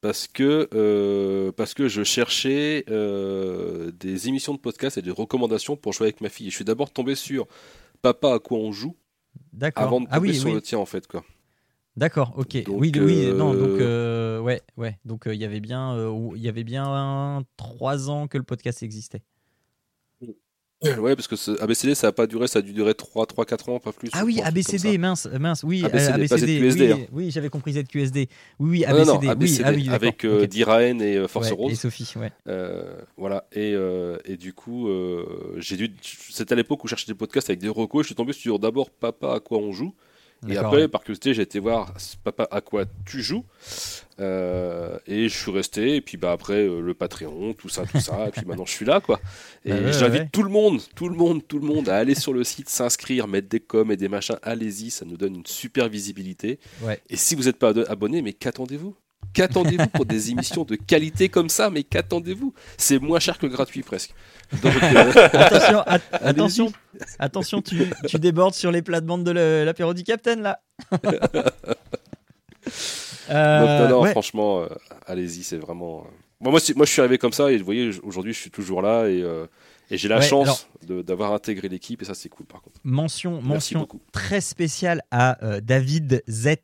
Parce que, euh, parce que je cherchais euh, des émissions de podcast et des recommandations pour jouer avec ma fille. Et je suis d'abord tombé sur Papa à quoi on joue D'accord. avant de tomber ah oui, sur oui. le tien en fait quoi. D'accord. Ok. Donc, oui, oui. euh, Non. Donc, euh, ouais, ouais. Donc, euh, il y avait bien, il y avait bien trois ans que le podcast existait. Ouais, parce que ABCD ça a pas duré, ça a dû durer 3 3 4 ans pas plus. Ah oui, ABCD, mince, mince, oui, ABCD, euh, pas ABCD, ZQSD, oui, hein. oui, j'avais compris ZQSD. Oui, oui, ça. Non, non, ABCD, non, oui, ABCD ah oui, avec euh, ok. Diraen et euh, Force Ouais, Rose. Et Sophie, ouais. Euh, voilà, et, euh, et du coup, euh, j'ai dû. C'était à l'époque où je cherchais des podcasts avec des recos. et Je suis tombé sur d'abord Papa à quoi on joue. Et après, ouais. par curiosité, j'ai été voir Papa à quoi tu joues. Euh, et je suis resté. Et puis bah, après, euh, le Patreon, tout ça, tout ça. et puis maintenant, je suis là. quoi. Et Bah j'invite ouais. tout le monde, tout le monde, tout le monde à aller sur le site, s'inscrire, mettre des coms et des machins. Allez-y, ça nous donne une super visibilité. Ouais. Et si vous n'êtes pas abonné, mais qu'attendez-vous? Qu'attendez-vous pour des émissions de qualité comme ça? Mais qu'attendez-vous? C'est moins cher que gratuit presque. Donc, euh, Attention, at- attention, attention, tu, tu débordes sur les plates-bandes de l'apéro du Capitaine là. Euh, non, non, ouais. franchement, euh, allez-y, c'est vraiment. euh, Bon, moi, moi, je suis arrivé comme ça et vous voyez, aujourd'hui, je suis toujours là et, euh, et j'ai la Ouais, chance d'avoir intégré l'équipe et ça, c'est cool par contre. mention, Merci mention beaucoup. très spéciale à euh, David Z,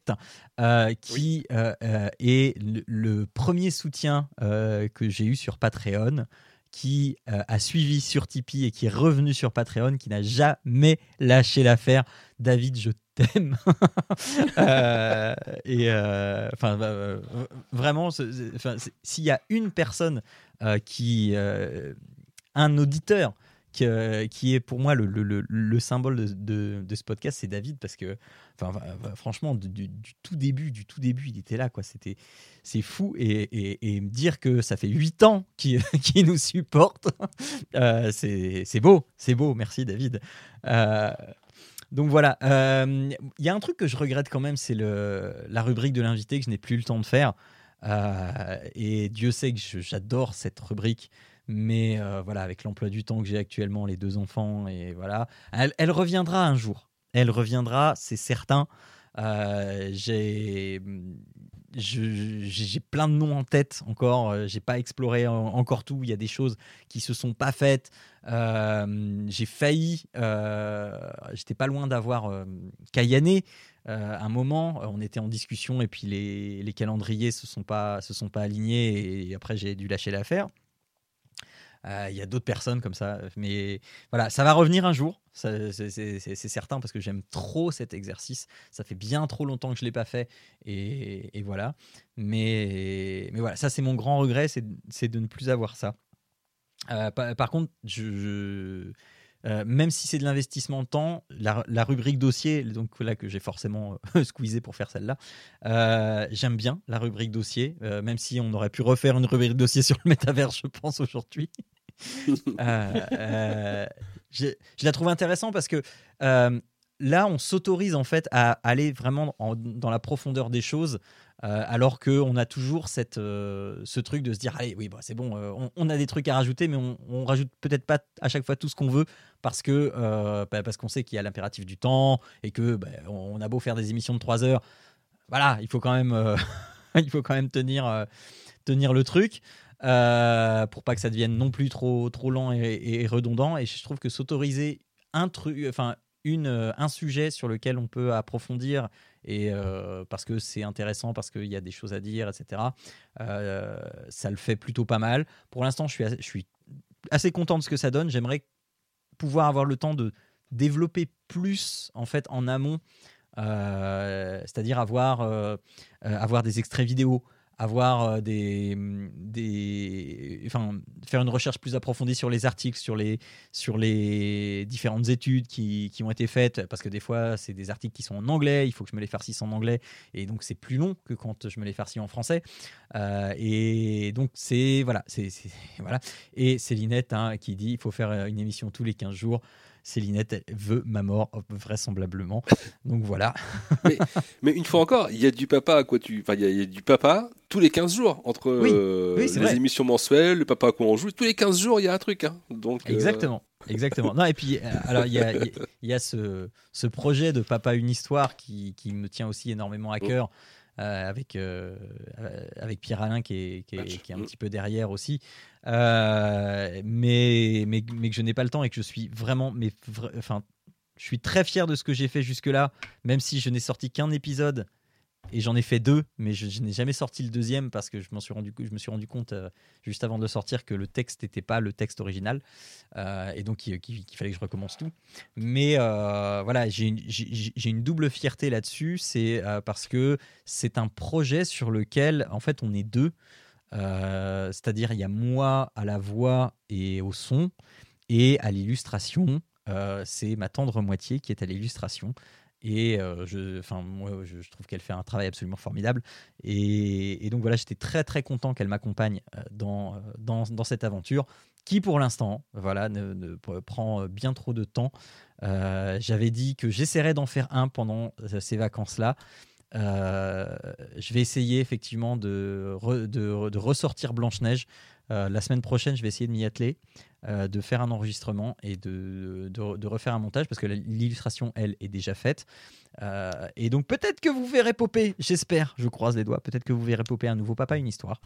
euh, qui euh, euh, est le, le premier soutien que j'ai eu sur Patreon, qui a suivi sur Tipeee et qui est revenu sur Patreon, qui n'a jamais lâché l'affaire. David, je t'aime. Euh, et enfin, euh, vraiment, s'il y a une personne qui, un auditeur qui, euh, qui est pour moi le, le- le- le symbole de, ce podcast, c'est David parce que, enfin, franchement, du, tout début, du tout début, il était là, quoi. C'était, c'est fou et, me dire que ça fait huit ans qu'il nous supporte, euh, c'est, beau, c'est beau. Merci David. Euh, donc voilà, il y a un truc que je regrette quand même, c'est la rubrique de l'invité que je n'ai plus le temps de faire. Et Dieu sait que j'adore cette rubrique, mais euh, voilà, avec l'emploi du temps que j'ai actuellement, les deux enfants, et voilà, elle, reviendra un jour. Elle reviendra, c'est certain. Euh, j'ai plein de noms en tête encore. euh, J'ai pas exploré en- encore tout. Il y a des choses qui se sont pas faites. J'ai failli. euh, J'étais pas loin d'avoir euh. Euh, un moment, on était en discussion et puis les, les calendriers se sont pas se sont pas alignés et après j'ai dû lâcher l'affaire. Euh, Il y a d'autres personnes comme ça, mais voilà, ça va revenir un jour, c'est- certain parce que j'aime trop cet exercice. Ça fait bien trop longtemps que je l'ai pas fait et, voilà. Mais, voilà, ça c'est mon grand regret, c'est de ne plus avoir ça. Euh, par, contre, euh, même si c'est de l'investissement de temps, la, rubrique dossier, donc là que j'ai forcément squeezé pour faire celle-là, j'aime bien la rubrique dossier, même si on aurait pu refaire une rubrique dossier sur le métavers, je pense, aujourd'hui. Euh, euh, je, la trouve intéressant parce que euh, là, on s'autorise en fait à aller vraiment en- dans la profondeur des choses, alors qu'on a toujours ce truc de se dire allez, oui, c'est bon, on, a des trucs à rajouter, mais on, rajoute peut-être pas à chaque fois tout ce qu'on veut bah, parce qu'on sait qu'il y a l'impératif du temps et que bah, on a beau faire des émissions de 3 heures, voilà, il faut quand même, tenir le truc. Euh, pour pas que ça devienne non plus trop trop lent et, redondant et je trouve que s'autoriser un enfin euh, un sujet sur lequel on peut approfondir et euh, parce que c'est intéressant, parce qu'il y a des choses à dire, etc. euh, ça le fait plutôt pas mal. Pour l'instant, je suis, assez, je suis assez content de ce que ça donne. J'aimerais pouvoir avoir le temps de développer plus en fait en amont, c'est-à-dire avoir, avoir des extraits vidéo, avoir euh, des, des, enfin, faire une recherche plus approfondie sur les articles, sur les, sur les différentes études qui, qui ont été faites, parce que des fois, c'est des articles qui sont en anglais, il faut que je me les farcisse en anglais, et donc c'est plus long que quand je me les farcis en français. Euh, et donc, c'est, voilà, c'est- voilà. Et Célinette hein, qui dit il faut faire euh, une émission tous les 15 jours. Célinette elle veut ma mort, vraisemblablement. Donc voilà. Mais une fois encore, il y a du papa à quoi tu. Enfin, il y, a- il y a du papa tous les 15 jours entre Oui. euh, Oui, les vrai. émissions mensuelles, le papa à quoi on joue. Tous les 15 jours, il y a un truc. Hein. Donc, euh, Exactement. Exactement. Non, et puis, euh, alors, il y a, il y ce, ce projet de Papa Une Histoire qui, qui me tient aussi énormément à Oh. cœur. euh, avec, euh, avec Pierre Alain qui est, qui est, Match. qui est un Mm. petit peu derrière aussi. Euh, mais, mais, mais que je n'ai pas le temps et que je suis vraiment. Mais, enfin, je suis très fier de ce que j'ai fait jusque-là, même si je n'ai sorti qu'un épisode et j'en ai fait deux, mais je, n'ai jamais sorti le deuxième parce que je, m'en suis rendu, je me suis rendu compte euh, juste avant de sortir que le texte n'était pas le texte original euh, et donc qu'il fallait que je recommence tout. Mais voilà, j'ai une, une double fierté là-dessus, c'est parce que c'est un projet sur lequel en fait on est deux, Euh, c'est-à-dire il y a moi à la voix et au son et à l'illustration. euh, c'est ma tendre moitié qui est à l'illustration. Et euh, je, moi, je, trouve qu'elle fait un travail absolument formidable. Et, donc voilà, j'étais très très content qu'elle m'accompagne dans, dans, dans cette aventure qui pour l'instant voilà, ne, ne pr- prend bien trop de temps. J'avais dit que j'essaierais d'en faire un pendant ces vacances-là. Euh, je vais essayer effectivement de, re- de, de ressortir Blanche-Neige. Euh, la semaine prochaine, je vais essayer de m'y atteler, euh, de faire un enregistrement et de, de, refaire un montage parce que l'illustration, elle, est déjà faite. Et donc peut-être que vous verrez popper, j'espère, je croise les doigts, peut-être que vous verrez popper un nouveau papa, une histoire.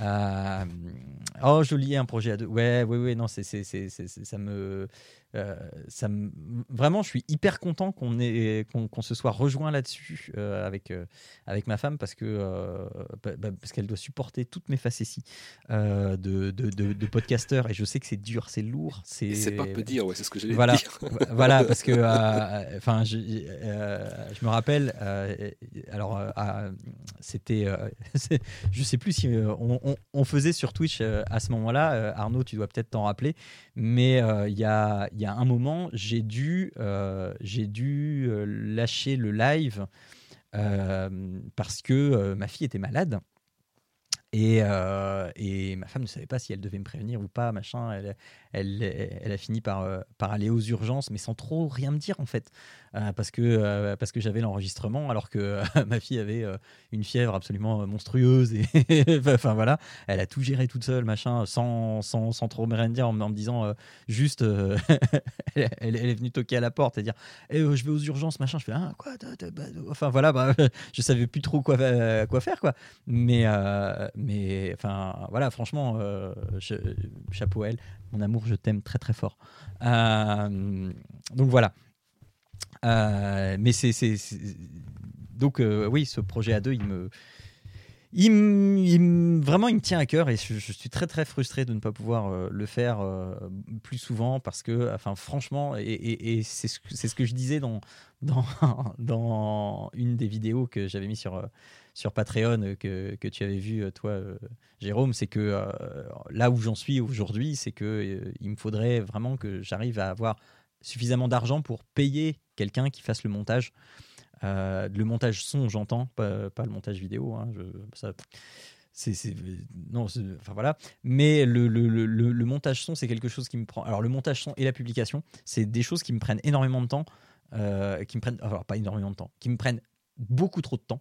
Oh, joli, un projet à deux. Ouais, ouais, ouais, non, c'est- ça me. Euh, ça vraiment, je suis hyper content qu'on, se soit rejoint là-dessus euh, avec, euh, avec ma femme parce, que, bah, bah, parce qu'elle doit supporter toutes mes facéties de, de, de, de podcasteur et je sais que c'est dur, c'est lourd. C'est, pas peu dire, ouais, c'est ce que j'allais Voilà. dire. voilà, parce que enfin, je, je me rappelle. alors, ah, c'était, je sais plus si on, on- on faisait sur Twitch à ce moment-là. Arnaud, tu dois peut-être t'en rappeler, mais il y a, y a un moment, j'ai dû, euh, euh, lâcher le live euh, parce que ma fille était malade. Et, et ma femme ne savait pas si elle devait me prévenir ou pas, machin. Elle, elle, a fini par, euh, par aller aux urgences, mais sans trop rien me dire en fait, Euh, parce que, euh, que j'avais l'enregistrement, alors que ma fille avait une fièvre absolument monstrueuse. Et enfin voilà, elle a tout géré toute seule, machin, sans, sans, sans trop me dire, en, me- disant juste, elle, est venue toquer à la porte et dire, Eh, je vais aux urgences, machin. Je fais, ah quoi, enfin voilà, bah, je savais plus trop quoi, fa- quoi faire quoi. Mais, mais enfin, voilà, franchement, chapeau à elle. Mon amour, je t'aime très très fort. Euh, donc voilà. Euh, mais c'est. Donc euh, oui, ce projet à deux, il me. Il me- vraiment, il me tient à cœur et je, suis très très frustré de ne pas pouvoir le faire plus souvent parce que, enfin, franchement, et, c'est ce, ce que je disais dans, dans, dans une des vidéos que j'avais mis sur, sur Patreon euh, que, que tu avais vu, euh, toi, euh, Jérôme, c'est que là où j'en suis aujourd'hui, c'est que il me faudrait vraiment que j'arrive à avoir suffisamment d'argent pour payer quelqu'un qui fasse le montage. Le montage son, j'entends, pas, le montage vidéo. hein, je- ça, c'est, non, enfin voilà. Mais le, le, le, montage son, c'est quelque chose qui me prend. Alors le montage son et la publication, c'est des choses qui me prennent énormément de temps, qui me prennent, alors pas énormément de temps, qui me prennent beaucoup trop de temps.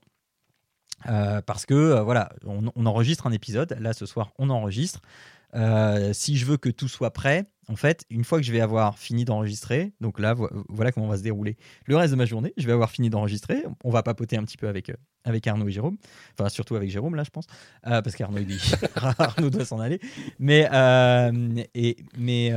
Euh, parce que euh, voilà, on, on enregistre un épisode. Là, ce soir, on enregistre. Euh, si je veux que tout soit prêt, en fait, une fois que je vais avoir fini d'enregistrer, donc là, vo- voilà comment va se dérouler le reste de ma journée. Je vais avoir fini d'enregistrer. On va papoter un petit peu avec, avec Arnaud et Jérôme. Enfin, surtout avec Jérôme, là, je pense. Parce qu'Arnaud, dit- Arnaud doit s'en aller. Mais, et, mais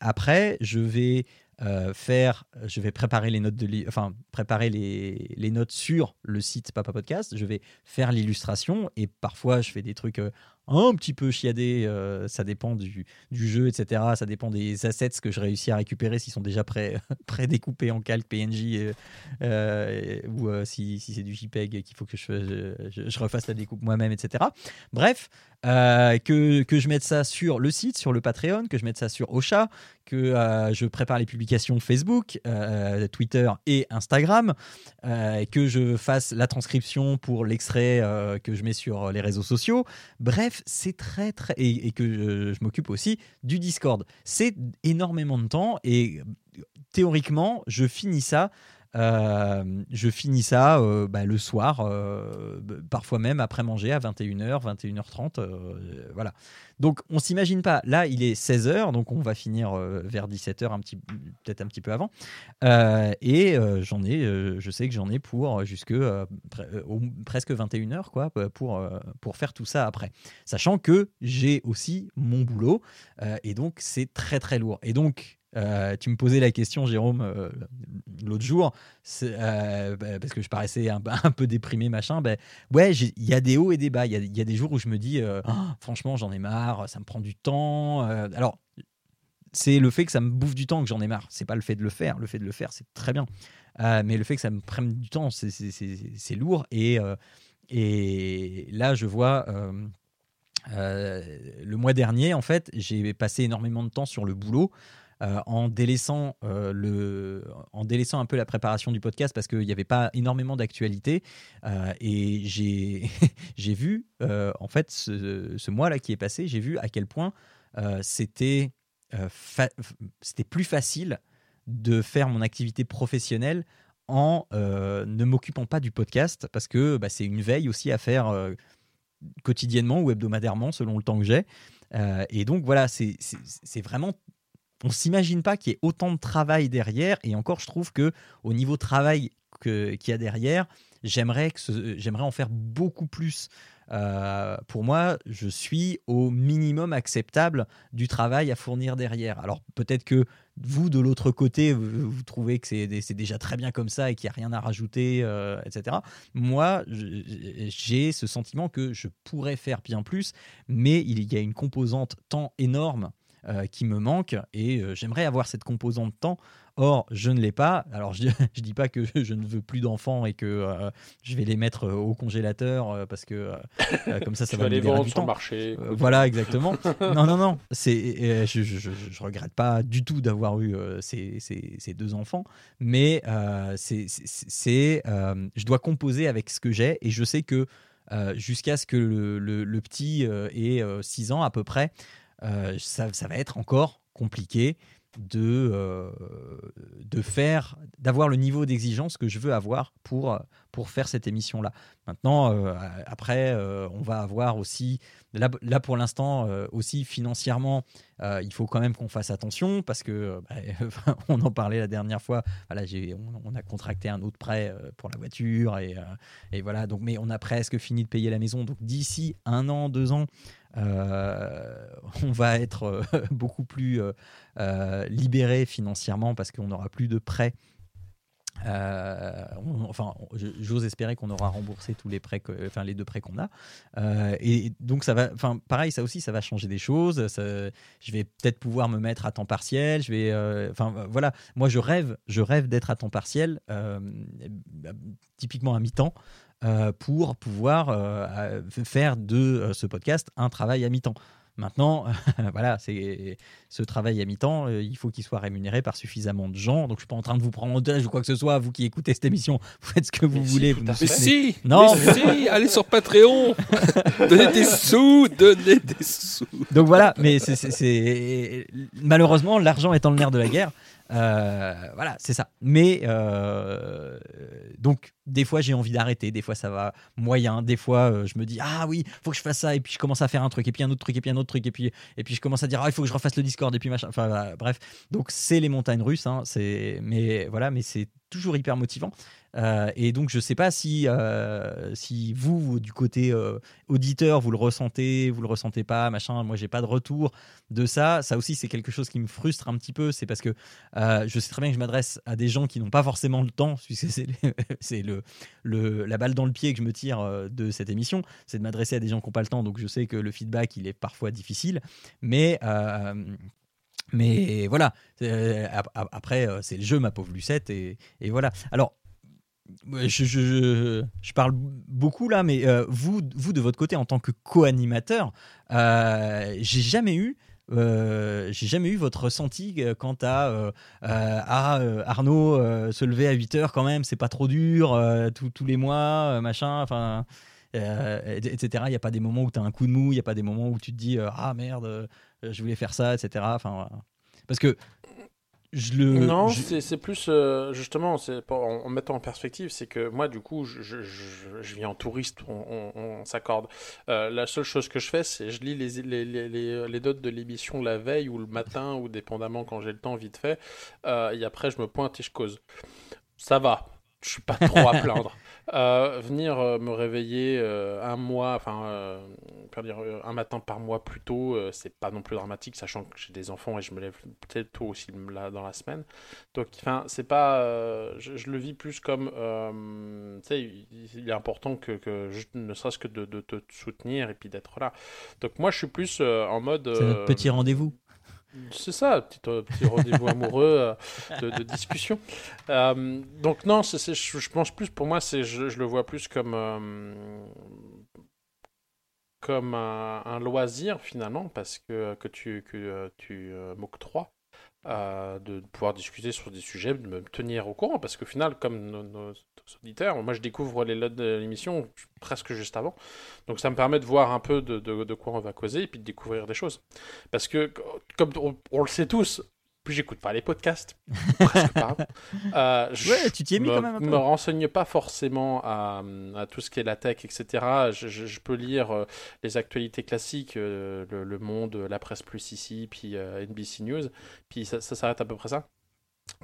après, je vais euh, faire, je vais préparer les notes de, enfin préparer les, les notes sur le site Papa Podcast. Je vais faire l'illustration et parfois je fais des trucs euh, un petit peu chiadés. euh, ça dépend du, du jeu, etc. Ça dépend des assets que je réussis à récupérer s'ils sont déjà pré, découpés en calque euh, ou si, si c'est du JPEG qu'il faut que je, je refasse la découpe moi-même, etc. Bref, euh, que, je mette ça sur le site, sur le Patreon, que je mette ça sur Ocha, que euh, je prépare les publications Facebook, euh, Twitter et Instagram, que je fasse la transcription pour l'extrait que je mets sur les réseaux sociaux. Bref, c'est très très et, que je, m'occupe aussi du Discord. C'est énormément de temps et théoriquement, je finis ça. Euh, je finis ça euh, bah, le soir, euh, parfois même après manger à 21h, 21h30. euh, voilà. Donc on s'imagine pas. Là, il est 16h, donc on va finir vers 17h, un petit, peut-être un petit peu avant. Et j'en ai, je sais que j'en ai pour jusque presque 21h, quoi, pour, pour faire tout ça après. Sachant que j'ai aussi mon boulot, et donc c'est très très lourd. Et donc, euh, tu me posais la question, Jérôme, euh, l'autre jour, euh, bah, parce que je paraissais un, peu déprimé, machin. Ben ouais, il y a des hauts et des bas. Il y a, des jours où je me dis, Ah, franchement, j'en ai marre, ça me prend du temps. Alors, c'est le fait que ça me bouffe du temps que j'en ai marre. C'est pas le fait de le faire. Le fait de le faire, c'est très bien. Mais le fait que ça me prenne du temps, c'est- lourd. Et, et là, je vois. le mois dernier, en fait, j'ai passé énormément de temps sur le boulot. Euh, en, délaissant, euh, le, en délaissant un peu la préparation du podcast parce qu'il n'y avait pas énormément d'actualité. Euh, et j'ai j'ai vu, en fait, ce, ce mois-là qui est passé, j'ai vu à quel point c'était plus facile de faire mon activité professionnelle en ne m'occupant pas du podcast parce que bah, c'est une veille aussi à faire quotidiennement ou hebdomadairement selon le temps que j'ai. Et donc voilà, c'est vraiment on s'imagine pas qu'il y ait autant de travail derrière. Et encore, je trouve que au niveau travail qu'il y a derrière, j'aimerais que j'aimerais en faire beaucoup plus. Euh, pour moi, je suis au minimum acceptable du travail à fournir derrière. Alors peut-être que vous, de l'autre côté, vous, trouvez que c'est déjà très bien comme ça et qu'il n'y a rien à rajouter, euh, etc. Moi, j'ai ce sentiment que je pourrais faire bien plus, mais il y a une composante temps énorme euh, qui me manque et euh, j'aimerais avoir cette composante temps. Or, je ne l'ai pas. Alors, je ne dis pas que je ne veux plus d'enfants et que euh, je vais les mettre au congélateur parce que comme ça, ça va les vendre sur le temps. marché. Voilà, exactement. non, non, non. C'est, je, je regrette pas du tout d'avoir eu ces, ces, ces deux enfants, mais c'est, je dois composer avec ce que j'ai et je sais que euh, jusqu'à ce que le, le- le petit euh, ait 6 ans à peu près. Euh, ça, va être encore compliqué de, euh, de faire, d'avoir le niveau d'exigence que je veux avoir pour, pour faire cette émission-là. Maintenant, euh, après, on va avoir aussi, là, là pour l'instant, aussi financièrement, il faut quand même qu'on fasse attention parce que, bah, on en parlait la dernière fois, voilà, on, on a contracté un autre prêt pour la voiture et, et voilà, donc, mais on a presque fini de payer la maison. Donc d'ici un an, deux ans, euh, on va être euh, beaucoup plus euh, libéré financièrement parce qu'on n'aura plus de prêts. Enfin, j'ose espérer qu'on aura remboursé tous les prêts, enfin les deux prêts qu'on a. Et donc ça va, enfin pareil, ça aussi, ça va changer des choses. Je vais peut-être pouvoir me mettre à temps partiel. Je vais, enfin voilà, moi je rêve, je rêve d'être à temps partiel, euh, typiquement à mi-temps. Euh, pour pouvoir euh, euh, faire de ce podcast un travail à mi-temps. Maintenant, voilà, c'est ce travail à mi-temps, il faut qu'il soit rémunéré par suffisamment de gens. Donc, je suis pas en train de vous prendre en otage ou quoi que ce soit. Vous qui écoutez cette émission, vous faites ce que vous Mais voulez. vous. Mais si Non. Mais si Allez sur Patreon Donnez des sous Donnez des sous Donc voilà, mais c'est malheureusement l'argent étant le nerf de la guerre. Euh, voilà, c'est ça. Mais euh, donc des fois j'ai envie d'arrêter, des fois ça va moyen, des fois euh, je me dis ah oui faut que je fasse ça et puis je commence à faire un truc et puis un autre truc et puis un autre truc et puis et puis je commence à dire ah il faut que je refasse le Discord et puis machin. Bref, donc c'est les montagnes russes. Hein, c'est mais voilà, mais c'est toujours hyper motivant. Euh, et donc je sais pas si euh, si vous, du côté euh, auditeur vous le ressentez, vous le ressentez pas, machin. Moi j'ai pas de retour de ça. Ça aussi c'est quelque chose qui me frustre un petit peu. C'est parce que je sais très bien que je m'adresse à des gens qui n'ont pas forcément le temps, puisque c'est le, le la balle dans le pied que je me tire de cette émission, c'est de m'adresser à des gens qui n'ont pas le temps. Donc je sais que le feedback il est parfois difficile, mais mais voilà. Ap- ap- après, c'est le jeu, ma pauvre Lucette, et, voilà. Alors, je, parle beaucoup là, mais euh, vous, vous, de votre côté, en tant que co-animateur, euh, j'ai jamais eu. euh, j'ai jamais eu votre ressenti quant à Arnaud se lever à 8 heures quand même c'est pas trop dur tous- les mois machin enfin et- etc il n'y a pas des moments où tu as un coup de mou il n'y a pas des moments où tu te dis ah merde je voulais faire ça etc enfin parce que je le Non, je- c'est plus euh, justement, c'est en, en mettant en perspective, c'est que moi, du coup, je, je, je- je viens en touriste, on, on- on s'accorde. Euh, la seule chose que je fais, c'est je lis les, les, les, les, les notes de l'émission la veille ou le matin, ou dépendamment quand j'ai le temps, vite fait. Euh, et après, je me pointe et je cause. Ça va, je suis pas trop à plaindre. Euh, venir euh, me réveiller euh, un mois, enfin, dire, un matin par mois plus tôt, c'est pas non plus dramatique, sachant que j'ai des enfants et je me lève peut-être tôt aussi là, dans la semaine. Donc, enfin, c'est pas, je, je le vis plus comme, tu sais, il, est important que, que je- ne serait-ce que de, de te soutenir et puis d'être là. Donc, moi, je suis plus en mode. c'est notre petit rendez-vous c'est ça, petit, euh, petit rendez-vous amoureux euh, de, discussion. Euh, donc non, je, pense plus, pour moi, je, le vois plus comme, comme un, loisir finalement, parce que, que tu, que, tu m'octroies de pouvoir discuter sur des sujets, de me tenir au courant, parce qu'au final, comme nos auditeurs, moi je découvre les lots de l'émission presque juste avant, donc ça me permet de voir un peu de, de, de quoi on va causer et puis de découvrir des choses. Parce que, comme on, on le sait tous, plus j'écoute pas les podcasts, presque pas. Euh, je Ouais, tu t'y es mis me, quand même un peu. me renseigne pas forcément à, à tout ce qui est la tech, etc. Je, je- je peux lire euh, les actualités classiques, euh, le, Le Monde, la Presse Plus ici, puis euh, NBC News, puis ça, ça s'arrête à peu près ça.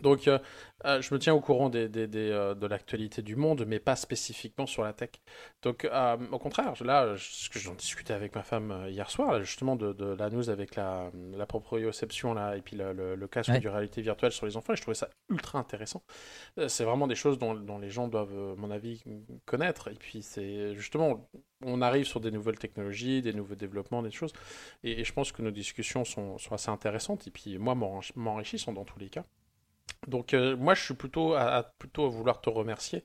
Donc, euh, euh, je me tiens au courant des, des- des, euh, de l'actualité du monde, mais pas spécifiquement sur la tech. Donc, euh, au contraire, là, ce que j'en discutais avec ma femme hier soir, là, justement, de, de la news avec la, la proprioception, là, et puis le, le- le casque Ouais. de réalité virtuelle sur les enfants, et je trouvais ça ultra intéressant. C'est vraiment des choses dont, dont les gens doivent, à mon avis, connaître. Et puis, c'est justement, on arrive sur des nouvelles technologies, des nouveaux développements, des choses. Et, et je pense que nos discussions sont, sont assez intéressantes. Et puis, moi, m'enrich- m'enrichissent dans tous les cas. Donc, euh, moi, je suis plutôt à, à- plutôt à vouloir te remercier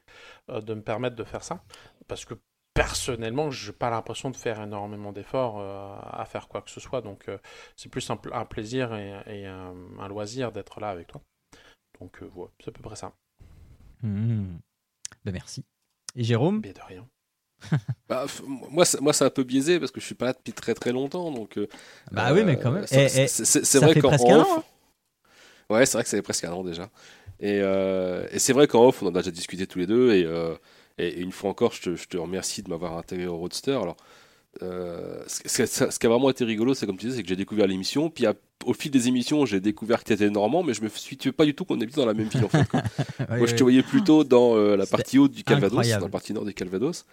euh, de me permettre de faire ça. Parce que personnellement, je n'ai pas l'impression de faire énormément d'efforts euh, à faire quoi que ce soit. Donc, euh, c'est plus un, pl- un plaisir et, et un, un loisir d'être là avec toi. Donc, euh, voilà, c'est à peu près ça. Mmh. Ben, merci et Jérôme? Bien de rien. Bah, moi, c'est- moi, c'est un peu biaisé parce que je suis pas là depuis très très longtemps. Donc, euh, Bah oui, mais quand même. Eh, c'est eh, c'est- vrai qu'en presque un off- an, hein. Ouais, c'est vrai que ça fait presque un an déjà. Et, euh, et c'est vrai qu'en off, on en a déjà discuté tous les deux. Et, euh, et- une fois encore, je te, je te remercie de m'avoir intégré au Roadster. Alors, euh, ce, ce- ce- ce qui a vraiment été rigolo, c'est comme tu disais, c'est que j'ai découvert l'émission. Puis à- au fil des émissions, j'ai découvert que tu étais normand, mais je me situais pas du tout qu'on habitait dans la même ville en fait. Ouais, Moi, je te voyais plutôt dans euh, la partie haute du Calvados, incroyable. dans la partie nord du Calvados.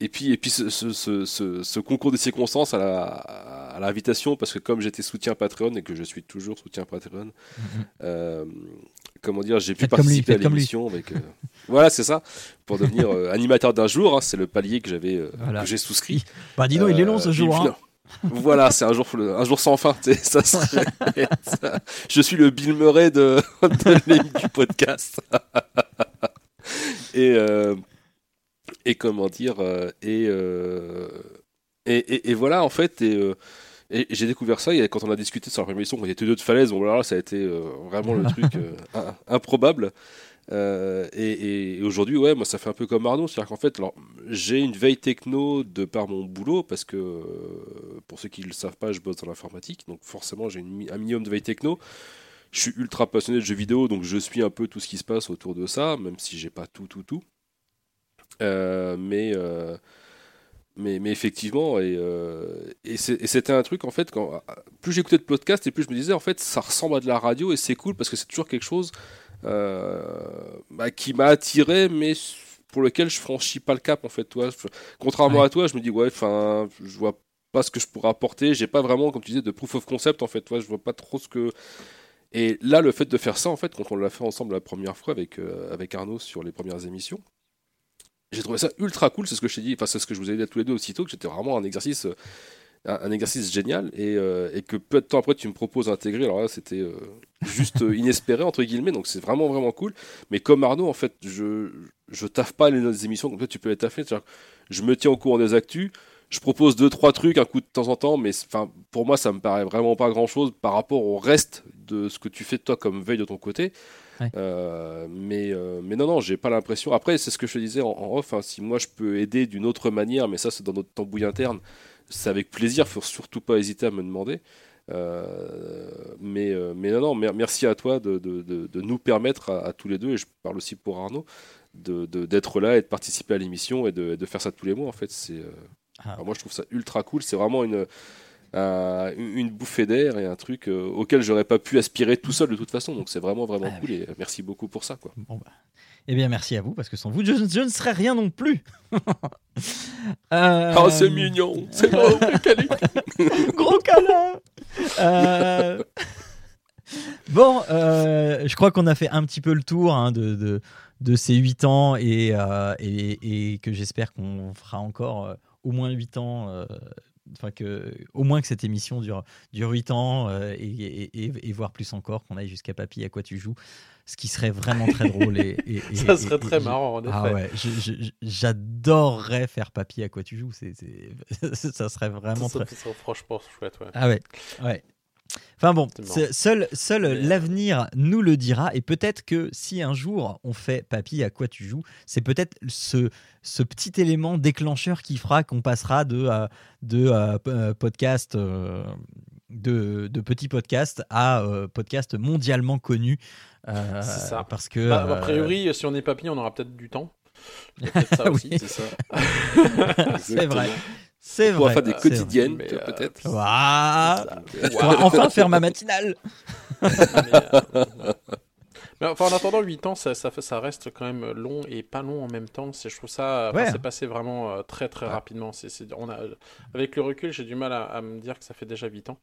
Et puis, et puis ce, concours de circonstances à la- à l'invitation, parce que comme j'étais soutien Patreon et que je suis toujours soutien Patreon, euh, comment dire, j'ai pu lui, participer à l'émission avec. euh, voilà, c'est ça, pour devenir euh, animateur d'un jour. hein, c'est le palier que j'avais, Voilà. que j'ai souscrit. Bah dis donc, il est long ce jour. hein. Voilà, c'est un jour, un jour sans fin. Ça serait- ça- je suis le Bill Murray de, du podcast. et, et comment dire et, euh, et, et- et voilà en fait et, et j'ai découvert ça et quand on a discuté sur la première émission, on était deux de falaise, bon là ça a été euh, vraiment le truc euh, im- improbable. Euh, et, et aujourd'hui, ouais, moi ça fait un peu comme Arnaud, c'est-à-dire qu'en fait, alors, j'ai une veille techno de par mon boulot, parce que pour ceux qui ne le savent pas, je bosse dans l'informatique, donc forcément j'ai un minimum de veille techno. Je suis ultra passionné de jeux vidéo, donc je suis un peu tout ce qui se passe autour de ça, même si j'ai pas tout, tout, tout. Mais, mais, mais effectivement, et, euh, et c'était un truc en fait, quand, plus j'écoutais de podcasts et plus je me disais en fait, ça ressemble à de la radio et c'est cool parce que c'est toujours quelque chose euh, bah, qui m'a attiré, mais pour lequel je franchis pas le cap en fait. Toi, Je- contrairement Ouais. à toi, je me dis ouais, enfin, je vois pas ce que je pourrais apporter. J'ai pas vraiment, comme tu disais, de proof of concept en fait. Toi, je vois pas trop ce que. Et là, le fait de faire ça, en fait, quand on l'a fait ensemble la première fois avec, euh, avec Arnaud sur les premières émissions, j'ai trouvé ça ultra cool. C'est ce que je t'ai dit, enfin, c'est ce que je vous ai dit à tous les deux aussitôt, que c'était vraiment un exercice, un, exercice génial. Et, euh, et que peu de temps après, tu me proposes d'intégrer. Alors là, c'était euh, juste euh, inespéré, entre guillemets. Donc c'est vraiment, vraiment cool. Mais comme Arnaud, en fait, je, je taffe pas les autres émissions, comme toi, tu peux les taffer. Je me tiens au courant des actus. Je propose deux, trois trucs, un coup de temps en temps, mais pour moi, ça me paraît vraiment pas grand chose par rapport au reste de ce que tu fais toi comme veille de ton côté. Ouais. Euh, mais, euh, mais non, non, j'ai pas l'impression. Après, c'est ce que je te disais en, en off. hein, si moi je peux aider d'une autre manière, mais ça, c'est dans notre tambouille interne, c'est avec plaisir. Faut surtout pas hésiter à me demander. Euh, mais, mais non, non, mer- merci à toi de, de- de- de nous permettre à, à tous les deux, et je parle aussi pour Arnaud, d'être là et de participer à l'émission et de, de faire ça tous les mois. En fait, c'est, Ah. moi je trouve ça ultra cool. C'est vraiment une, un- une bouffée d'air et un truc euh, auquel j'aurais pas pu aspirer tout seul de toute façon. Donc c'est vraiment vraiment Ah cool et merci beaucoup pour ça. Quoi. Bon, bah. Eh bien, merci à vous, parce que sans vous, je, je ne serais rien non plus. Euh, Oh, c'est mignon, c'est beau. Gros câlin Euh, Bon, euh, je crois qu'on a fait un petit peu le tour hein, de, de, de ces 8 ans et, euh, et, et que j'espère qu'on fera encore euh, au moins 8 ans. Enfin, que, au moins que cette émission dure, dure 8 ans euh, et, et, et- et voire plus encore, qu'on aille jusqu'à Papy à quoi tu joues, ce qui serait vraiment très drôle. Et, Ça serait très marrant, en effet. Ah ouais, j'adorerais faire Papy à quoi tu joues. C'est, ça serait vraiment Ça, très, ça, ça, franchement chouette, ouais. ah ouais, ouais. Enfin bon, C'est c'est- seul, seul euh, l'avenir nous le dira. Et peut-être que si un jour on fait Papy, à quoi tu joues, c'est peut-être ce, ce petit élément déclencheur qui fera qu'on passera de, euh, de euh, euh, podcast, euh, de, de petits podcasts à podcast mondialement connu. C'est ça. Parce que. Bah, a priori, si on est papy, on aura peut-être du temps. Oui. aussi. C'est vrai. C'est On faire des quotidiennes, euh, peut-être. Pourrai enfin faire ma matinale. Mais, euh, mais enfin, en attendant, 8 ans, ça, ça, fait- ça reste quand même long et pas long en même temps. Je trouve ça, enfin, Ouais. c'est passé vraiment euh, très très Ouais. rapidement. C'est- on a, avec le recul, j'ai du mal à, à me dire que ça fait déjà 8 ans.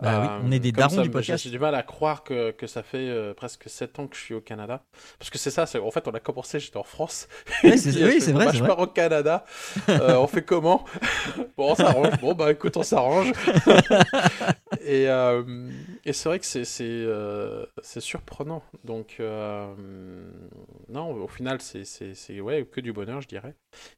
Bah oui, on est des comme darons ça, du podcast. J'ai, du mal à croire que, que ça fait euh, presque 7 ans que je suis au Canada. Parce que c'est ça, en fait, on a commencé, j'étais en France. Ouais, oui, c'est vrai, bah, je vrai. pars au Canada. Euh, on fait comment? Bon, on s'arrange. Bon, bah écoute, on s'arrange. et, euh, et c'est vrai que euh, c'est surprenant. Donc, donc, euh, non, au final, c'est ouais, que du bonheur, je dirais.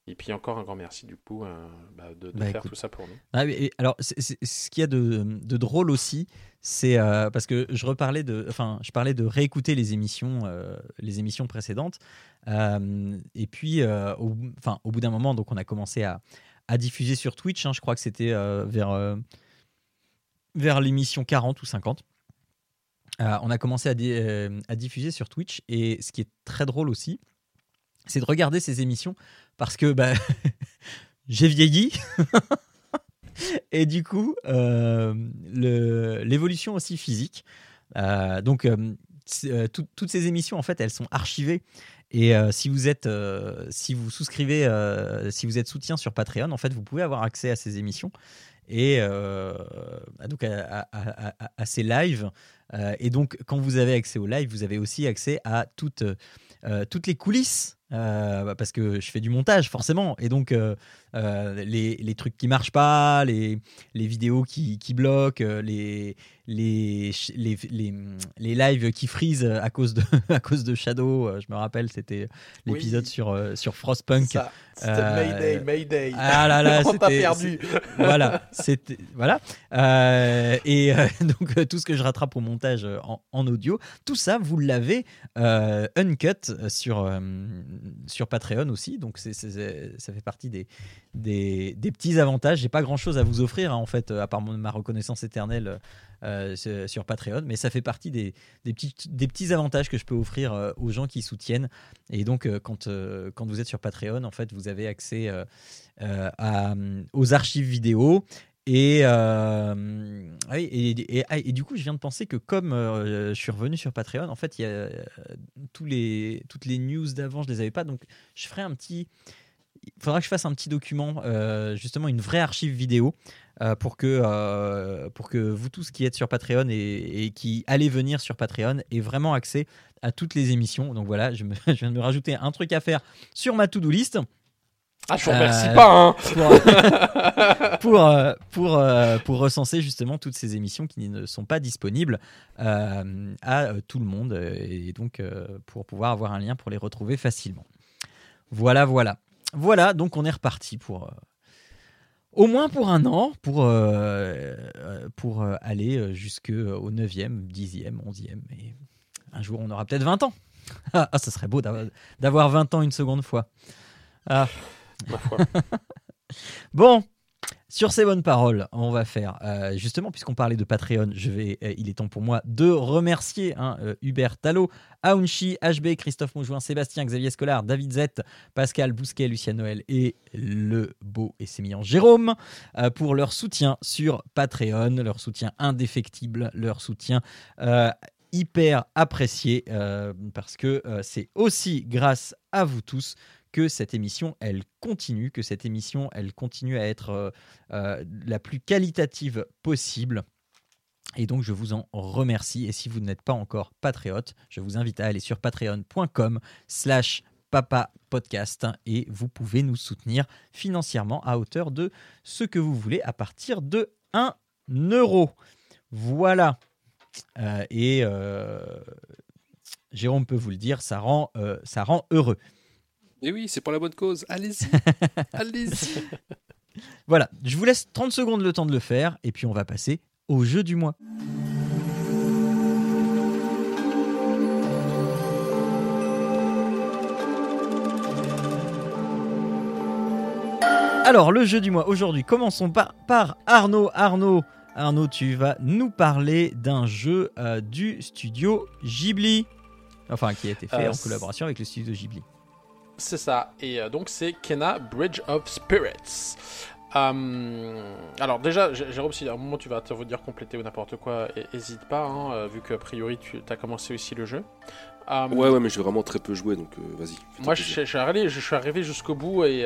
Et puis encore un grand merci, du coup, euh, bah, de, de Bah, faire écoute. tout ça pour nous. Ah, et alors, c'est- ce qu'il y a de, de drôle aussi, c'est euh, parce que je reparlais de, enfin, je parlais de réécouter les émissions, euh, les émissions précédentes, et puis, au, bout- enfin, au bout d'un moment, donc on a commencé à, à diffuser sur Twitch. hein, je crois que c'était vers vers l'émission 40 ou 50. Euh, on a commencé euh, à diffuser sur Twitch, et ce qui est très drôle aussi, c'est de regarder ces émissions parce que bah, j'ai vieilli. Et du coup, euh, l'évolution aussi physique. Donc, toutes ces émissions, en fait, elles sont archivées. Et si vous êtes, si vous souscrivez, si vous êtes soutien sur Patreon, en fait, vous pouvez avoir accès à ces émissions et euh, donc à- à ces lives. Euh, et donc, quand vous avez accès aux lives, vous avez aussi accès à toutes, euh, toutes les coulisses. Euh, bah, parce que je fais du montage forcément et donc euh, euh, les, les trucs qui marchent pas les, les vidéos qui, qui bloquent les, les, les, les, les lives qui freeze à cause de, à cause de Shadow je me rappelle c'était l'épisode Oui. sur, sur Frostpunk c'était Mayday, Mayday. ah là là, On perdu. voilà, c'était voilà. Et donc tout ce que je rattrape au montage en, en audio, tout ça vous l'avez uncut sur sur Patreon aussi. Donc ça fait partie des des, petits avantages. J'ai pas grand chose à vous offrir hein, en fait, à part ma reconnaissance éternelle euh, sur- Patreon, mais ça fait partie des des petits des petits avantages que je peux offrir euh, aux gens qui soutiennent. Et donc euh, quand euh, quand vous êtes sur Patreon, en fait, vous avez accès euh, euh, aux archives vidéo. Et, euh, et, et- et- et du coup, je viens de penser que comme euh, je suis revenu sur Patreon, en fait, il y a euh, tous les, toutes les news d'avant, je les avais pas. Donc, je ferai un petit. Il faudra que je fasse un petit document, justement une vraie archive vidéo, pour, que, pour que vous tous qui êtes sur Patreon et, qui allez venir sur Patreon aient vraiment accès à toutes les émissions. Donc voilà, je, viens de rajouter un truc à faire sur ma to-do list Ah, je vous remercie Euh, pas, hein. pour, pour, euh, pour, euh, pour recenser justement toutes ces émissions qui ne sont pas disponibles euh, à tout le monde et donc euh, pour pouvoir avoir un lien pour les retrouver facilement. Voilà, voilà. Voilà, donc on est reparti pour au moins pour un an, pour, pour aller jusqu'au 9e, 10e, 11e. Et un jour, on aura peut-être 20 ans. Ah, ça serait beau d'avoir- d'avoir 20 ans une seconde fois. Ah. Bon, sur ces bonnes paroles, on va faire euh, justement puisqu'on parlait de Patreon, je vais, euh, il est temps pour moi de remercier hein, euh, Hubert Talot, Aounchi, HB, Christophe Moujoin, Sébastien, Xavier Scolar, David Z, Pascal Bousquet, Lucien Noël et le beau et sémillant Jérôme pour leur soutien sur Patreon, leur soutien indéfectible, leur soutien hyper apprécié parce que c'est aussi grâce à vous tous que cette émission elle continue, que cette émission elle continue à être euh, euh, la plus qualitative possible. Et donc je vous en remercie. Et si vous n'êtes pas encore patriote, je vous invite à aller sur patreon.com slash papa podcast et vous pouvez nous soutenir financièrement à hauteur de ce que vous voulez à partir de 1 euro. Voilà. Euh, et Jérôme peut vous le dire, ça rend, ça rend heureux. Et oui, c'est pour la bonne cause. Allez-y. Allez-y. Voilà, je vous laisse 30 secondes le temps de le faire et puis on va passer au jeu du mois. Alors, le jeu du mois aujourd'hui, commençons par, par Arnaud. Arnaud, Arnaud, tu vas nous parler d'un jeu euh, du studio Ghibli. Enfin, qui a été fait Euh, en collaboration avec le studio Ghibli. C'est ça. Et euh, donc, c'est Kena Bridge of Spirits. Euh, alors, déjà, Jérôme, si à un moment tu vas te dire compléter ou n'importe quoi, n'hésite pas, hein, euh, vu qu'a priori tu as commencé aussi le jeu. Euh, Ouais, ouais, mais j'ai vraiment très peu joué, donc euh, vas-y. Moi, je, suis arrivé, je suis arrivé jusqu'au bout et,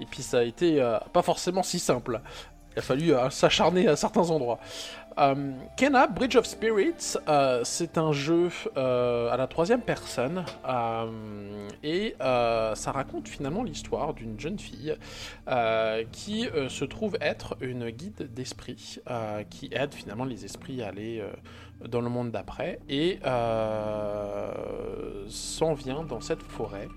et puis ça a été pas forcément si simple. Il a fallu s'acharner à certains endroits. Kena Bridge of Spirits, euh, c'est un jeu euh, à la troisième personne et ça raconte finalement l'histoire d'une jeune fille qui se trouve être une guide d'esprit qui aide finalement les esprits à aller dans le monde d'après et euh, s'en vient dans cette forêt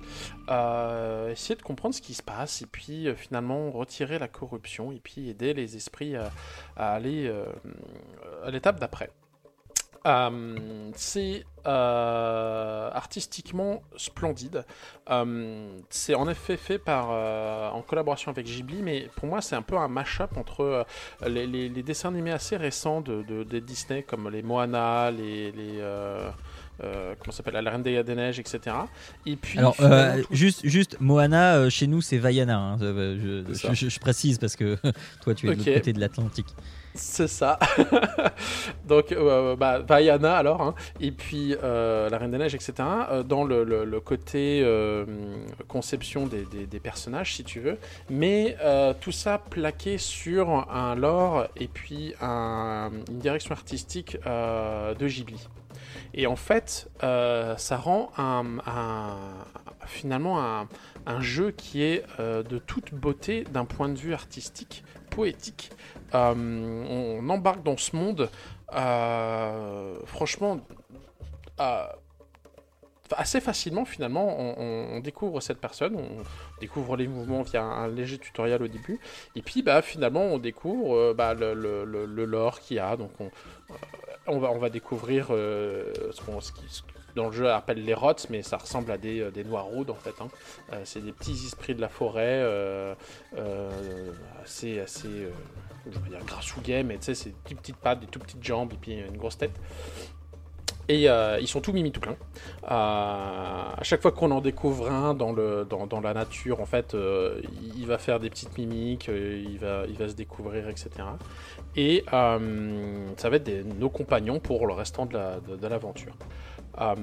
euh, essayer de comprendre ce qui se passe et puis euh, finalement retirer la corruption et puis aider les esprits à, aller à l'étape d'après. Euh, c'est euh, artistiquement splendide. Euh, c'est en effet fait par, en collaboration avec Ghibli, mais pour moi c'est un peu un mash-up entre les, les- les dessins animés assez récents de, Disney comme les Moana, les, les euh, comment s'appelle, La Reine des, Neiges, etc. Et puis Alors, euh, tout- juste, juste, Moana, euh, chez nous, c'est Vaiana. hein. Je, précise parce que toi, tu es de l'autre côté de l'Atlantique. C'est ça. Donc, euh, bah, Vaiana alors, hein. et puis euh, La Reine des Neiges, etc. euh, dans le, côté euh, conception des, personnages, si tu veux. Mais tout ça plaqué sur un lore et puis un- une direction artistique de Ghibli. Et en fait, ça rend finalement un, jeu qui est de toute beauté d'un point de vue artistique, poétique. Euh, on embarque dans ce monde, euh, franchement, euh, assez facilement finalement. On, découvre cette personne, on découvre les mouvements via un léger tutoriel au début, et puis bah, finalement on découvre bah, le, lore qu'il y a. Donc on, va, découvrir ce dans le jeu appelle les rots, mais ça ressemble à des, euh, des noirs-roudes en fait. hein. Euh, c'est des petits esprits de la forêt, euh, assez, assez je dire grassouillet, mais tu sais, c'est des petites pattes, des toutes petites jambes et puis une grosse tête. Et ils sont tout mimi tout plein. À chaque fois qu'on en découvre un dans, le, dans, dans la nature, en fait, il, va faire des petites mimiques, il, va, il va se découvrir, etc. Et ça va être nos compagnons pour le restant de la- de- de l'aventure. Euh,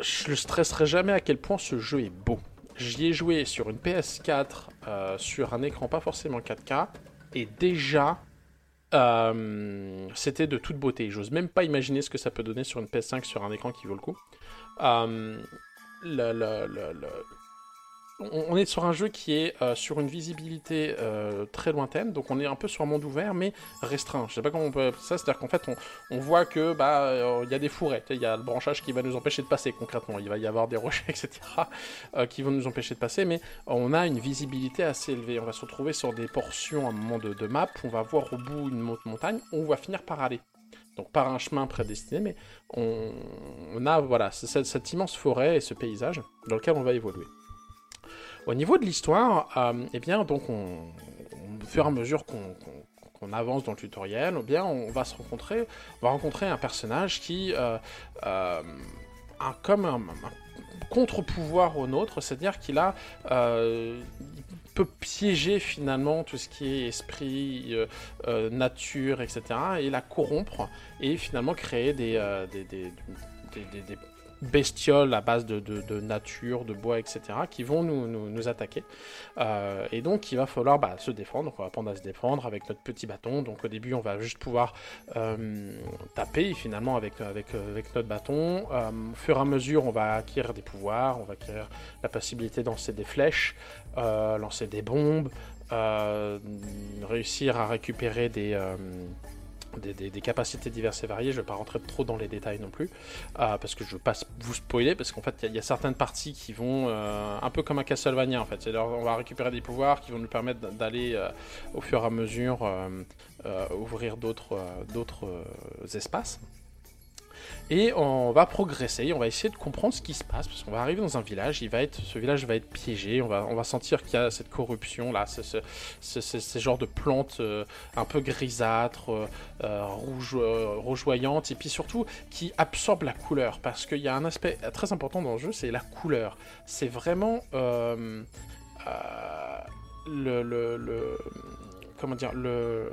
je ne stresserai jamais à quel point ce jeu est beau. J'y ai joué sur une PS4, euh, sur un écran pas forcément 4K, et déjà, euh, c'était de toute beauté. J'ose même pas imaginer ce que ça peut donner sur une PS5 sur un écran qui vaut le coup. On est sur un jeu qui est euh, sur une visibilité euh, très lointaine, donc on est un peu sur un monde ouvert mais restreint. Je sais pas comment on peut appeler ça, c'est-à-dire qu'en fait on, voit que bah euh, il y a des sais, il y a le branchage qui va nous empêcher de passer concrètement, il va y avoir des rochers etc qui vont nous empêcher de passer, mais on a une visibilité assez élevée. On va se retrouver sur des portions à un moment de, de map, on va voir au bout une mo- montagne, on va finir par aller. Donc par un chemin prédestiné, mais on, a voilà cette immense forêt et ce paysage dans lequel on va évoluer. Au niveau de l'histoire, euh, eh bien donc on, on- au fur et à mesure qu'on avance dans le tutoriel, eh bien on va se rencontrer, on va rencontrer un personnage qui euh, euh, a comme un, contre-pouvoir au nôtre, c'est-à-dire qu'il a peut piéger finalement tout ce qui est esprit, nature, etc. et la corrompre et finalement créer des- des bestioles à base de, de- nature, de bois, etc. qui vont nous, nous, attaquer. Euh, et donc il va falloir bah, se défendre, donc on va apprendre à se défendre avec notre petit bâton. Donc au début on va juste pouvoir euh, taper finalement avec, avec, avec notre bâton. Euh, au fur et à mesure on va acquérir des pouvoirs, on va acquérir la possibilité de lancer des flèches, lancer des bombes, réussir à récupérer des, des, capacités diverses et variées. Je ne vais pas rentrer trop dans les détails non plus, euh, parce que je ne veux pas vous spoiler, parce qu'en fait, il y, a- certaines parties qui vont euh, un peu comme un Castlevania, en fait. C'est-à-dire, on va récupérer des pouvoirs qui vont nous permettre d'a- d'aller euh, au fur et à mesure ouvrir d'autres espaces. Et on va progresser, on va essayer de comprendre ce qui se passe, parce qu'on va arriver dans un village, il va être, ce village va être piégé, on va, on va sentir qu'il y a cette corruption là, ce, ce, genres de plantes euh, un peu grisâtres, euh, euh, rouge, rougeoyantes, et puis surtout qui absorbent la couleur, parce qu'il y a un aspect très important dans le jeu, c'est la couleur. C'est vraiment le, le, le- comment dire le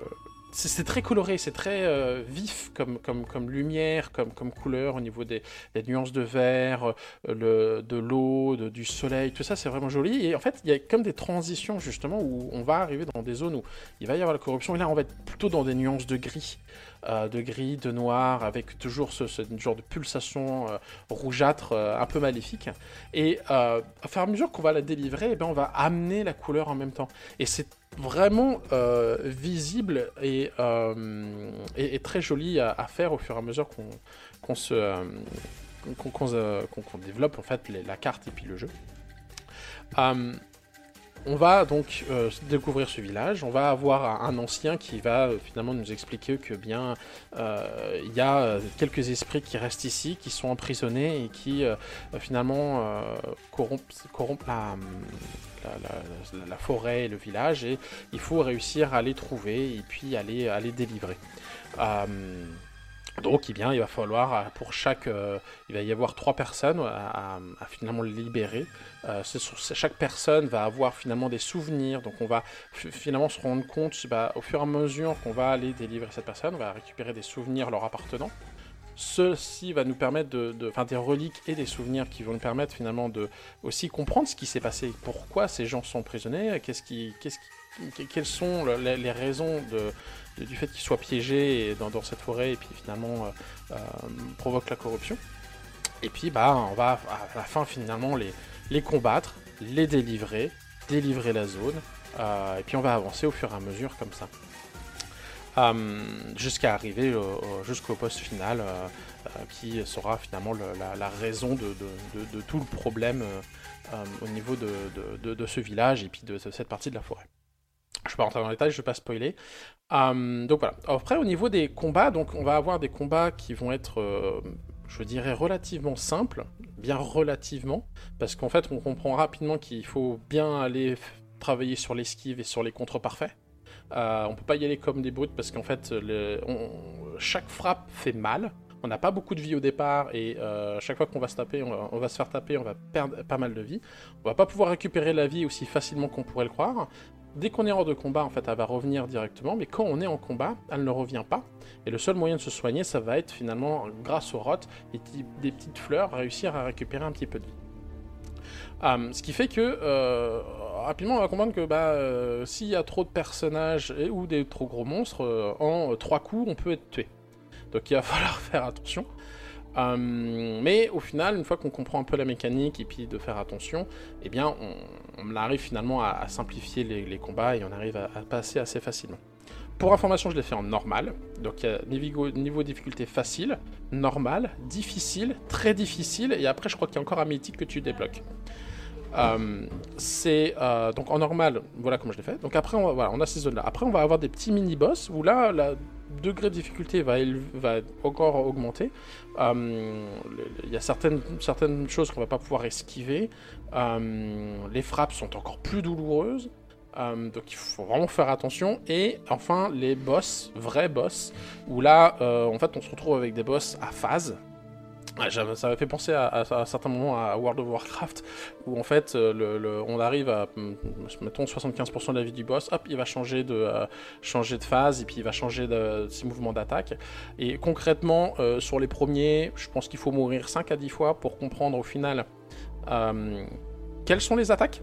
c'est très coloré, c'est très euh, vif comme, comme, lumière, comme, comme couleur au niveau des, des nuances de vert, euh, le, de l'eau, du soleil, tout ça c'est vraiment joli. Et en fait, il y a comme des transitions justement où on va arriver dans des zones où il va y avoir la corruption et là on va être plutôt dans des nuances de gris. Euh, de gris, de noir, avec toujours ce, genre de pulsation euh, rougeâtre euh, un peu maléfique. Et à fur et à mesure qu'on va la délivrer, eh ben, on va amener la couleur en même temps. Et c'est vraiment visible et, très joli à, faire au fur et à mesure qu'on se... développe en fait la carte et puis le jeu. On va donc euh, découvrir ce village. On va avoir un, ancien qui va euh, finalement nous expliquer que bien euh, il y a quelques esprits qui restent ici, qui sont emprisonnés et qui finalement corrompent, corrompent la, forêt et le village et il faut réussir à les trouver et puis à les délivrer. Donc, eh bien, il va falloir, euh, pour chaque... euh, il va y avoir trois personnes à, à- à finalement libérer. Euh, chaque personne va avoir finalement des souvenirs. Donc, on va finalement se rendre compte, bah, au fur et à mesure qu'on va aller délivrer cette personne, on va récupérer des souvenirs leur appartenant. Ceci va nous permettre de, de- des reliques et des souvenirs qui vont nous permettre finalement de aussi comprendre ce qui s'est passé, pourquoi ces gens sont emprisonnés, qu'est-ce quelles sont le- les, raisons de- du fait qu'ils soient piégés dans, cette forêt et puis finalement euh, euh, provoquent la corruption. Et puis bah on va à la fin finalement les, les combattre, les délivrer, délivrer la zone, euh, et puis on va avancer au fur et à mesure comme ça. Jusqu'à arriver au- au- jusqu'au poste final qui sera finalement le- la, raison de, tout le problème au niveau de, ce village et puis de, de cette partie de la forêt. Je ne vais pas rentrer dans les détails, je ne vais pas spoiler. Euh, donc voilà. Après, au niveau des combats, donc on va avoir des combats qui vont être, euh, je dirais, relativement simples, bien relativement, parce qu'en fait, on comprend rapidement qu'il faut bien aller travailler sur l'esquive et sur les contres parfaits. Euh, on peut pas y aller comme des brutes parce qu'en fait, chaque frappe fait mal. On n'a pas beaucoup de vie au départ et euh, chaque fois qu'on va se taper, on va se faire taper, on va perdre pas mal de vie. On va pas pouvoir récupérer la vie aussi facilement qu'on pourrait le croire. Dès qu'on est hors de combat, en fait, elle va revenir directement, mais quand on est en combat, elle ne revient pas. Et le seul moyen de se soigner, ça va être finalement, grâce aux rottes et des petites fleurs, réussir à récupérer un petit peu de vie. Euh, ce qui fait que euh, rapidement on va comprendre que bah, euh, s'il y a trop de personnages ou des trop gros monstres, en trois coups on peut être tué. Donc il va falloir faire attention. Mais au final, une fois qu'on comprend un peu la mécanique et puis de faire attention, eh bien on, on arrive finalement à, simplifier les, combats et on arrive à, passer assez facilement. Pour information, je l'ai fait en normal. Donc niveau, difficulté facile, normal, difficile, très difficile, et après je crois qu'il y a encore un mythique que tu débloques. Euh, c'est euh, donc en normal, voilà comment je l'ai fait. Donc après, on, a ces zones-là. Après, on va avoir des petits mini-boss où là, le degré de difficulté va, encore augmenter. Le- Il y a certaines, choses qu'on va pas pouvoir esquiver. Euh, les frappes sont encore plus douloureuses. Euh, donc il faut vraiment faire attention. Et enfin, les boss, vrais boss, où là, euh, en fait, on se retrouve avec des boss à phase. Ça m'a fait penser à, certains moments à World of Warcraft, où en fait, euh, on arrive à, hum, mettons, 75% de la vie du boss, hop, il va changer de, euh, changer de phase, et puis il va changer de, ses mouvements d'attaque. Et concrètement, euh, sur les premiers, je pense qu'il faut mourir 5 à 10 fois pour comprendre au final quelles sont les attaques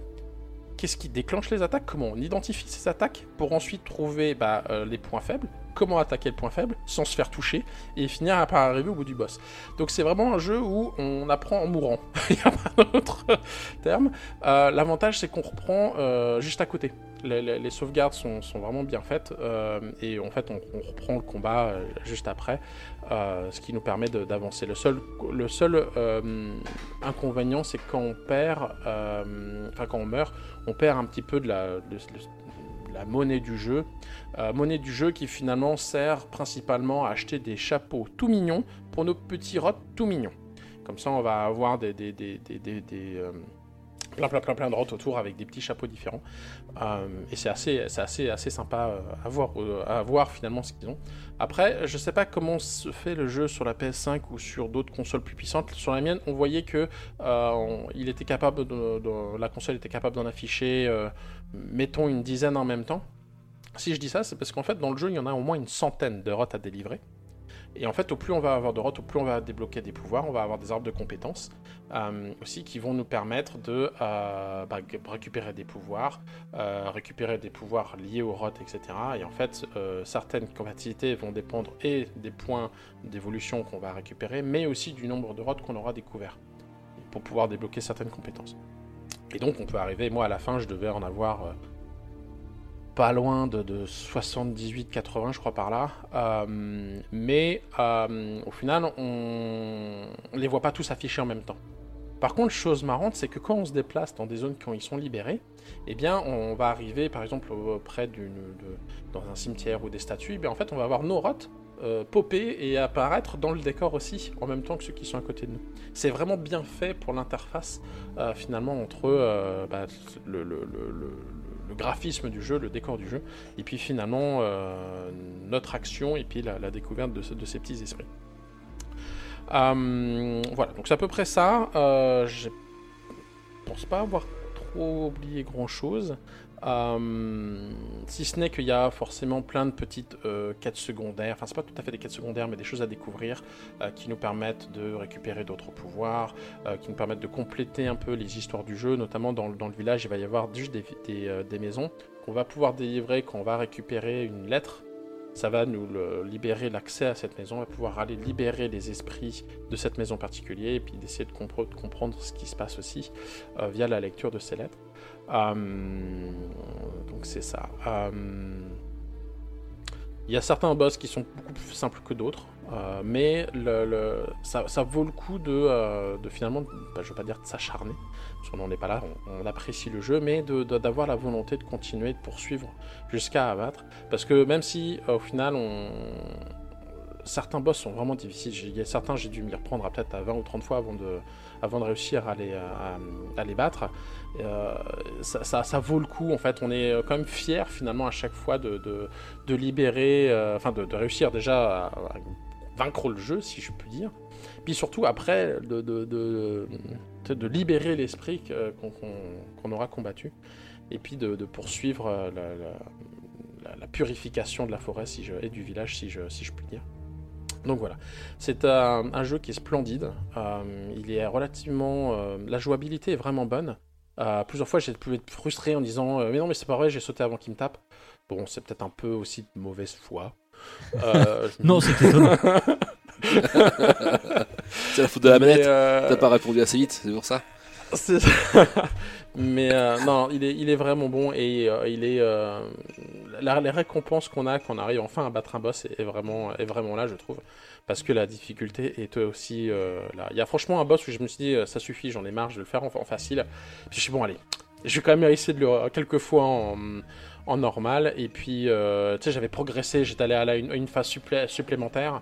Qu'est-ce qui déclenche les attaques Comment on identifie ces attaques pour ensuite trouver bah, les points faibles Comment attaquer le point faible sans se faire toucher et finir par arriver au bout du boss. Donc c'est vraiment un jeu où on apprend en mourant. Il n'y a pas d'autre terme. Euh, L'avantage c'est qu'on reprend euh, juste à côté. Les, sauvegardes sont, sont vraiment bien faites euh, et en fait on, reprend le combat juste après, ce qui nous permet d'avancer. Le seul, le seul inconvénient c'est quand on perd, enfin quand on meurt, on perd un petit peu de la, monnaie du jeu. Euh, monnaie du jeu qui finalement sert principalement à acheter des chapeaux tout mignons pour nos petits rots tout mignons. Comme ça, on va avoir des, des, euh, plein, plein, plein, plein de rots autour avec des petits chapeaux différents. Euh, et c'est assez, assez, assez sympa à voir, à voir finalement ce qu'ils ont. Après, je sais pas comment se fait le jeu sur la PS5 ou sur d'autres consoles plus puissantes. Sur la mienne, on voyait que il était capable la console était capable d'en afficher, mettons une dizaine en même temps. Si je dis ça, c'est parce qu'en fait, dans le jeu, il y en a au moins une centaine de rots à délivrer. Et en fait, au plus on va avoir de rotes, au plus on va débloquer des pouvoirs, on va avoir des arbres de compétences euh, aussi qui vont nous permettre de euh, bah, récupérer des pouvoirs, euh, récupérer des pouvoirs liés aux rotes, etc. Et en fait, certaines capacités vont dépendre et des points d'évolution qu'on va récupérer, mais aussi du nombre de rotes qu'on aura découvert pour pouvoir débloquer certaines compétences. Et donc, on peut arriver, moi à la fin, je devais en avoir euh, pas loin de, de 78-80, je crois, par là. Euh, mais euh, au final, on les voit pas tous affichés en même temps. Par contre, chose marrante, c'est que quand on se déplace dans des zones qui ils sont libérées, eh bien, on va arriver, par exemple, près d'une, dans un cimetière ou des statues, eh bien, en fait, on va avoir nos rottes euh, popper et apparaître dans le décor aussi, en même temps que ceux qui sont à côté de nous. C'est vraiment bien fait pour l'interface, euh, finalement, entre euh, bah, le, graphisme du jeu, le décor du jeu, et puis finalement euh, notre action et puis la, découverte de, de ces petits esprits. Voilà, donc c'est à peu près ça. Je pense pas avoir trop oublié grand chose. Si ce n'est qu'il y a forcément plein de petites euh, quêtes secondaires, enfin c'est pas tout à fait des quêtes secondaires, mais des choses à découvrir euh, qui nous permettent de récupérer d'autres pouvoirs, euh, qui nous permettent de compléter un peu les histoires du jeu, notamment dans, le- village, il va y avoir juste des, euh, maisons qu'on va pouvoir délivrer quand on va récupérer une lettre. Ça va nous libérer l'accès à cette maison, on va pouvoir aller libérer les esprits de cette maison particulière et puis d'essayer de, de comprendre ce qui se passe aussi euh, via la lecture de ces lettres. Euh, donc c'est ça. Euh, il y a certains boss qui sont beaucoup plus simples que d'autres, euh, mais ça, vaut le coup de, euh, de finalement, bah, je veux pas dire de s'acharner, parce qu'on n'en est pas là, on, apprécie le jeu, mais d'avoir la volonté de continuer, de poursuivre jusqu'à abattre, parce que même si euh, au final. Certains boss sont vraiment difficiles. Certains, j'ai dû les reprendre à peut-être à 20 ou 30 fois avant de, réussir à les battre. Euh, ça, vaut le coup en fait. On est quand même fier finalement à chaque fois de, libérer, euh, enfin de, réussir déjà à, vaincre le jeu si je puis dire. Puis surtout après de, libérer l'esprit qu'on aura combattu. Et puis de, poursuivre euh, la, purification de la forêt si je, et du village si je, si puis dire. Donc voilà, c'est un, jeu qui est splendide. Euh, il est relativement, euh, la jouabilité est vraiment bonne. Euh, plusieurs fois, j'ai pu être frustré en disant euh, Mais non, mais c'est pas vrai, j'ai sauté avant qu'il me tape. Bon, c'est peut-être un peu aussi de mauvaise foi. Euh, je Non, c'est étonnant. C'est la faute de la manette. Euh, T'as pas répondu assez vite, c'est pour ça. c'est- Mais euh, non, il est, il est vraiment bon et euh, il est euh, la, les récompenses qu'on a quand on arrive enfin à battre un boss est, est vraiment, est vraiment là, je trouve, parce que la difficulté est aussi euh, là. Il y a franchement un boss où je me suis dit euh, ça suffit, j'en ai marre, je vais le faire en, facile. Puis je suis bon, allez, je vais quand même essayer de le quelques fois en, normal et puis euh, tu sais j'avais progressé, j'étais allé à la- une, phase supplé- supplémentaire.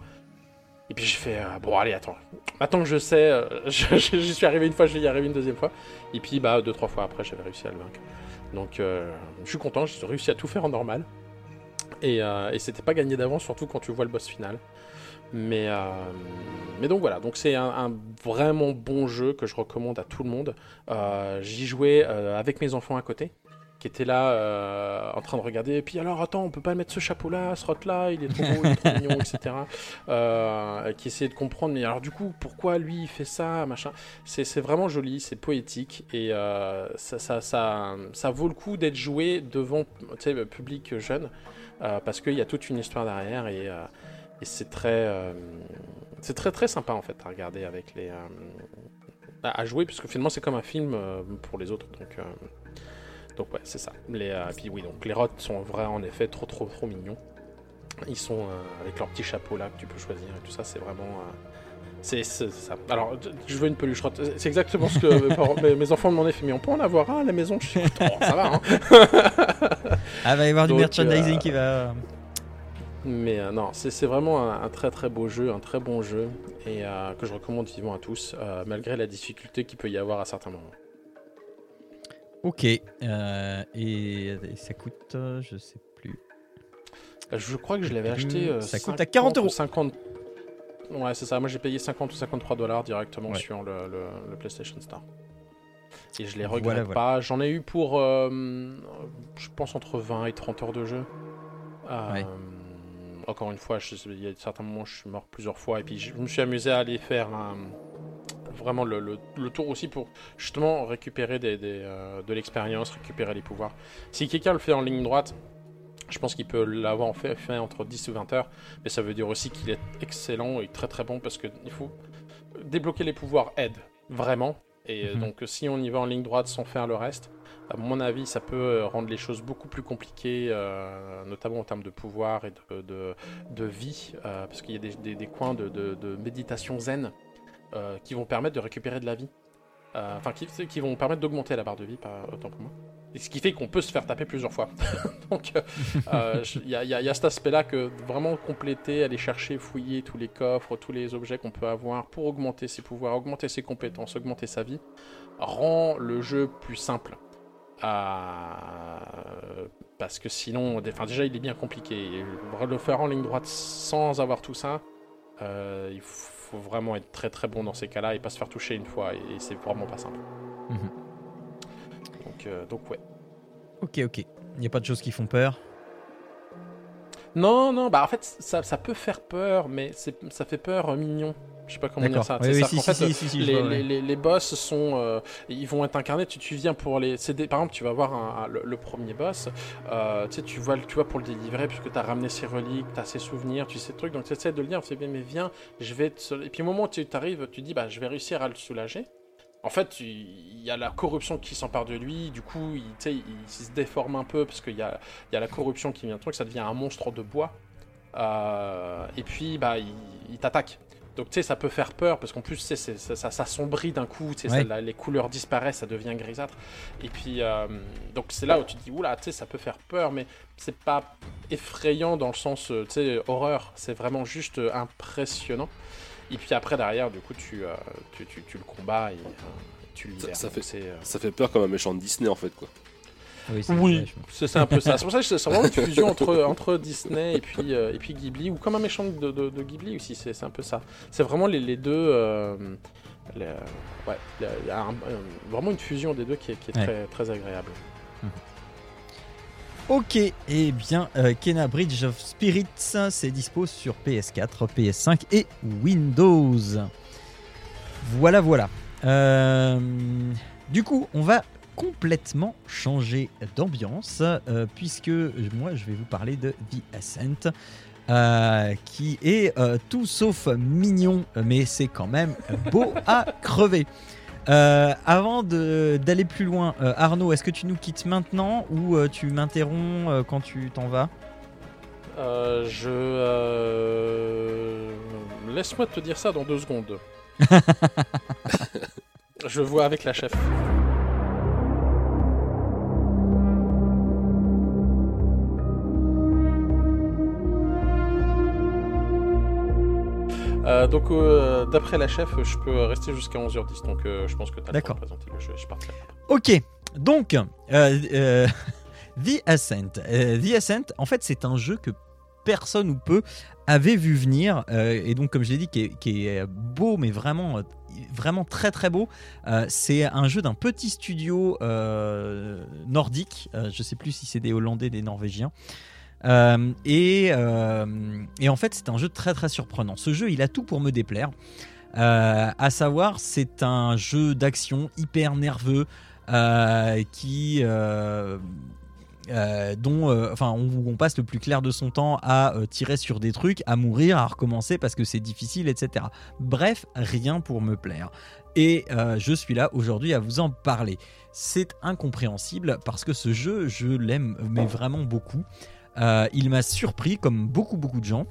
Et puis j'ai fait, euh, bon allez, attends, maintenant que je sais, je- suis arrivé une fois, je vais y arriver une deuxième fois. Et puis, bah, deux, trois fois après, j'avais réussi à le vaincre. Donc, je suis content, j'ai réussi à tout faire en normal. Et, et c'était pas gagné d'avance, surtout quand tu vois le boss final. Mais, euh, mais donc voilà, donc c'est un, un vraiment bon jeu que je recommande à tout le monde. Euh, J'y jouais euh, avec mes enfants à côté, qui étaient là en train de regarder. Et puis alors, attends, on peut pas mettre ce chapeau-là, ce rote-là, il est trop beau, il est trop mignon, etc. Qui essayaient de comprendre, mais alors du coup, pourquoi lui il fait ça, machin. C'est vraiment joli, c'est poétique et ça, ça, ça, ça vaut le coup d'être joué devant public jeune parce qu'il y a toute une histoire derrière et, et c'est très, euh, c'est très très sympa en fait à regarder avec les, euh, à, jouer puisque finalement c'est comme un film euh, pour les autres donc. donc ouais, c'est ça. Les, euh, puis oui, donc les rots sont vrais en effet trop trop trop mignons. Ils sont avec leur petit chapeau là que tu peux choisir et tout ça, c'est vraiment. c'est c'est ça. Alors, je veux une peluche rotte. C'est exactement ce que mes, mes- enfants m'en ont fait. Mais on peut en avoir un à la maison? Je suis oh, ça va. Hein. Ah, va y avoir du merchandising euh, qui va. Mais euh, non, c'est vraiment un, un très très beau jeu, un très bon jeu et euh, que je recommande vivement à tous, euh, malgré la difficulté qu'il peut y avoir à certains moments. Ok. et, et ça coûte, je sais plus. Je crois que je l'avais acheté. Ça coûte à 50 40 ou euros. 50. Ouais, c'est ça. Moi, j'ai payé 50 ou 53 dollars directement Ouais. sur le, le- le PlayStation Store. Et je les Voilà, regrette voilà. pas. J'en ai eu pour, euh, je pense, entre 20 et 30 heures de jeu. Euh, Ouais. Encore une fois, je- il y a certains moments, je suis mort plusieurs fois. Et puis, je me suis amusé à aller faire un- vraiment le, le- le tour aussi pour justement récupérer des, des, euh, de l'expérience, récupérer les pouvoirs. Si quelqu'un le fait en ligne droite, je pense qu'il peut l'avoir en fait, fait entre 10 ou 20 heures. Mais ça veut dire aussi qu'il est excellent et très très bon parce qu'il faut débloquer les pouvoirs aide vraiment. Et Mhm. donc, si on y va en ligne droite sans faire le reste, à mon avis, ça peut euh, rendre les choses beaucoup plus compliquées, euh, notamment en termes de pouvoir et de, de, vie, euh, parce qu'il y a des, des- coins de, de- méditation zen qui vont permettre de récupérer de la vie. Enfin, qui, qui vont permettre d'augmenter la barre de vie, pas autant pour moi. Et ce qui fait qu'on peut se faire taper plusieurs fois. Donc, il y, y a cet aspect-là que vraiment compléter, aller chercher, fouiller tous les coffres, tous les objets qu'on peut avoir pour augmenter ses pouvoirs, augmenter ses compétences, augmenter sa vie, rend le jeu plus simple. Parce que sinon, enfin, déjà il est bien compliqué. Le faire en ligne droite sans avoir tout ça, euh, il faut vraiment être très très bon dans ces cas-là et pas se faire toucher une fois. Et, c'est vraiment pas simple. Mhm. Donc, euh, donc ouais. Ok, ok. Il n'y a pas de choses qui font peur? Non, non, bah en fait ça, ça peut faire peur, mais ça fait peur euh, mignon. Je sais pas comment dire ça. Les, boss sont, euh, ils vont être incarnés. Tu, tu viens pour les, des- par exemple, tu vas voir un- un- le, le premier boss. euh, tu sais, tu vois, tu pour le délivrer puisque tu as ramené ses reliques, tu as ses souvenirs, tu sais le truc. Donc tu essaies de le dire. Tu sais bien, mais viens, je vais. Te... Et puis au moment où tu arrives, tu dis, bah, je vais réussir à le soulager. En fait, il y a la corruption qui s'empare de lui. Du coup, il, se déforme un peu parce qu'il y a, il y a la corruption qui vient. Le truc, ça devient un monstre de bois. Euh, et puis, bah, il, il t'attaque. Donc, tu sais, ça peut faire peur parce qu'en plus, tu sais, c'est- ça, ça, ça sombrit d'un coup. Ouais. ça- la- les couleurs disparaissent, ça devient grisâtre. Et puis, euh, donc, c'est là où tu te dis, oula, tu sais, ça peut faire peur, mais c'est pas effrayant dans le sens, euh, tu sais, horreur. C'est vraiment juste euh, impressionnant. Et puis après, derrière, du coup, tu, euh, tu, tu, tu le combats et euh, tu le Ça- ça fait- c'est, euh, Ça fait peur comme un méchant de Disney en fait quoi. Oui, c'est oui, un peu ça. C'est pour ça que c'est vraiment une fusion entre, entre Disney et puis, euh, et puis Ghibli, ou comme un méchant de, de, de Ghibli aussi, c'est un peu ça. C'est vraiment les, les deux. euh, les, ouais, un- euh, vraiment une fusion des deux qui est, qui est Ouais. très, très agréable. Ok, eh bien, euh, Kena Bridge of Spirits, c'est dispo sur PS4, PS5 et Windows. Voilà, voilà. Euh, du coup, on va complètement changer d'ambiance, euh, puisque moi, je vais vous parler de The Ascent, euh, qui est euh, tout sauf mignon, mais c'est quand même beau à crever. Euh, avant d'aller plus loin, euh, Arnaud, est-ce que tu nous quittes maintenant ou euh, tu m'interromps euh, quand tu t'en vas? Euh, je. euh, Laisse-moi te dire ça dans deux secondes. je vois avec la chef. Euh, donc, euh, d'après la chef, je peux rester jusqu'à 11h10. Donc, euh, je pense que tu as le temps D'accord. de présenter le jeu. Je partirai. Ok, donc The Ascent. The Ascent, en fait, c'est un jeu que personne ou peu avait vu venir, et donc comme je l'ai dit, qui est, qui est beau, mais vraiment, vraiment très très beau. Euh, c'est un jeu d'un petit studio euh, nordique. Euh, je sais plus si c'est des Hollandais, des Norvégiens. Euh, et, euh, et en fait, c'est un jeu très très surprenant. Ce jeu, il a tout pour me déplaire. Euh, à savoir, c'est un jeu d'action hyper nerveux euh, qui, dont, enfin, on, passe le plus clair de son temps à tirer sur des trucs, à mourir, à recommencer parce que c'est difficile, etc. Bref, rien pour me plaire. Et je suis là aujourd'hui à vous en parler. C'est incompréhensible parce que ce jeu, je l'aime mais vraiment beaucoup. Euh, il m'a surpris comme beaucoup beaucoup de gens.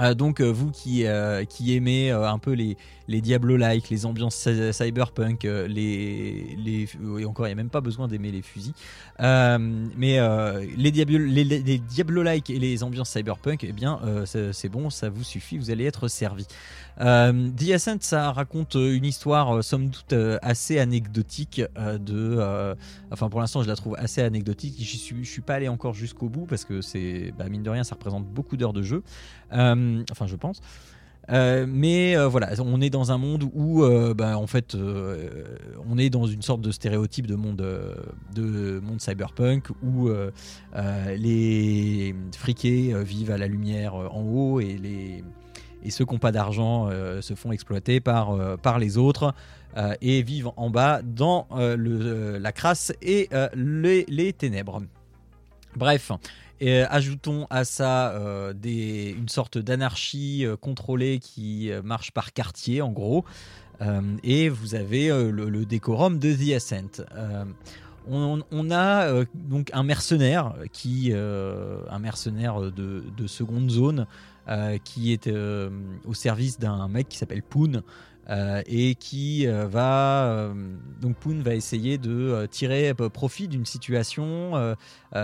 Euh, donc euh, vous qui, aimez un peu les, les Diablo-like, les ambiances cy- cyberpunk, euh, les, les et encore il n'y a même pas besoin d'aimer les fusils, Euh, mais euh, les, Diablo, les, Diablo-like et les ambiances cyberpunk, eh bien c'est bon, ça vous suffit, vous allez être servi. The Ascent, ça raconte une histoire somme toute assez anecdotique de, enfin pour l'instant je la trouve assez anecdotique. J'y suis, je suis pas allé encore jusqu'au bout parce que bah, mine de rien, ça représente beaucoup d'heures de jeu. Enfin, je pense. Euh, mais euh, voilà, on est dans un monde où, euh, bah, en fait, on est dans une sorte de stéréotype de monde, de monde cyberpunk où les friqués vivent à la lumière en haut et les ceux qui n'ont pas d'argent se font exploiter par, par les autres et vivent en bas dans le, la crasse et les, les ténèbres. Bref, et, euh, ajoutons à ça euh, une sorte d'anarchie euh, contrôlée qui marche par quartier en gros. Et vous avez le, décorum de The Ascent. On, a donc un mercenaire qui, un mercenaire de, de seconde zone, qui est au service d'un mec qui s'appelle Poon. Euh, et qui euh, va euh, donc Poon va essayer de tirer profit d'une situation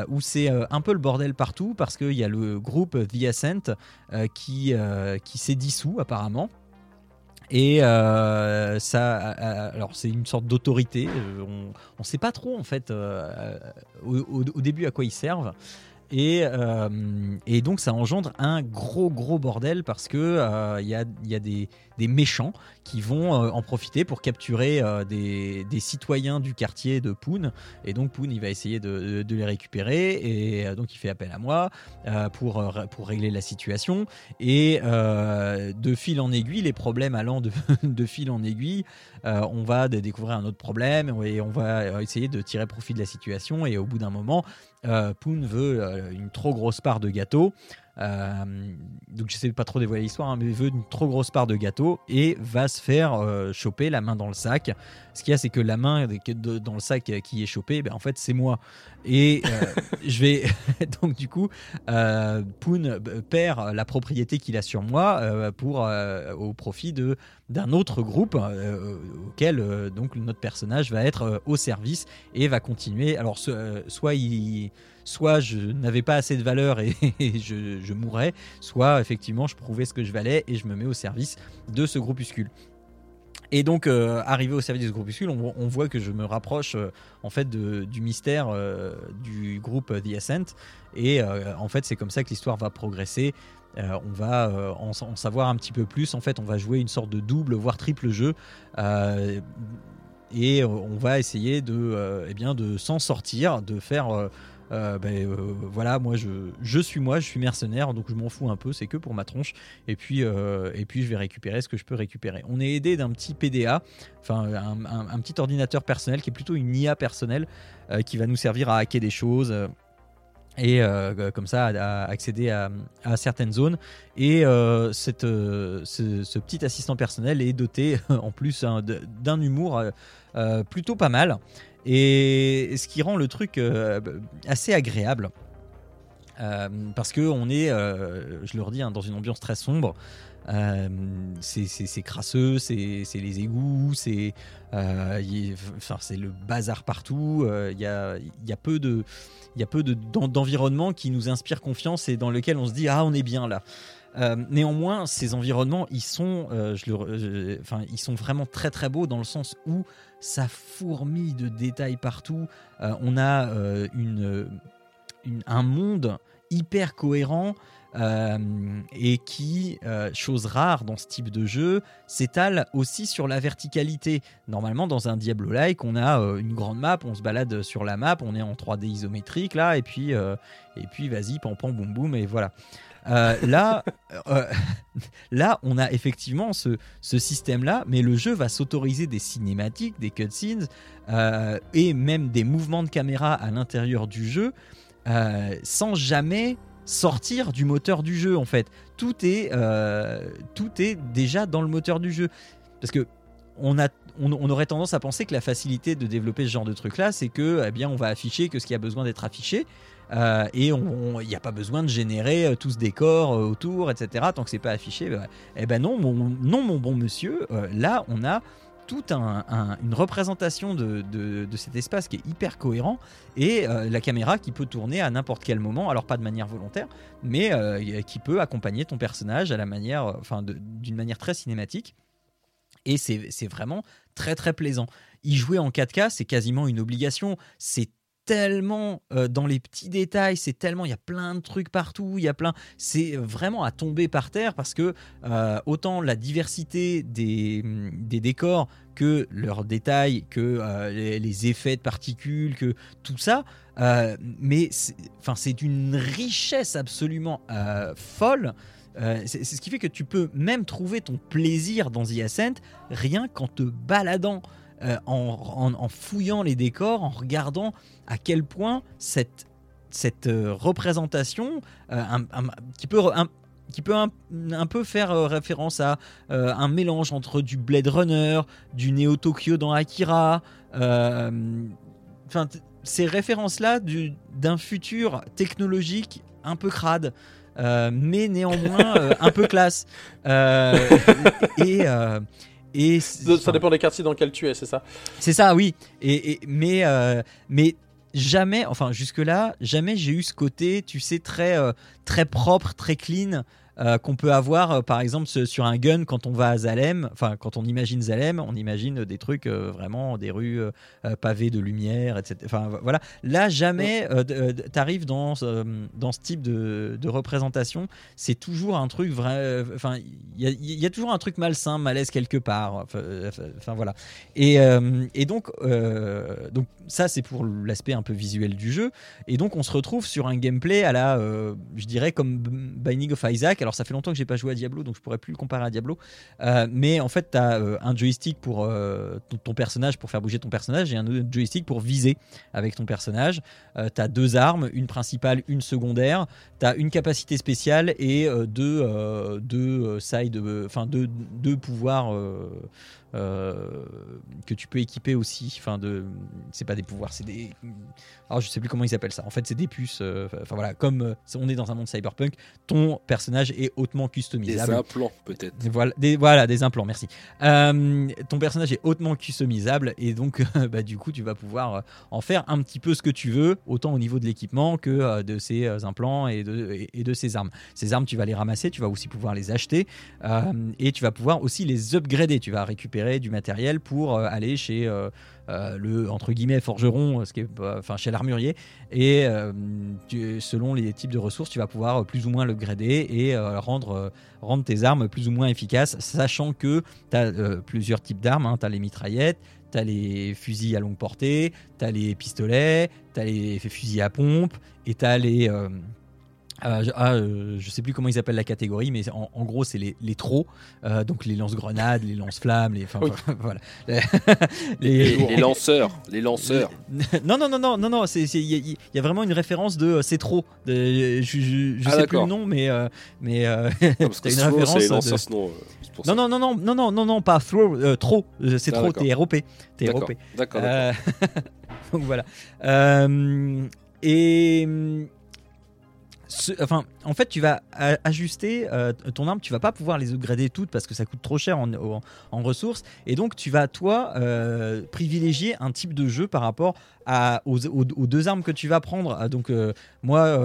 où c'est un peu le bordel partout parce qu'il y a le groupe The Ascent qui, qui s'est dissous apparemment. Et ça, alors c'est une sorte d'autorité. On ne sait pas trop en fait au, au- début à quoi ils servent. Et, et donc ça engendre un gros gros bordel parce que il y, a, y a des, des méchants qui vont euh, en profiter pour capturer euh, des, citoyens du quartier de Poon. Et donc Poon il va essayer de, les récupérer et euh, donc il fait appel à moi pour, régler la situation. Et de fil en aiguille, les problèmes allant de, de fil en aiguille, on va découvrir un autre problème et on va essayer de tirer profit de la situation. Et au bout d'un moment, Poon veut une trop grosse part de gâteau. Euh, donc je sais pas trop dévoiler l'histoire, hein, mais il veut une trop grosse part de gâteau et va se faire euh, choper la main dans le sac. Ce qu'il y a, c'est que la main de- dans le sac qui est chopée, ben, en fait, c'est moi. Et euh, je vais donc du coup, Poon perd la propriété qu'il a sur moi pour au profit de d'un autre groupe euh, auquel euh, donc notre personnage va être euh, au service et va continuer. Alors ce- soit il soit je n'avais pas assez de valeur et, je, mourrais, soit effectivement je prouvais ce que je valais et je me mets au service de ce groupuscule. Et donc, euh, arrivé au service de ce groupuscule, on, voit que je me rapproche euh, en fait du mystère euh, du groupe The Ascent. Et en fait, c'est comme ça que l'histoire va progresser. On va en, savoir un petit peu plus. En fait, on va jouer une sorte de double, voire triple jeu. Et on va essayer de, eh bien, de s'en sortir, de faire. Euh, ben, euh, voilà, moi je, je suis moi, je suis mercenaire, donc je m'en fous un peu, c'est que pour ma tronche. Et puis, euh, et puis je vais récupérer ce que je peux récupérer. On est aidé d'un petit PDA, enfin un, un- petit ordinateur personnel qui est plutôt une IA personnelle qui va nous servir à hacker des choses. et comme ça à, accéder à, certaines zones. Et cette, ce, petit assistant personnel est doté en plus hein, d'un humour plutôt pas mal. Et ce qui rend le truc euh, assez agréable. Euh, parce que on est, euh, je le redis, hein, dans une ambiance très sombre. C'est- crasseux, c'est les égouts, c'est enfin, le bazar partout. Il y, a, y a peu de, y a peu de- d'en- d'environnements qui nous inspirent confiance et dans lequel on se dit ah on est bien là. Néanmoins, ces environnements, ils sont, enfin, ils sont vraiment très très beaux dans le sens où ça fourmille de détails partout. Euh, on a euh, un monde hyper cohérent euh, et qui, chose rare dans ce type de jeu, s'étale aussi sur la verticalité. Normalement, dans un Diablo-like, on a une grande map, on se balade sur la map, on est en 3D isométrique là, et puis, et puis vas-y, pam pam boum boum, et voilà. Euh, là, euh, là, on a effectivement ce, système-là, mais le jeu va s'autoriser des cinématiques, des cutscenes, euh, et même des mouvements de caméra à l'intérieur du jeu, sans jamais sortir du moteur du jeu en fait. Tout est, tout est déjà dans le moteur du jeu. Parce que on, a, aurait tendance à penser que la facilité de développer ce genre de truc là, c'est que eh bien, on va afficher que ce qui a besoin d'être affiché. Euh, et il n'y a pas besoin de générer euh, tout ce décor euh, autour, etc. Tant que c'est pas affiché, bah, eh ben non, mon, non, mon bon monsieur. là, on a toute un- un- une représentation de, cet espace qui est hyper cohérent et la caméra qui peut tourner à n'importe quel moment, alors pas de manière volontaire, mais qui peut accompagner ton personnage à la manière, enfin, d'une manière très cinématique. Et c'est vraiment très très plaisant. Y jouer en 4K, c'est quasiment une obligation. C'est tellement euh, dans les petits détails, c'est tellement, il y a plein de trucs partout, il y a plein, c'est vraiment à tomber par terre parce que euh, autant la diversité des, des décors que leurs détails, que euh, les, effets de particules, que tout ça, mais enfin c'est d'une richesse absolument folle. C'est ce qui fait que tu peux même trouver ton plaisir dans The rien qu'en te baladant, euh, en, fouillant les décors, en regardant à quel point cette, cette euh, représentation, euh, qui peut, un, qui peut un, peu faire référence à un mélange entre du Blade Runner, du Neo Tokyo dans Akira, enfin ces références-là du- d'un futur technologique un peu crade. mais néanmoins un peu classe et et Ça ça dépend des quartiers dans lesquels tu es, c'est ça? C'est ça, oui. Et, et- mais, euh, mais jamais, enfin jusque-là, jamais j'ai eu ce côté, tu sais, très, euh, très propre, très clean. Euh, qu'on peut avoir euh, par exemple sur un gun quand on va à Zalem, enfin quand on imagine Zalem, on imagine des trucs euh, vraiment des rues pavées de lumière, etc. Enfin vo- voilà, là jamais euh, t'arrives dans ce- dans ce type de, de représentation, c'est toujours un truc vrai, enfin il y, a- il y a toujours un truc malsain, malaise quelque part. Enfin, voilà. Et, et donc, donc ça c'est pour l'aspect un peu visuel du jeu. Et donc on se retrouve sur un gameplay à la, je dirais comme Binding of Isaac. Alors ça fait longtemps que j'ai pas joué à Diablo, donc je pourrais plus le comparer à Diablo. Euh, mais en fait, tu as un joystick pour euh, ton, personnage, pour faire bouger ton personnage, et un autre joystick pour viser avec ton personnage. tu as deux armes, une principale, une secondaire. Tu as une capacité spéciale et euh, deux, euh, deux euh, side, euh, enfin deux, deux pouvoirs. Euh, que tu peux équiper aussi. Enfin, de, c'est pas des pouvoirs, c'est des. Alors, je sais plus comment ils appellent ça. En fait, c'est des puces. euh, Enfin voilà, comme euh, on est dans un monde cyberpunk, ton personnage est hautement Des customisable. implants, peut-être. Voilà des, voilà, des implants, merci. Ton personnage est hautement customisable et donc, bah, du coup, tu vas pouvoir en faire un petit peu ce que tu veux, autant au niveau de l'équipement que de euh, implants et de, et, et de ces armes. Ces armes, tu vas les ramasser, tu vas aussi pouvoir les acheter euh, et tu vas pouvoir aussi les upgrader. Tu vas récupérer du matériel pour euh, aller chez euh, euh, le entre guillemets forgeron, ce qui est, enfin chez l'armurier, et selon les types de ressources, tu vas pouvoir plus ou moins l'upgrader et euh, rendre rendre tes armes plus ou moins efficaces, sachant que tu as plusieurs types d'armes. tu as les mitraillettes, tu as les fusils à longue portée, tu as les pistolets, tu as les fusils à pompe, et tu as les... euh, je, ah, euh, je sais plus comment ils appellent la catégorie, mais en, en gros, c'est les, les trous, euh, donc les lance-grenades, les lance-flammes, les. Oui. voilà. Les, les lanceurs, les lanceurs. non, non, non, non, non, non, il y, y a vraiment une référence de euh, c'est trop. De, je je, je Ah, sais plus le nom, mais. euh, mais euh, Non, parce que t'as une les référence. lanceurs, de- euh, Non, ça. non, non, non, non, non, non, non, pas throw, euh, trop. Euh, c'est Ah, trop, t'es ROP. T'es ROP. d'accord. Euh, donc voilà. Euh, et hum, enfin, en fait, tu vas ajuster euh, ton arme. Tu vas pas pouvoir les upgrader toutes parce que ça coûte trop cher en, ressources. Et donc, tu vas toi euh, privilégier un type de jeu par rapport aux, deux armes que tu vas prendre. Ah, Donc, euh, moi,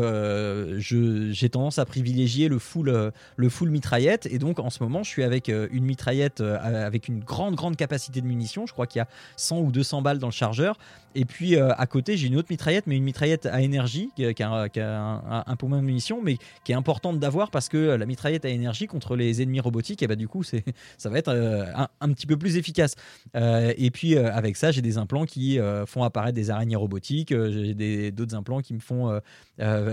j'ai tendance à privilégier le full, le full mitraillette. Et donc, en ce moment, je suis avec une mitraillette avec une grande, grande capacité de munitions. Je crois qu'il y a 100 ou 200 balles dans le chargeur. Et puis à côté, j'ai une autre mitraillette, mais une mitraillette à énergie, qui a, un- un peu moins de munitions, mais qui est importante d'avoir parce que la mitraillette à énergie contre les ennemis robotiques, et bah, du coup, c'est, ça va être euh, un, petit peu plus efficace. Euh, et puis euh, avec ça, j'ai des implants qui font apparaître des araignées robotiques, j'ai des, d'autres implants qui me font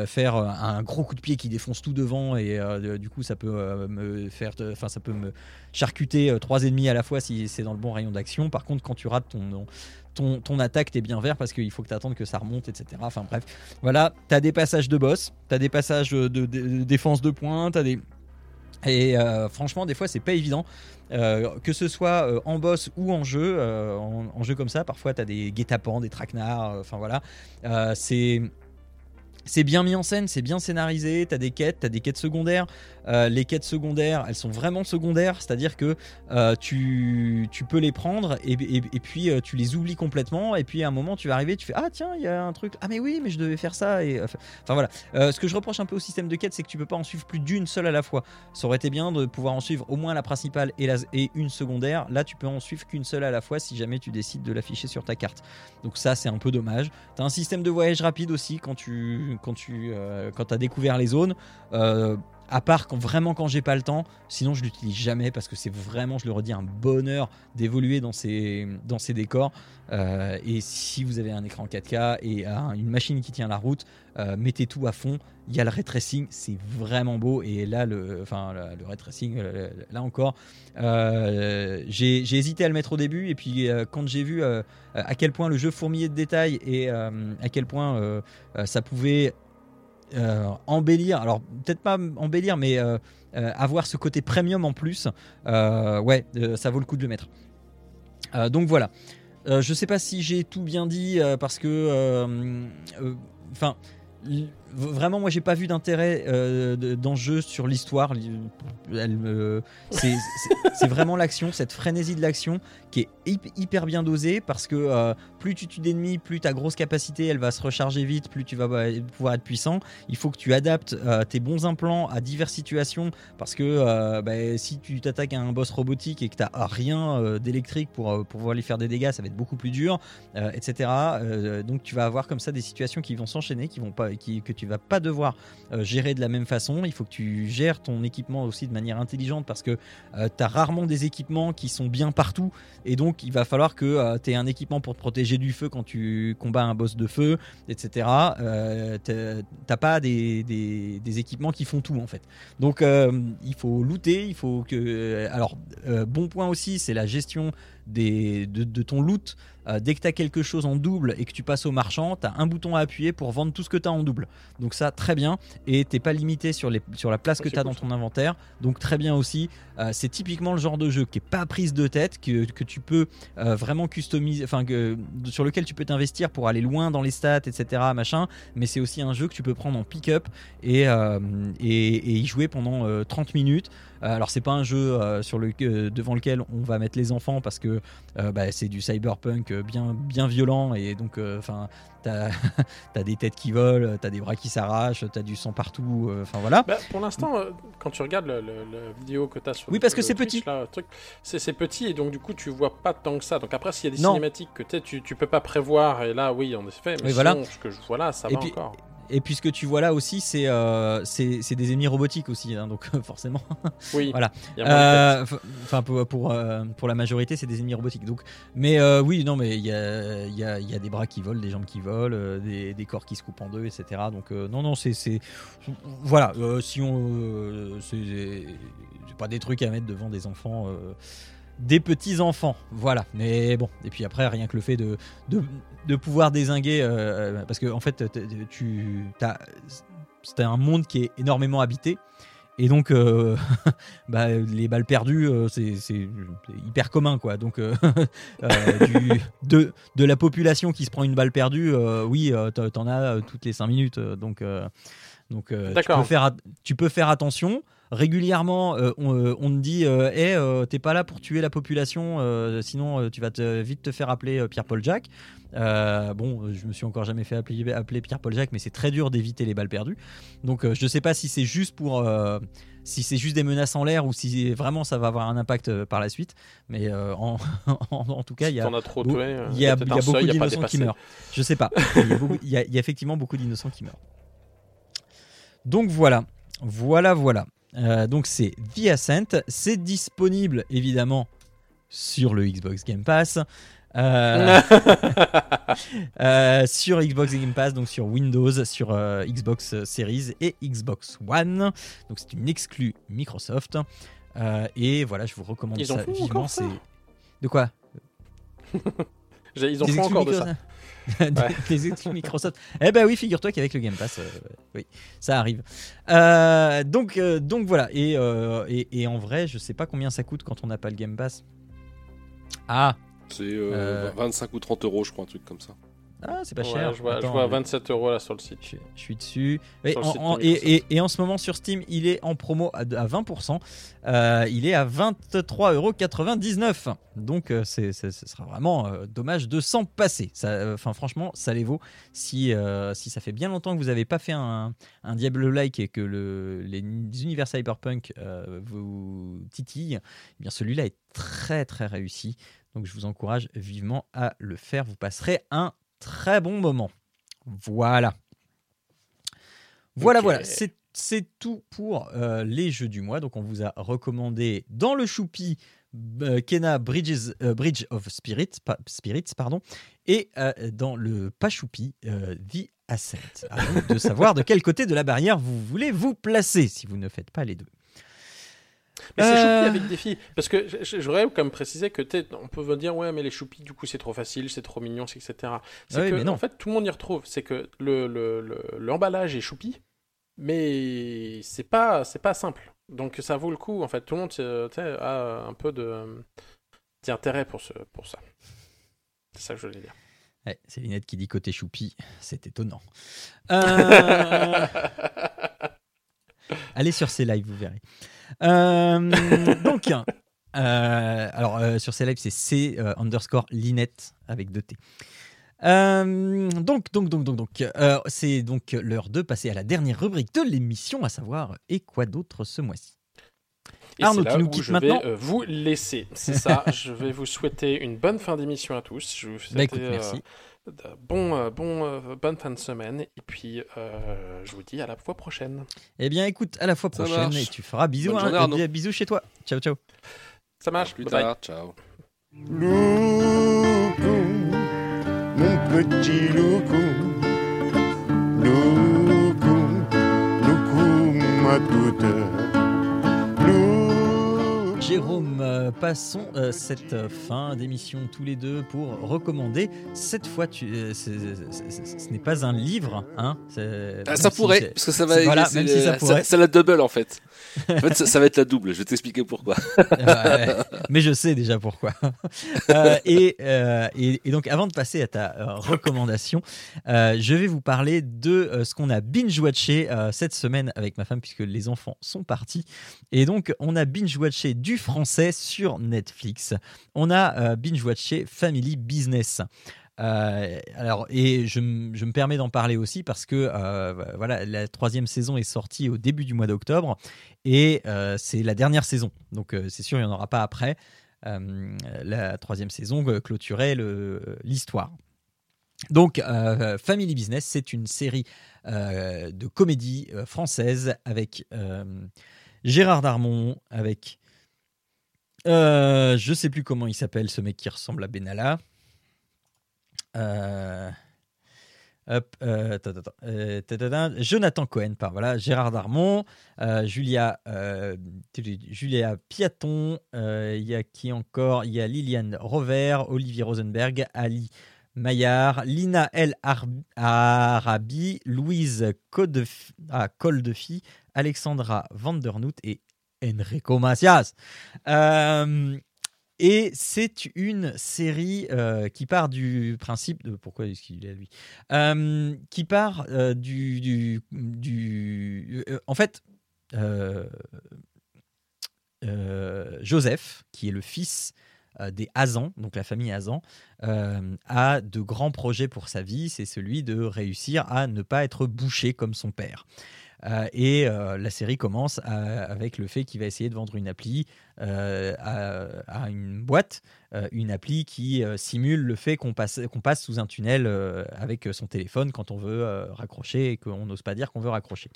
faire un gros coup de pied qui défonce tout devant, et du coup, ça peut me faire, enfin, ça peut me charcuter trois ennemis à la fois si c'est dans le bon rayon d'action. Par contre, quand tu rates ton, ton, ton attaque, t'es bien vert parce qu'il faut que tu attendes que ça remonte, etc. Enfin bref, voilà, t'as des passages de boss, t'as des passages de, défense de points, t'as des. Et euh, franchement, des fois, c'est pas évident. Euh, que ce soit euh, en boss ou en jeu, en, jeu comme ça, parfois t'as des guet-apens, des traquenards, enfin voilà. C'est c'est bien mis en scène, c'est bien scénarisé, t'as des quêtes, t'as des quêtes secondaires. Euh, les quêtes secondaires, elles sont vraiment secondaires, c'est-à-dire que euh, tu, tu peux les prendre et, et- puis euh, tu les oublies complètement. Et puis à un moment, tu vas arriver, tu fais Ah tiens, il y a un truc. Ah mais oui, mais je devais faire ça. Et, enfin voilà. Ce que je reproche un peu au système de quêtes, c'est que tu peux pas en suivre plus d'une seule à la fois. Ça aurait été bien de pouvoir en suivre au moins la principale et, la, et une secondaire. Là, tu peux en suivre qu'une seule à la fois si jamais tu décides de l'afficher sur ta carte. Donc ça, c'est un peu dommage. T'as un système de voyage rapide aussi quand tu quand tu euh, quand as découvert les zones. À part quand vraiment quand j'ai pas le temps, sinon je l'utilise jamais parce que c'est vraiment, je le redis, un bonheur d'évoluer dans ces dans ces décors. Euh, et si vous avez un écran 4K et un- une machine qui tient la route, euh, mettez tout à fond. Il y a le ray tracing, c'est vraiment beau. Et là, le, enfin, le, ray tracing, là encore, euh, j'ai hésité à le mettre au début. Et puis quand j'ai vu à quel point le jeu fourmillait de détails et à quel point ça pouvait euh, embellir, alors peut-être pas embellir, mais euh, euh, avoir ce côté premium en plus, ouais, ça vaut le coup de le mettre. Donc voilà. Je sais pas si j'ai tout bien dit parce que, enfin, vraiment, moi, j'ai pas vu d'intérêt euh, de- dans ce jeu sur l'histoire. Me- C'est vraiment l'action, cette frénésie de l'action qui est hyp- hyper bien dosée parce que euh, plus tu tues d'ennemis, plus ta grosse capacité, elle va se recharger vite, plus tu vas euh, pouvoir être puissant. Il faut que tu adaptes euh, tes bons implants à diverses situations parce que euh, bah, si tu t'attaques à un boss robotique et que tu n'as rien euh, d'électrique pour, euh, pour pouvoir lui faire des dégâts, ça va être beaucoup plus dur, euh, etc. Euh, donc tu vas avoir comme ça des situations qui vont s'enchaîner, qui vont pas, qui, que tu vas pas devoir euh, gérer de la même façon. Il faut que tu gères ton équipement aussi de manière intelligente parce que tu as rarement des équipements qui sont bien partout et donc il va falloir que tu aies un équipement pour te protéger du feu quand tu combats un boss de feu, etc. Euh, t'as- pas des, équipements qui font tout en fait. Donc euh, il faut looter, il faut que... Alors euh, bon point aussi, c'est la gestion des, de, de ton loot. Euh, dès que tu as quelque chose en double et que tu passes au marchand, tu as un bouton à appuyer pour vendre tout ce que tu as en double. Donc ça, très bien. Et t'es pas limité sur, les, sur la place Ça, que tu as cool, dans ton inventaire. Donc très bien aussi. Euh, c'est typiquement le genre de jeu qui est pas prise de tête, que, que tu peux euh, vraiment customiser, enfin sur lequel tu peux t'investir pour aller loin dans les stats, etc. Machin. Mais c'est aussi un jeu que tu peux prendre en pick-up et, et, et y jouer pendant euh, 30 minutes. Euh, alors c'est pas un jeu euh, sur le, euh, devant lequel on va mettre les enfants parce que bah, c'est du cyberpunk bien, bien violent et donc enfin t'as as des têtes qui volent, t'as des bras qui s'arrachent, t'as du sang partout, euh, enfin voilà. Bah, pour l'instant, euh, quand tu regardes le, le- le vidéo que tu as sur Oui, le- parce que le c'est Twitch, petit. c'est c'est petit et donc du coup tu vois pas tant que ça. Donc après, s'il y a des Non. cinématiques que tu, tu peux pas prévoir, et là, oui, en effet, mais Oui, sinon, voilà. ce que je vois là, ça Et va puis- encore. Et puis ce que tu vois là aussi, c'est euh, c'est des ennemis robotiques aussi, hein, donc forcément. Oui, Voilà. Euh, Enfin, pour, pour, euh, pour la majorité, c'est des ennemis robotiques. Donc, mais euh, oui, non, mais il y a, y, a, y a des bras qui volent, des jambes qui volent, des, des corps qui se coupent en deux, etc. Donc, non, non, c'est. Voilà, si on. c'est pas des trucs à mettre devant des enfants. des petits enfants, voilà. Mais bon, et puis après, rien que le fait de, de, de pouvoir désinguer, euh, parce que en fait, tu c'est un monde qui est énormément habité, et donc, euh, bah, les balles perdues, euh, c'est hyper commun, quoi. Donc, euh, euh, du- de, de la population qui se prend une balle perdue, euh, oui, euh, t'en as euh, toutes les 5 minutes. euh, Donc, euh, donc euh, tu, peux faire, tu peux faire attention. Régulièrement, euh, on, euh, on te dit euh, Hey, euh, t'es pas là pour tuer la population, sinon tu vas te, vite te faire appeler Pierre-Paul Jacques. Bon, je me suis encore jamais fait appeler, appeler Pierre-Paul Jacques, mais c'est très dur d'éviter les balles perdues. Donc, je sais pas si c'est juste pour. si c'est juste des menaces en l'air ou si vraiment ça va avoir un impact par la suite. Mais euh, en, en, en tout cas, il y a, trop beau- tué. il y a, peut-être il y a un beaucoup d'innocents qui meurent. Je sais pas. Il y a, beaucoup- il y a- il y a effectivement beaucoup d'innocents qui meurent. Donc voilà, voilà, voilà. Euh, donc c'est The Ascent. C'est disponible évidemment sur le Xbox Game Pass. Euh, euh, sur Xbox Game Pass, donc sur Windows, sur euh, Xbox Series et Xbox One. Donc c'est une exclue Microsoft. Et voilà, je vous recommande Ils ça vivement. C'est de quoi? Ils en Des font exclus encore de ça. Des, des exclus Microsoft. Eh ben oui, figure-toi qu'avec le Game Pass, euh, oui, ça arrive. Euh, donc, euh, donc voilà. Et, euh, et, et en vrai, je sais pas combien ça coûte quand on n'a pas le Game Pass. Ah, C'est euh, Euh. 25 ou 30 euros, je crois, un truc comme ça. Ah, c'est pas Ouais, cher. je vois, je Attends, vois euh, 27 euros là sur le site. Je suis, je suis dessus. Et en, site en- de et, Microsoft. et- et en ce moment sur Steam, il est en promo à, à 20%. Euh, il est à 23,99€. Donc euh, ce sera vraiment euh, dommage de s'en passer. Euh, Enfin franchement, ça les vaut. Si, euh, si ça fait bien longtemps que vous n'avez pas fait un, un Diablo-like et que le, les univers cyberpunk euh, vous titillent, eh bien celui-là est très très réussi. Donc je vous encourage vivement à le faire. Vous passerez un très bon moment. Voilà. Voilà, voilà. C'est, c'est tout pour euh, les jeux du mois. Donc on vous a recommandé dans le choupi euh, Kena Bridges, euh, Bridge of Spirits, pa- Spirits pardon, et dans le pas choupi The Ascent. À vous de savoir de quel côté de la barrière vous voulez vous placer si vous ne faites pas les deux. Mais c'est Euh. choupi avec des filles. Parce que j'aurais quand même précisé que on peut me dire, ouais, mais les choupis, du coup, c'est trop facile, c'est trop mignon, etc. C'est Ouais, que, mais non. en fait, tout le monde y retrouve. C'est que le, le- le- l'emballage est choupi, mais c'est pas, pas simple. Donc ça vaut le coup, en fait. Tout le monde euh, a un peu d'intérêt pour, ce, pour ça. C'est ça que je voulais dire. Ouais, c'est Linette qui dit côté choupi, c'est étonnant. Euh, Allez sur ces lives, vous verrez. Euh, donc, euh, alors euh, sur lives, c'est C underscore Linette avec deux T. Euh, donc, donc, donc, donc, donc, euh, c'est donc l'heure de passer à la dernière rubrique de l'émission, à savoir et quoi d'autre ce mois-ci? Arnaud là qui nous où quitte je maintenant? vais euh, vous laisser. C'est ça. je vais vous souhaiter une bonne fin d'émission à tous. Je vous souhaite Bah écoute, merci. Bon, euh, bon, euh, bonne fin de semaine. Et puis, euh, je vous dis à la fois prochaine. Eh bien, écoute, à la fois Ça prochaine marche. et tu feras bisous, Bonne hein, journée, bisous chez toi. Ciao, ciao. Ça marche. Plus Bye bye. tard, ciao. Loukou, mon petit loukou. Loukou, loukou, ma toute. Jérôme, euh, passons euh, cette euh, fin d'émission tous les deux pour recommander. Cette fois, tu, euh, ce n'est pas un livre, hein Ah, ça pourrait, parce que ça va. voilà, même si ça pourrait. La double en fait. En fait, ça, ça va être la double. Je vais t'expliquer pourquoi. Mais je sais déjà pourquoi. Et, et, et donc, avant de passer à ta recommandation, je vais vous parler de ce qu'on a binge-watché cette semaine avec ma femme, puisque les enfants sont partis. Et donc, on a binge-watché du français sur Netflix. On a euh, binge-watché Family Business. Euh, alors, et je, me permets d'en parler aussi parce que euh, voilà, la troisième saison est sortie au début du mois d'octobre et c'est la dernière saison. Donc, c'est sûr, il n'y en aura pas après. La troisième saison clôturait l'histoire. Donc, Family Business, c'est une série de comédie euh, française avec Gérard Darmon, avec. Euh, je sais plus comment il s'appelle, ce mec qui ressemble à Benalla. Euh, hop, euh, euh, Jonathan Cohen, par voilà, Gérard Darmon, Julia, Julia Piaton, il y a qui encore? Il y a Liliane Rover, Olivier Rosenberg, Ali Maillard, Lina El Ar- Arabi, Louise ah, Coldefi, Alexandra Vandernoot et Enrico Macias. Euh, et c'est une série euh, qui part du principe de pourquoi est-ce qu'il est à lui Euh, qui part du, du, du- en fait Joseph qui est le fils des Hazan, donc la famille Hazan, a de grands projets pour sa vie. C'est celui de réussir à ne pas être bouché comme son père. Euh, et euh, la série commence à- avec le fait qu'il va essayer de vendre une appli euh, à, une boîte, euh, une appli qui euh, simule le fait qu'on passe, qu'on passe sous un tunnel euh, avec son téléphone quand on veut euh, raccrocher et qu'on n'ose pas dire qu'on veut raccrocher.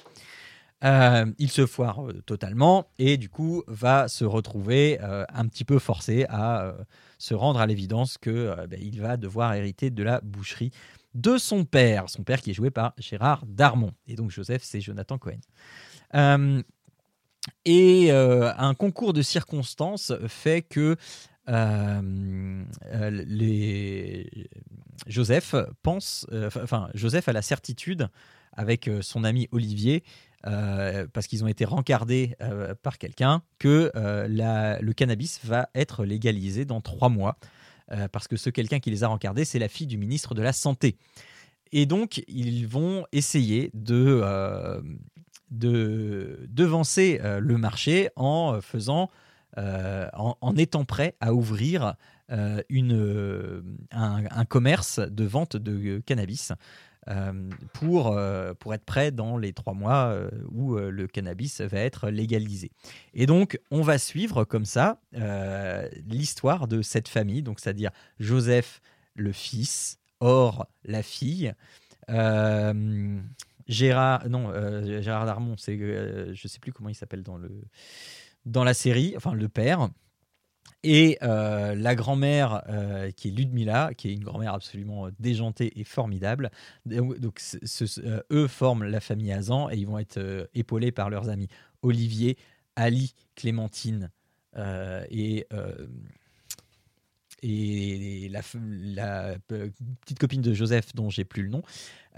Euh, il se foire euh, totalement et du coup va se retrouver euh, un petit peu forcé à euh, se rendre à l'évidence que euh, ben, il va devoir hériter de la boucherie de son père, son père qui est joué par Gérard Darmon. Et donc Joseph, c'est Jonathan Cohen. Euh, et euh, un concours de circonstances fait que euh, les... Joseph pense, enfin Joseph a la certitude avec son ami Olivier, parce qu'ils ont été rencardés par quelqu'un, que la- le cannabis va être légalisé dans trois mois. Euh, parce que ce quelqu'un qui les a rencardés, c'est la fille du ministre de la Santé. Et donc, ils vont essayer de, euh, de devancer euh, le marché en faisant, en, étant prêt à ouvrir une, un, un commerce de vente de cannabis. Euh, pour, euh, pour être prêt dans les trois mois euh, où le cannabis va être légalisé. Et donc, on va suivre comme ça l'histoire de cette famille, donc c'est-à-dire Joseph le fils, Or la fille, Gérard, non, Gérard Darmon, c'est, euh, je sais plus comment il s'appelle dans dans la série, enfin le père. Et euh, la grand-mère, euh, qui est Ludmilla, qui est une grand-mère absolument déjantée et formidable. Donc, euh, eux forment la famille Hazan et ils vont être euh, épaulés par leurs amis Olivier, Ali, Clémentine euh, et, euh, et la, petite copine de Joseph dont j'ai plus le nom.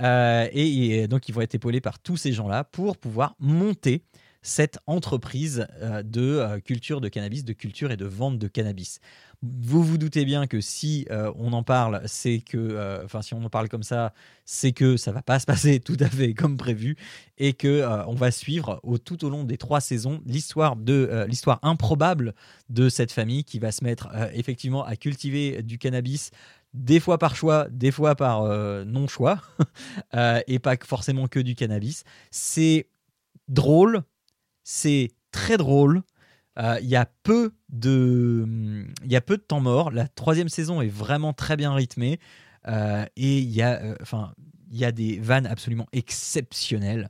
Euh, et donc ils vont être épaulés par tous ces gens-là pour pouvoir monter cette entreprise euh, de euh, culture de cannabis, de culture et de vente de cannabis. Vous vous doutez bien que si euh, on en parle, c'est que, enfin si on en parle comme ça, c'est que ça va pas se passer tout à fait comme prévu et que on va suivre tout au long des trois saisons l'histoire de l'histoire improbable de cette famille qui va se mettre effectivement à cultiver du cannabis des fois par choix, des fois par non choix euh, et pas forcément que du cannabis. C'est drôle, c'est très drôle. Euh, Il y a peu de, y a peu de temps mort. La troisième saison est vraiment très bien rythmée Euh, et il y euh, il y a des vannes absolument exceptionnelles.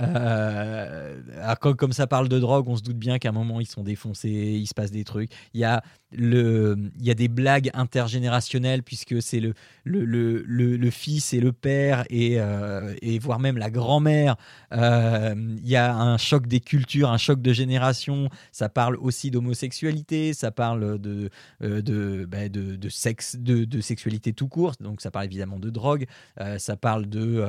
Euh, comme, ça parle de drogue, on se doute bien qu'à un moment ils sont défoncés, il se passe des trucs. Il y a le, il y a des blagues intergénérationnelles puisque c'est le, le, le, le, fils et le père et, euh, et voire même la grand-mère. Euh, il y a un choc des cultures, un choc de génération. Ça parle aussi d'homosexualité, ça parle de, bah, de, de sexe, de, de sexualité tout court. Donc ça parle évidemment de drogue, ça parle de,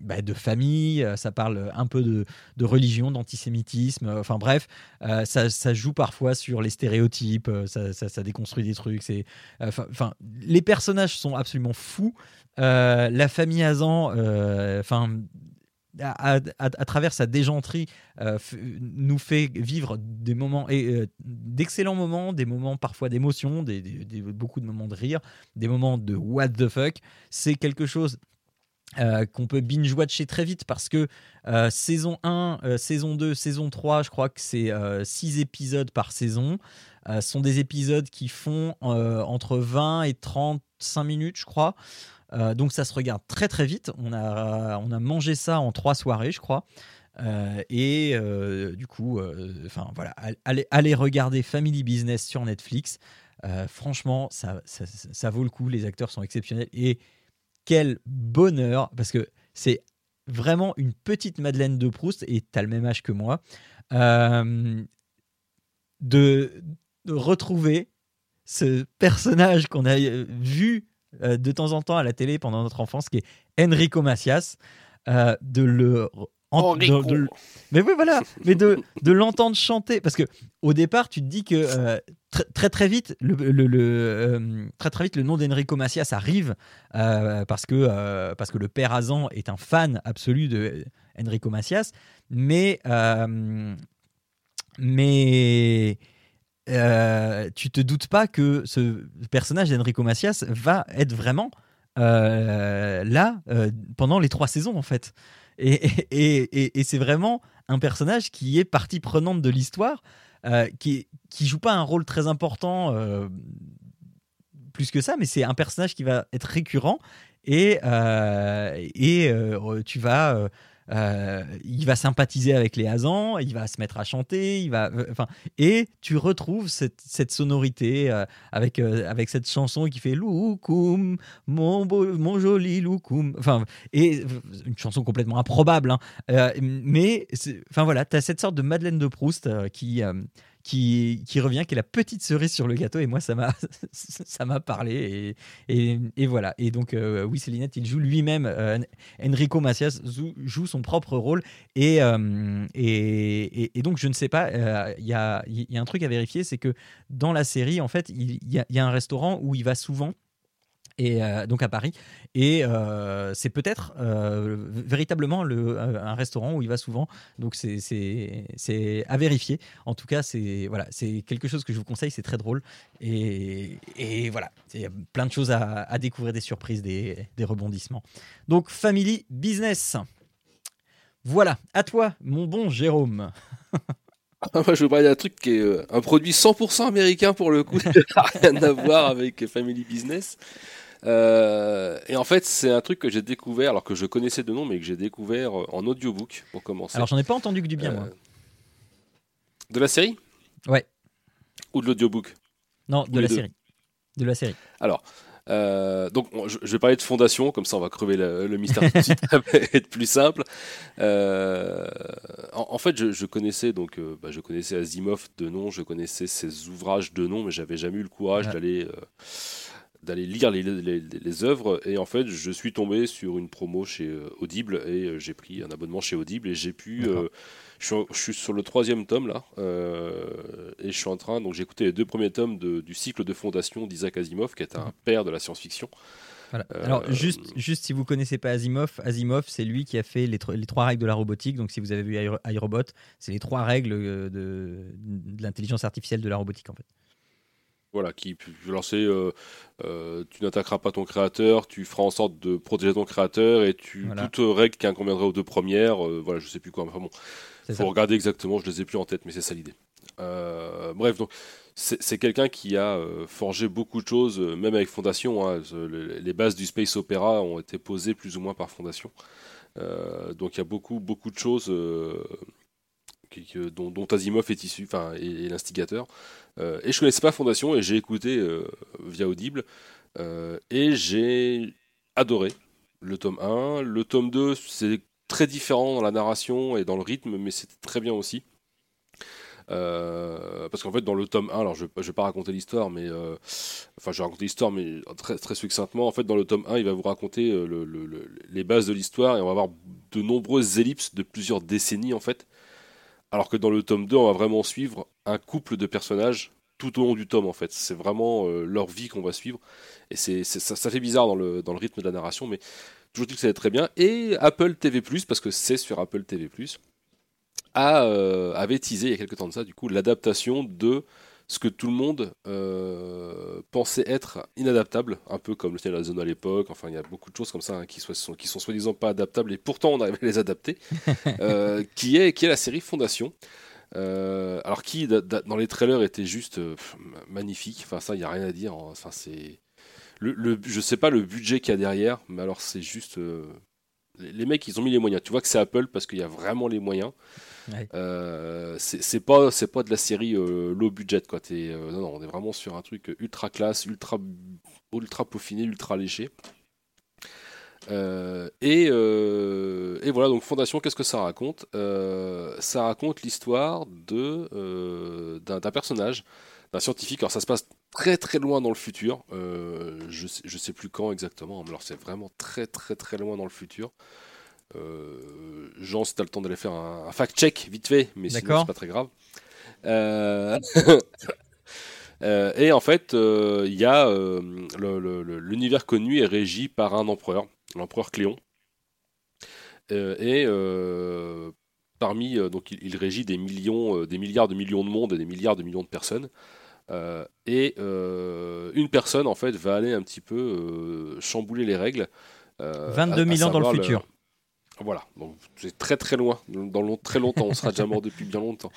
bah, de famille, ça parle un peu de, de religion, d'antisémitisme. euh, Enfin bref, euh, ça, ça joue parfois sur les stéréotypes, euh, ça, ça, déconstruit des trucs. C'est, enfin, les personnages sont absolument fous. La famille Hazan, euh, enfin. à, à- travers sa déjanterie, nous fait vivre des moments, et, d'excellents moments, des moments parfois d'émotion, des- des- beaucoup de moments de rire, des moments de what the fuck. C'est quelque chose euh, qu'on peut binge-watcher très vite parce que euh, saison 1, euh, saison 2, saison 3, je crois que c'est 6 épisodes par saison. Sont des épisodes qui font entre 20 et 35 minutes, je crois. Donc ça se regarde très très vite. On a, on a mangé ça en trois soirées, je crois. Et du coup, enfin voilà, allez, allez regarder Family Business sur Netflix. Franchement, ça, ça, ça- ça vaut le coup. Les acteurs sont exceptionnels et quel bonheur parce que c'est vraiment une petite Madeleine de Proust et t'as le même âge que moi euh, de, retrouver ce personnage qu'on a euh, vu euh, de temps en temps à la télé pendant notre enfance qui est Enrico Macias de le en- de- Enrico. de- mais oui voilà mais de, de l'entendre chanter parce que au départ tu te dis que euh, très, très très vite le, le- le, euh, très très vite le nom d'Enrico Macias arrive euh, parce que parce que le père Azan est un fan absolu de Enrico Macias mais mais tu te doutes pas que ce personnage d'Enrico Macias va être vraiment là pendant les trois saisons en fait. Et, et, et- c'est vraiment un personnage qui est partie prenante de l'histoire, euh, qui, qui joue pas un rôle très important euh, plus que ça, mais c'est un personnage qui va être récurrent et, euh, et tu vas. Euh, il va sympathiser avec les Hazans, il va se mettre à chanter, il va, euh, enfin, et tu retrouves cette, sonorité euh, avec, avec cette chanson qui fait Loukoum, mon, beau, mon joli Loukoum. Enfin, et une chanson complètement improbable, hein. Mais enfin voilà, tu as cette sorte de Madeleine de Proust qui, qui, revient, qui est la petite cerise sur le gâteau. Et moi, ça m'a, parlé. Et, et, voilà. Et donc, euh, oui, Célinette, il joue lui-même. euh, Enrico Macias joue, son propre rôle. Et, euh, et, et- et donc, je ne sais pas, euh, il y, a, y a un truc à vérifier c'est que dans la série, en fait, il y a un restaurant où il va souvent. Et euh, donc à Paris, et euh, c'est peut-être euh, véritablement le, un restaurant où il va souvent. Donc c'est- à vérifier. En tout cas, c'est voilà, c'est quelque chose que je vous conseille. C'est très drôle et, et voilà, il y a plein de choses à, découvrir, des surprises, des, des rebondissements. Donc Family Business. Voilà, à toi, mon bon Jérôme. Moi, je veux parler d'un truc qui est un produit 100% américain pour le coup, rien à voir avec Family Business. Euh, et en fait, c'est un truc que j'ai découvert, alors que je connaissais de nom, mais que j'ai découvert euh, en audiobook pour commencer. Alors j'en ai pas entendu que du bien, moi. Euh, De la série? Ouais. Ou de l'audiobook? Non, de la série. De la série. Euh, donc, on- je, vais parler de fondation, comme ça on va crever le, le mystère tout de suite, ça va être plus simple. Euh, en, en fait, je, je connaissais donc, euh, bah, je connaissais Asimov de nom, je connaissais ses ouvrages de nom, mais j'avais jamais eu le courage Ouais. d'aller d'aller lire les, les, les œuvres. Et en fait, je suis tombé sur une promo chez euh, Audible et euh, j'ai pris un abonnement chez Audible et j'ai pu. Euh, je suis, en- je suis sur le troisième tome là, euh, et je suis en train, donc j'ai écouté les deux premiers tomes de- du cycle de fondation d'Isaac Asimov, qui est un père de la science-fiction. Voilà. Euh, Alors, juste, juste si vous connaissez pas Asimov, Asimov, c'est lui qui a fait les, les trois règles de la robotique. Donc, si vous avez vu iRo- iRobot, c'est les trois règles de, de l'intelligence artificielle de la robotique, en fait. Voilà, qui peut lancer, euh, euh, tu n'attaqueras pas ton créateur, tu feras en sorte de protéger ton créateur et tu Voilà. toute règle qui inconviendrait aux deux premières, euh, voilà, je sais plus quoi. Enfin bon, faut ça. regarder exactement, je les ai plus en tête, mais c'est ça l'idée. Euh, bref, donc c'est quelqu'un qui a euh, forgé beaucoup de choses, euh, même avec Fondation. hein, les bases du space opéra ont été posées plus ou moins par Fondation. Euh, donc il y a beaucoup, beaucoup de choses euh, dont, Asimov est issu, enfin, est, l'instigateur. Euh, et je connaissais pas Fondation et j'ai écouté euh, via Audible et j'ai adoré le tome 1. Le tome 2, c'est très différent dans la narration et dans le rythme, mais c'était très bien aussi. Parce qu'en fait, dans le tome 1, alors je ne vais pas raconter l'histoire, mais enfin, je vais raconter l'histoire, mais très, succinctement. En fait, dans le tome 1, il va vous raconter le- le- le- les bases de l'histoire et on va avoir de nombreuses ellipses de plusieurs décennies en fait. Alors que dans le tome 2, on va vraiment suivre un couple de personnages tout au long du tome en fait. C'est vraiment euh, leur vie qu'on va suivre et c'est ça, fait bizarre dans le, dans le rythme de la narration, mais toujours dit que ça va très bien. Et Apple TV+, parce que c'est sur Apple TV+, a, euh, avait teasé il y a quelques temps de ça, du coup, l'adaptation de ce que tout le monde euh, pensait être inadaptable, un peu comme le Ciel de la Zone à l'époque. Enfin, il y a beaucoup de choses comme ça hein, qui, soient- sont, qui sont soi-disant pas adaptables et pourtant on arrive à les adapter. euh, qui, est, qui est la série Fondation. Euh, alors qui da- da- dans les trailers était juste pff, magnifique. Enfin ça, il y a rien à dire. hein. Enfin c'est le, le- je sais pas le budget qu'il y a derrière, mais alors c'est juste les mecs ils ont mis les moyens. Tu vois que c'est Apple parce qu'il y a vraiment les moyens. Euh, c'est pas c'est pas de la série euh, low budget quoi. T'es, euh, non non, on est vraiment sur un truc ultra classe, ultra ultra peaufiné, ultra léché. Et, et voilà, donc Fondation, qu'est-ce que ça raconte? Ça raconte l'histoire de d'un personnage, d'un scientifique. Alors ça se passe très très loin dans le futur. Je je sais plus quand exactement. mais Alors c'est vraiment très très très loin dans le futur. Euh, Jean, si t'as le temps d'aller faire un, un fact-check vite fait, mais sinon c'est pas très grave. Euh, euh, et en fait, il y a l'univers connu est régi par un empereur, l'empereur Cléon. Et parmi, donc il, il régit des millions, des milliards de millions de mondes et des milliards de millions de personnes. Euh, et euh, une personne en fait va aller un petit peu euh, chambouler les règles. euh, 22 à- à 000 ans dans le futur. Voilà, donc c'est très très loin, dans très longtemps, on sera déjà mort depuis bien longtemps.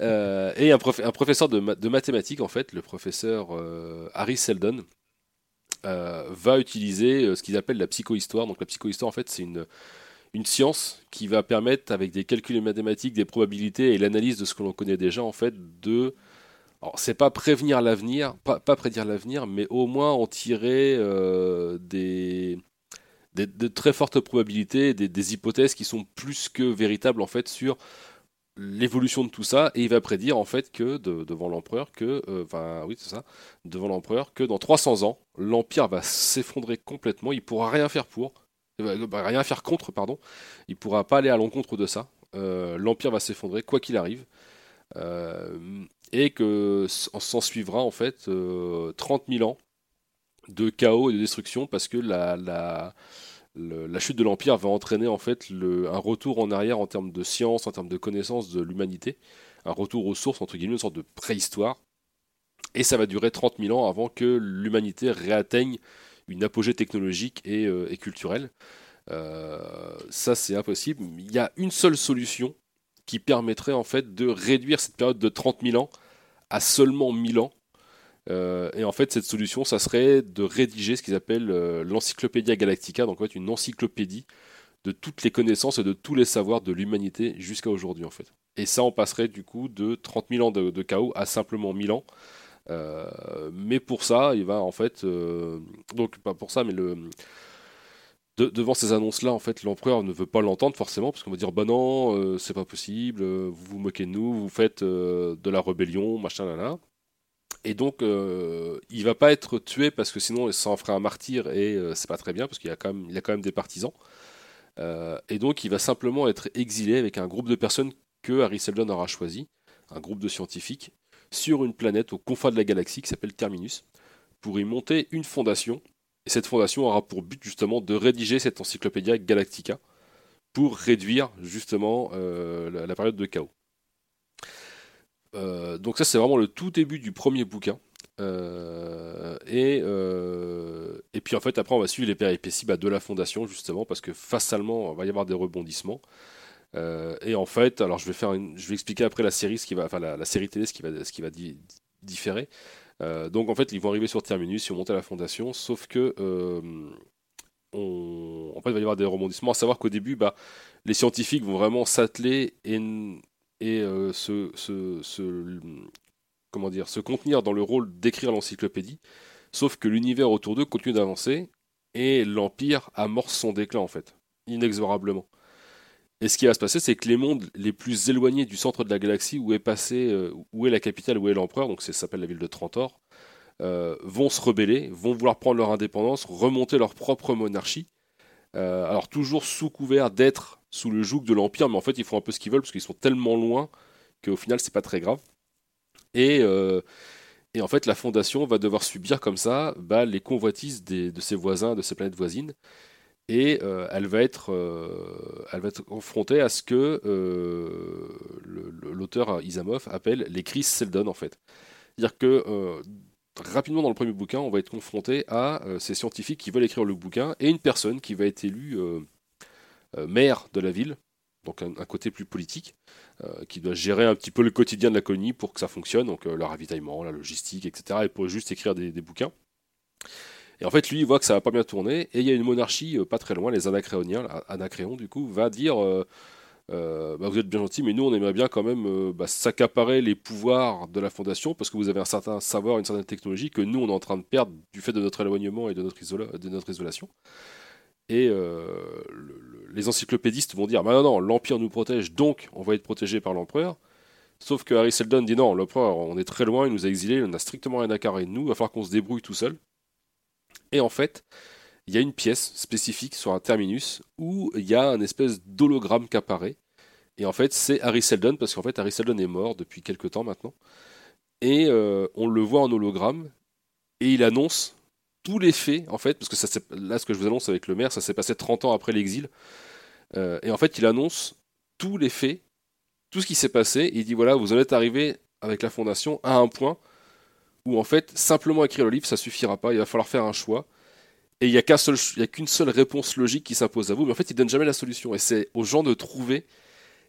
Euh, et un, prof- un professeur de, ma- de mathématiques, en fait, le professeur euh, Harry Seldon, euh, va utiliser ce qu'ils appellent la psychohistoire. Donc la psychohistoire, en fait, c'est une, science qui va permettre, avec des calculs mathématiques, des probabilités et l'analyse de ce que l'on connaît déjà, en fait, de... Alors, c'est pas prévenir l'avenir, pas, pas prédire l'avenir, mais au moins en tirer des, de très fortes probabilités, des, hypothèses qui sont plus que véritables en fait sur l'évolution de tout ça. Et il va prédire en fait que de- devant l'empereur que euh, enfin oui c'est ça devant l'empereur que dans 300 ans l'empire va s'effondrer complètement. Il pourra rien faire pour euh, bah, rien faire contre pardon. Il pourra pas aller à l'encontre de ça. Euh, l'empire va s'effondrer quoi qu'il arrive. Et que s'en suivra en fait euh, 30 000 ans de chaos et de destruction parce que la, la, la chute de l'Empire va entraîner en fait le- un retour en arrière en termes de science, en termes de connaissances de l'humanité, un retour aux sources, entre guillemets, une sorte de préhistoire. Et ça va durer 30 000 ans avant que l'humanité réatteigne une apogée technologique et, euh, culturelle. Euh, ça, c'est impossible. Il y a une seule solution qui permettrait en fait de réduire cette période de 30 000 ans à seulement 1000 ans. Euh, et en fait, cette solution, ça serait de rédiger ce qu'ils appellent euh, l'Encyclopédia Galactica, donc en fait une encyclopédie de toutes les connaissances et de tous les savoirs de l'humanité jusqu'à aujourd'hui en fait. Et ça, on passerait du coup de 30 000 ans de, chaos à simplement 1000 ans. Euh, mais pour ça, il va en fait, donc pas pour ça, mais le de- devant ces annonces-là, en fait, l'empereur ne veut pas l'entendre forcément, parce qu'on va dire bah non, c'est pas possible, vous vous moquez de nous, vous faites de la rébellion, machin là là. Et donc, euh, il va pas être tué parce que sinon, ça en ferait un martyr et euh, c'est pas très bien parce qu'il a quand même, des partisans. Euh, et donc, il va simplement être exilé avec un groupe de personnes que Harry Seldon aura choisi, un groupe de scientifiques, sur une planète aux confins de la galaxie qui s'appelle Terminus, pour y monter une fondation. Et cette fondation aura pour but justement de rédiger cette encyclopédia Galactica pour réduire justement euh, la période de chaos. Euh, donc ça c'est vraiment le tout début du premier bouquin. Euh, et, euh, et puis en fait après on va suivre les péripéties bah, de la fondation justement parce que facialement il va y avoir des rebondissements. Et en fait, alors je vais faire je vais expliquer après la série ce qui va, enfin la, série télé ce qui va, ce qui va di- différer. Donc en fait ils vont arriver sur Terminus, ils vont monter à la fondation, sauf que en fait il va y avoir des rebondissements. À savoir qu'au début, bah, les scientifiques vont vraiment s'atteler et, euh, se, comment dire, se contenir dans le rôle d'écrire l'encyclopédie. Sauf que l'univers autour d'eux continue d'avancer et l'Empire amorce son déclin en fait, inexorablement. Et ce qui va se passer, c'est que les mondes les plus éloignés du centre de la galaxie, où est passé, euh, où est la capitale, où est l'empereur, donc ça s'appelle la ville de Trantor, euh, vont se rebeller, vont vouloir prendre leur indépendance, remonter leur propre monarchie. Euh, alors toujours sous couvert d'être sous le joug de l'empire, mais en fait ils font un peu ce qu'ils veulent parce qu'ils sont tellement loin qu'au final c'est pas très grave. Et, euh, et en fait la fondation va devoir subir comme ça bah, les convoitises des- de ses voisins, de ses planètes voisines. Et euh, elle, va être, euh, elle va être confrontée à ce que l'auteur Isamov appelle les crises Seldon en fait. C'est-à-dire que rapidement dans le premier bouquin, on va être confronté à ces scientifiques qui veulent écrire le bouquin et une personne qui va être élue maire de la ville, donc un, côté plus politique, euh, qui doit gérer un petit peu le quotidien de la colonie pour que ça fonctionne, donc euh, le ravitaillement, la logistique, etc. Et pour juste écrire des, bouquins. Et en fait, lui, il voit que ça va pas bien tourner, et il y a une monarchie euh, pas très loin, les Anacréoniens, Anacréon, du coup, va dire euh, euh, bah, Vous êtes bien gentil, mais nous, on aimerait bien quand même euh, bah, s'accaparer les pouvoirs de la fondation, parce que vous avez un certain savoir, une certaine technologie que nous, on est en train de perdre du fait de notre éloignement et de notre, isolation. Et euh, le- les encyclopédistes vont dire bah non, non, l'Empire nous protège, donc on va être protégé par l'Empereur. Sauf que Harry Seldon dit non, l'Empereur, on est très loin, il nous a exilés, on n'a strictement rien à carrer de nous, il va falloir qu'on se débrouille tout seul. Et en fait, il y a une pièce spécifique sur un terminus où il y a un espèce d'hologramme qui apparaît. Et en fait, c'est Harry Seldon, parce qu'en fait, Harry Seldon est mort depuis quelques temps maintenant. Et euh, on le voit en hologramme, et il annonce tous les faits, en fait, parce que ça, là, ce que je vous annonce avec le maire, ça s'est passé 30 ans après l'exil. Euh, et en fait, il annonce tous les faits, tout ce qui s'est passé. Et il dit voilà, vous en êtes arrivé avec la fondation à un point où, en fait, simplement écrire le livre, ça suffira pas. Il va falloir faire un choix. Et il n'y a qu'un seul, qu'une seule réponse logique qui s'impose à vous. Mais en fait, il donne jamais la solution. Et c'est aux gens de trouver.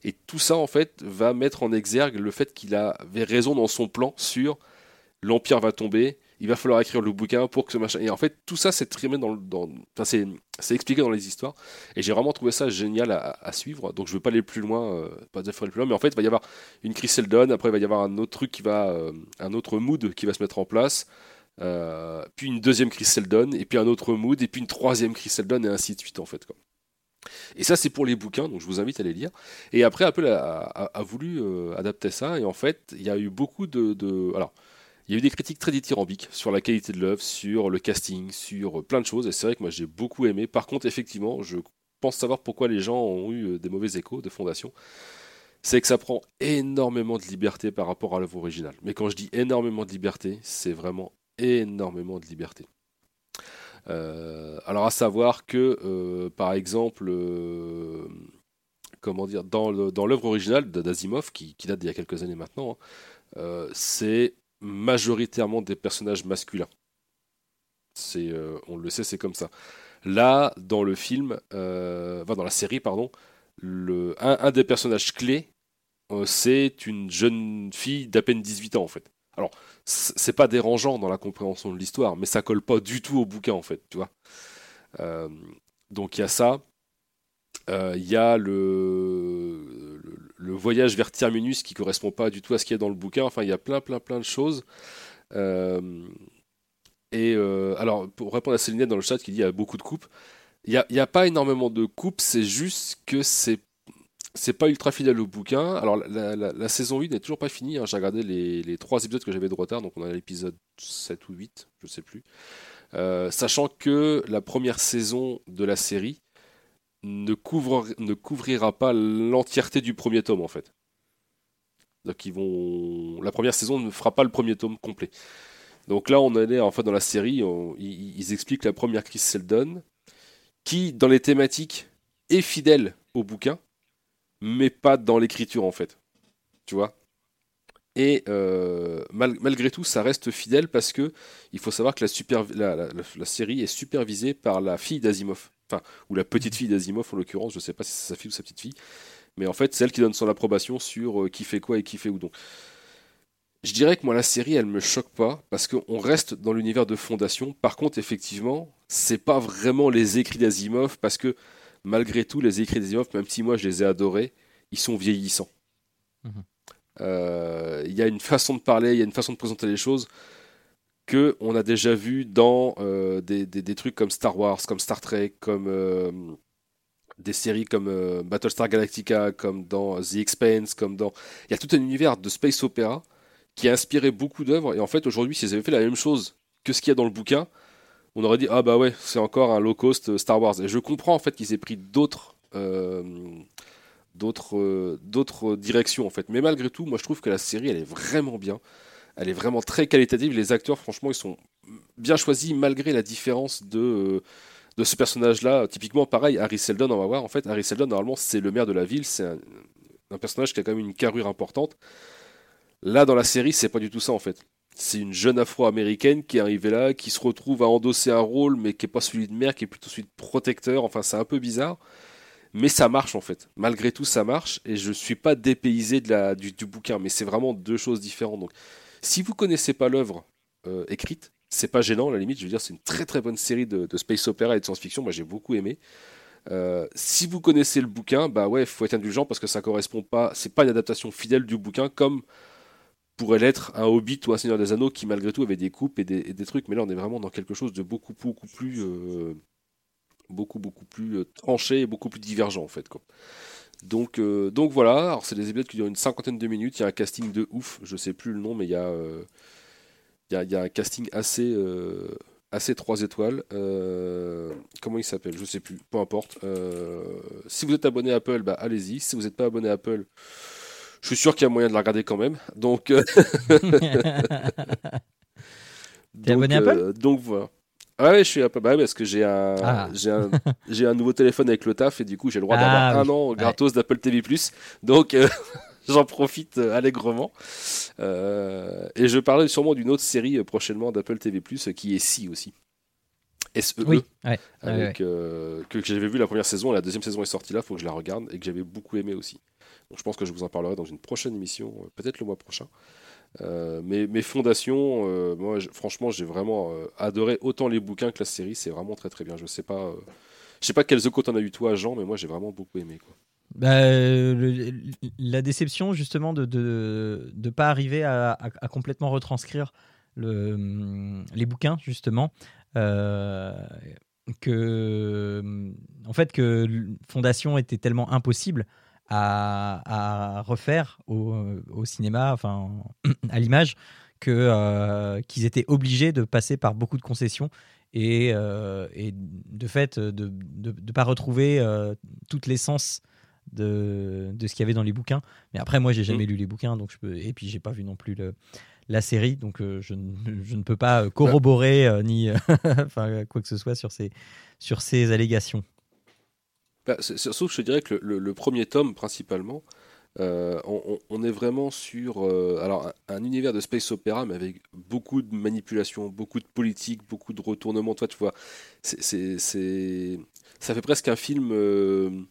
Et tout ça, en fait, va mettre en exergue le fait qu'il avait raison dans son plan sur l'Empire va tomber, il va falloir écrire le bouquin pour que ce machin. Et en fait, tout ça, c'est trimé dans, enfin, c'est, c'est expliqué dans les histoires. Et j'ai vraiment trouvé ça génial à, suivre. Donc, je ne veux pas aller plus loin, euh, pas plus loin, mais en fait, il va y avoir une crise Seldon. Après, il va y avoir un autre truc qui va, euh, un autre mood qui va se mettre en place. euh, puis une deuxième crise Seldon, et puis un autre mood, et puis une troisième crise Seldon, et ainsi de suite, en fait. Quoi. Et ça, c'est pour les bouquins, donc je vous invite à les lire. Et après, Apple a, a- voulu adapter ça, et en fait, il y a eu beaucoup de, de- Alors, il y a eu des critiques très dithyrambiques sur la qualité de l'œuvre, sur le casting, sur euh, plein de choses, et c'est vrai que moi j'ai beaucoup aimé. Par contre, effectivement, je pense savoir pourquoi les gens ont eu euh, des mauvais échos de Fondation. C'est que ça prend énormément de liberté par rapport à l'œuvre originale. Mais quand je dis énormément de liberté, c'est vraiment énormément de liberté. Euh, alors à savoir que, par exemple, comment dire, dans l'œuvre originale d'Asimov, qui, date d'il y a quelques années maintenant, hein, c'est majoritairement des personnages masculins. C'est, euh, on le sait, c'est comme ça. Là, dans le film, euh, dans la série, pardon, un, des personnages clés, euh, c'est une jeune fille d'à peine 18 ans en fait. Alors, c'est pas dérangeant dans la compréhension de l'histoire, mais ça colle pas du tout au bouquin en fait, tu donc il y a ça. Il y a le, le, voyage vers Terminus qui correspond pas du tout à ce qu'il y a dans le bouquin. Enfin, il y a plein, plein, plein de choses. Euh, et euh, alors, pour répondre à Céline dans le chat qui dit qu'il y a beaucoup de coupes, il n'y a, il pas énormément de coupes, c'est juste que c'est c'est pas ultra fidèle au bouquin. Alors, la, saison 8 n'est toujours pas finie. hein. J'ai regardé les, trois épisodes que j'avais de retard, donc on a l'épisode 7 ou 8, je sais plus. Euh, sachant que la première saison de la série ne, couvre, ne couvrira pas l'entièreté du premier tome, en fait. Donc, ils vont. La première saison ne fera pas le premier tome complet. Donc là, on est en fait dans la série, ils, expliquent la première Chris Seldon, qui, dans les thématiques, est fidèle au bouquin, mais pas dans l'écriture en fait. Tu vois? Et euh, mal- malgré tout, ça reste fidèle parce que il faut savoir que la- la série est supervisée par la fille d'Asimov. Enfin, ou la petite fille d'Asimov en l'occurrence, je sais pas si c'est sa fille ou sa petite fille. Mais en fait, c'est elle qui donne son approbation sur euh, qui fait quoi et qui fait où. Donc, je dirais que moi, la série, elle me choque pas parce qu'on reste dans l'univers de Fondation. Par contre, effectivement, c'est pas vraiment les écrits d'Asimov parce que malgré tout, les écrits d'Asimov, même si moi je les ai adorés, ils sont vieillissants. Mhm. Euh, Il y a une façon de parler, il y a une façon de présenter les choses que on a déjà vu dans euh, des, des- trucs comme Star Wars, comme Star Trek, comme euh, des séries comme euh, Battlestar Galactica, comme dans The Expanse, comme dans... Il y a tout un univers de space opéra qui a inspiré beaucoup d'œuvres. Et en fait, aujourd'hui, s'ils avaient fait la même chose que ce qu'il y a dans le bouquin, on aurait dit ah bah ouais, c'est encore un low cost Star Wars. Et je comprends en fait qu'ils aient pris d'autres d'autres directions en fait. Mais malgré tout, moi je trouve que la série elle est vraiment bien. Elle est vraiment très qualitative. Les acteurs, franchement, ils sont bien choisis malgré la différence de euh, de ce personnage-là. Typiquement, pareil, Harry Seldon, on va voir. En fait, Harry Seldon, normalement, c'est le maire de la ville. C'est un, personnage qui a quand même une carrure importante. Là, dans la série, c'est pas du tout ça en fait. C'est une jeune afro-américaine qui est arrivée là, qui se retrouve à endosser un rôle, mais qui est pas celui de mère, qui est plutôt celui de protecteur. Enfin, c'est un peu bizarre. Mais ça marche en fait. Malgré tout, ça marche. Et je suis pas dépaysé du, du bouquin. Mais c'est vraiment deux choses différentes. Donc, si vous connaissez pas l'œuvre euh, écrite, c'est pas gênant. À la limite, je veux dire, c'est une très très bonne série de, space opéra et de science-fiction. Moi, j'ai beaucoup aimé. Euh, si vous connaissez le bouquin, bah ouais, faut être indulgent parce que ça correspond pas. C'est pas une adaptation fidèle du bouquin comme pourrait l'être un Hobbit ou un Seigneur des Anneaux qui malgré tout avait des coupes et des, trucs. Mais là, on est vraiment dans quelque chose de beaucoup beaucoup plus euh, beaucoup beaucoup plus tranché et beaucoup plus divergent en fait. Donc, euh, donc voilà, alors c'est des épisodes qui durent une cinquantaine de minutes, il y a un casting de ouf, je sais plus le nom, mais il y a, euh, il y a, il y a un casting assez, euh, assez 3 étoiles. Euh, comment il s'appelle? Je sais plus, peu importe. Si vous êtes abonné à Apple, bah, allez-y. Si vous n'êtes pas abonné à Apple, je suis sûr qu'il y a moyen de la regarder quand même. Donc, abonné Apple? Donc voilà. Ah ouais, je suis Apple, bah ouais, parce que j'ai un, Ah. j'ai un, j'ai un nouveau téléphone avec le taf et du coup j'ai le droit Ah d'avoir oui. un an gratos d'Apple TV+. Donc euh, j'en profite euh, allègrement. Euh, et je parlerai sûrement d'une autre série prochainement d'Apple TV+, qui est Si aussi. SEE. oui, ouais. ouais, ouais. Avec, euh, que, que j'avais vu la première saison, la deuxième saison est sortie là, faut que je la regarde et que j'avais beaucoup aimé aussi. Donc je pense que je vous en parlerai dans une prochaine émission, peut-être le mois prochain. Euh, mais mes fondations, euh, moi franchement j'ai vraiment euh, adoré autant les bouquins que la série, c'est vraiment très très bien. Je sais pas, euh, je sais pas quels échos t'en as eu toi Jean, mais moi j'ai vraiment beaucoup aimé. Bah, la déception justement de de pas arriver à, complètement retranscrire hum, les bouquins justement. Que, hum, en fait, que Fondation était tellement impossible à, à refaire au, au cinéma, enfin à l'image, que euh, qu'ils étaient obligés de passer par beaucoup de concessions et, euh, et de fait de ne pas retrouver euh, toute l'essence de, de ce qu'il y avait dans les bouquins. Mais après, moi, j'ai jamais lu les bouquins, donc je peux, et puis j'ai pas vu non plus le, la série, donc je, ne- je ne peux pas corroborer ni enfin quoi que ce soit sur ces sur ces allégations. Bah, sauf que je dirais que le, premier tome, principalement, euh, on, est vraiment sur euh, alors, un, un univers de space opéra, mais avec beaucoup de manipulation, beaucoup de politique, beaucoup de retournements. Toi, tu vois, c'est, ça fait presque un film.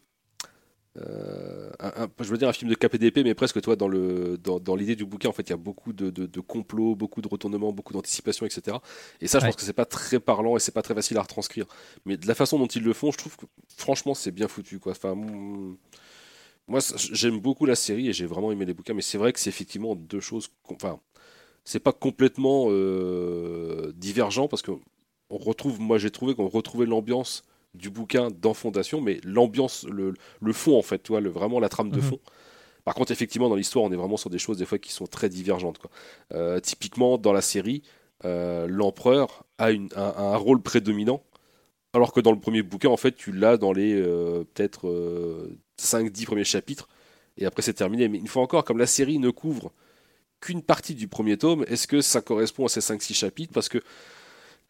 Euh, un- un- je veux dire un film de KPDP, mais presque toi dans le dans, dans l'idée du bouquin en fait il y a beaucoup de, de, de complots, beaucoup de retournements, beaucoup d'anticipation, etc. Et ça je Ouais. pense que c'est pas très parlant et c'est pas très facile à retranscrire. Mais de la façon dont ils le font, je trouve que franchement c'est bien foutu quoi. Enfin moi j'aime beaucoup la série et j'ai vraiment aimé les bouquins, mais c'est vrai que c'est effectivement deux choses. Enfin c'est pas complètement euh, divergent parce que on retrouve, moi j'ai trouvé qu'on retrouvait l'ambiance du bouquin dans Fondation, mais l'ambiance, le, le fond en fait, tu vois, le, vraiment la trame de Mhm. fond. Par contre, effectivement, dans l'histoire, on est vraiment sur des choses des fois qui sont très divergentes. Quoi. Euh, typiquement, dans la série, euh, l'empereur a, une- un, un rôle prédominant, alors que dans le premier bouquin, en fait, tu l'as dans les euh, peut-être 5-10 premiers chapitres, et après c'est terminé. Mais une fois encore, comme la série ne couvre qu'une partie du premier tome, est-ce que ça correspond à ces 5-6 chapitres? Parce que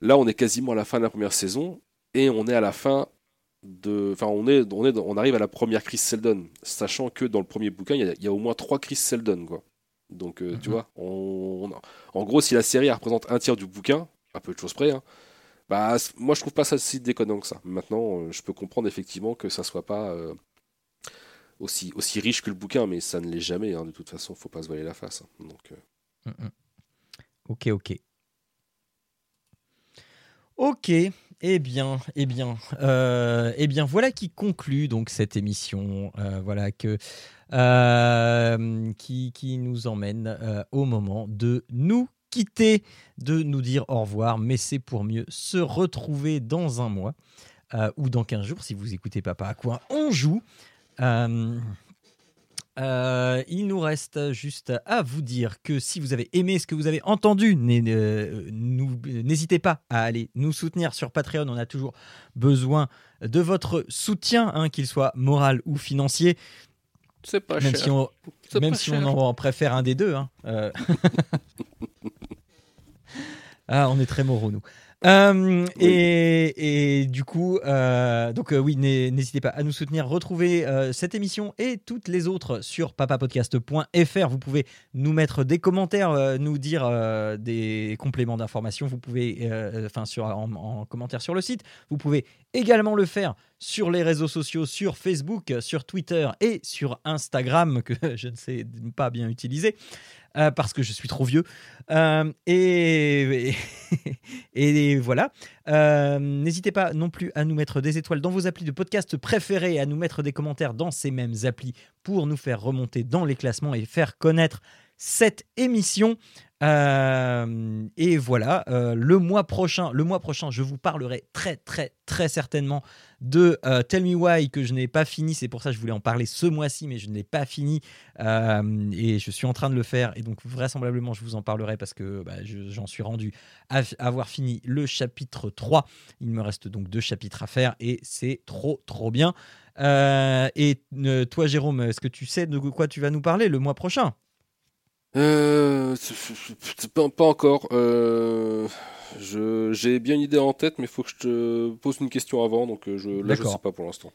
là, on est quasiment à la fin de la première saison, et on est à la fin de. Enfin, on, est, on, est, on arrive à la première crise Seldon, sachant que dans le premier bouquin, il y a, il y a au moins trois crises Seldon, quoi. Donc, euh, tu Mhm. vois, on, on- en gros, si la série représente un tiers du bouquin, à peu de choses près, hein, bah, moi je trouve pas ça si déconnant que ça. Maintenant, euh, je peux comprendre effectivement que ça soit pas euh, aussi, aussi riche que le bouquin, mais ça ne l'est jamais, hein, de toute façon, faut pas se voiler la face. hein. Donc, Mm, mm. Ok, ok. Ok, eh bien, eh bien, euh, eh bien, voilà qui conclut donc cette émission. euh, voilà que euh, qui, qui nous emmène au moment de nous quitter, de nous dire au revoir. Mais c'est pour mieux se retrouver dans un mois ou dans 15 jours si vous écoutez Papa à quoi on joue. Euh, il nous reste juste à vous dire que si vous avez aimé ce que vous avez entendu, euh, n'hésitez pas à aller nous soutenir sur Patreon. On a toujours besoin de votre soutien, hein, qu'il soit moral ou financier, c'est pas même cher. si on, même si cher. on en préfère un des deux. hein. Euh. ah, on est très moraux, nous. Euh, Oui. et, et du coup, euh, donc euh, oui, n'hé- n'hésitez pas à nous soutenir. Retrouvez cette émission et toutes les autres sur papapodcast.fr. Vous pouvez nous mettre des commentaires, nous dire des compléments d'information. Vous pouvez, enfin, sur en, en commentaire sur le site. Vous pouvez également le faire sur les réseaux sociaux, sur Facebook, sur Twitter et sur Instagram que je ne sais pas bien utiliser. Euh, parce que je suis trop vieux. Euh, et, voilà. Euh, N'hésitez pas non plus à nous mettre des étoiles dans vos applis de podcast préférés, à nous mettre des commentaires dans ces mêmes applis pour nous faire remonter dans les classements et faire connaître cette émission. Euh, et voilà, euh, le mois prochain, le mois prochain, je vous parlerai très très très certainement de euh, Tell Me Why que je n'ai pas fini. C'est pour ça que je voulais en parler ce mois-ci, mais je ne l'ai pas fini et je suis en train de le faire. Et donc vraisemblablement, je vous en parlerai parce que bah, je- j'en suis rendu à avoir fini le chapitre 3. Il me reste donc deux chapitres à faire et c'est trop trop bien. Et toi, Jérôme, est-ce que tu sais de quoi tu vas nous parler le mois prochain? Euh, pas, pas encore. Euh, J'ai bien une idée en tête, mais il faut que je te pose une question avant, donc euh, je, là je sais pas pour l'instant.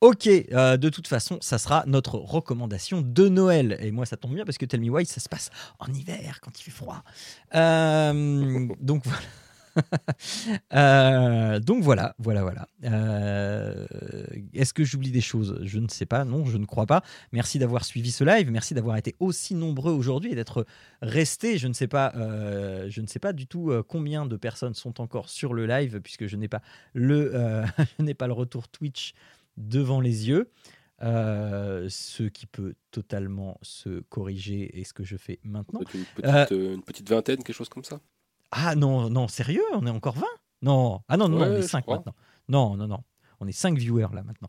Ok, euh, de toute façon, ça sera notre recommandation de Noël. Et moi, ça tombe bien parce que Tell Me Why, ça se passe en hiver quand il fait froid. Euh, donc voilà. Euh, donc voilà, voilà, voilà. Euh, Est-ce que j'oublie des choses? Je ne sais pas, non, je ne crois pas. Merci d'avoir suivi ce live, merci d'avoir été aussi nombreux aujourd'hui et d'être restés. Je ne sais pas, euh, je ne sais pas du tout combien de personnes sont encore sur le live puisque je n'ai pas le, je n'ai pas le retour Twitch devant les yeux. Euh, ce qui peut totalement se corriger et ce que je fais maintenant. Peut-être Une, petite, euh, une petite vingtaine, quelque chose comme ça? Ah non, non, sérieux, on est encore 20 Non. Ah non, non, Ouais, on est je 5 crois. maintenant. Non, non, non. On est 5 viewers là maintenant.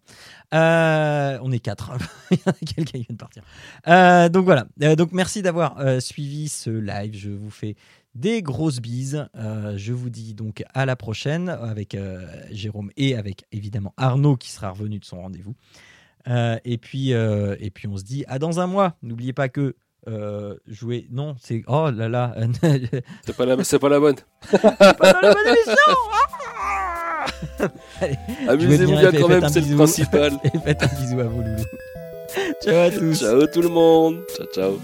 Euh, on est 4. Il y en a quelqu'un qui vient de partir. Euh, donc voilà. Euh, donc merci d'avoir suivi ce live. Je vous fais des grosses bises. Je vous dis donc à la prochaine avec Jérôme et avec évidemment Arnaud qui sera revenu de son rendez-vous. Et, puis, et puis on se dit à dans un mois. N'oubliez pas que euh, jouer. Non, c'est. Oh là là. C'est pas, la... c'est pas la bonne. pas dans la bonne émission Allez, Amusez-vous bien, quand même, c'est le principal. et faites un bisou à vos loulous. Ciao à tous. ciao tout le monde. Ciao, ciao.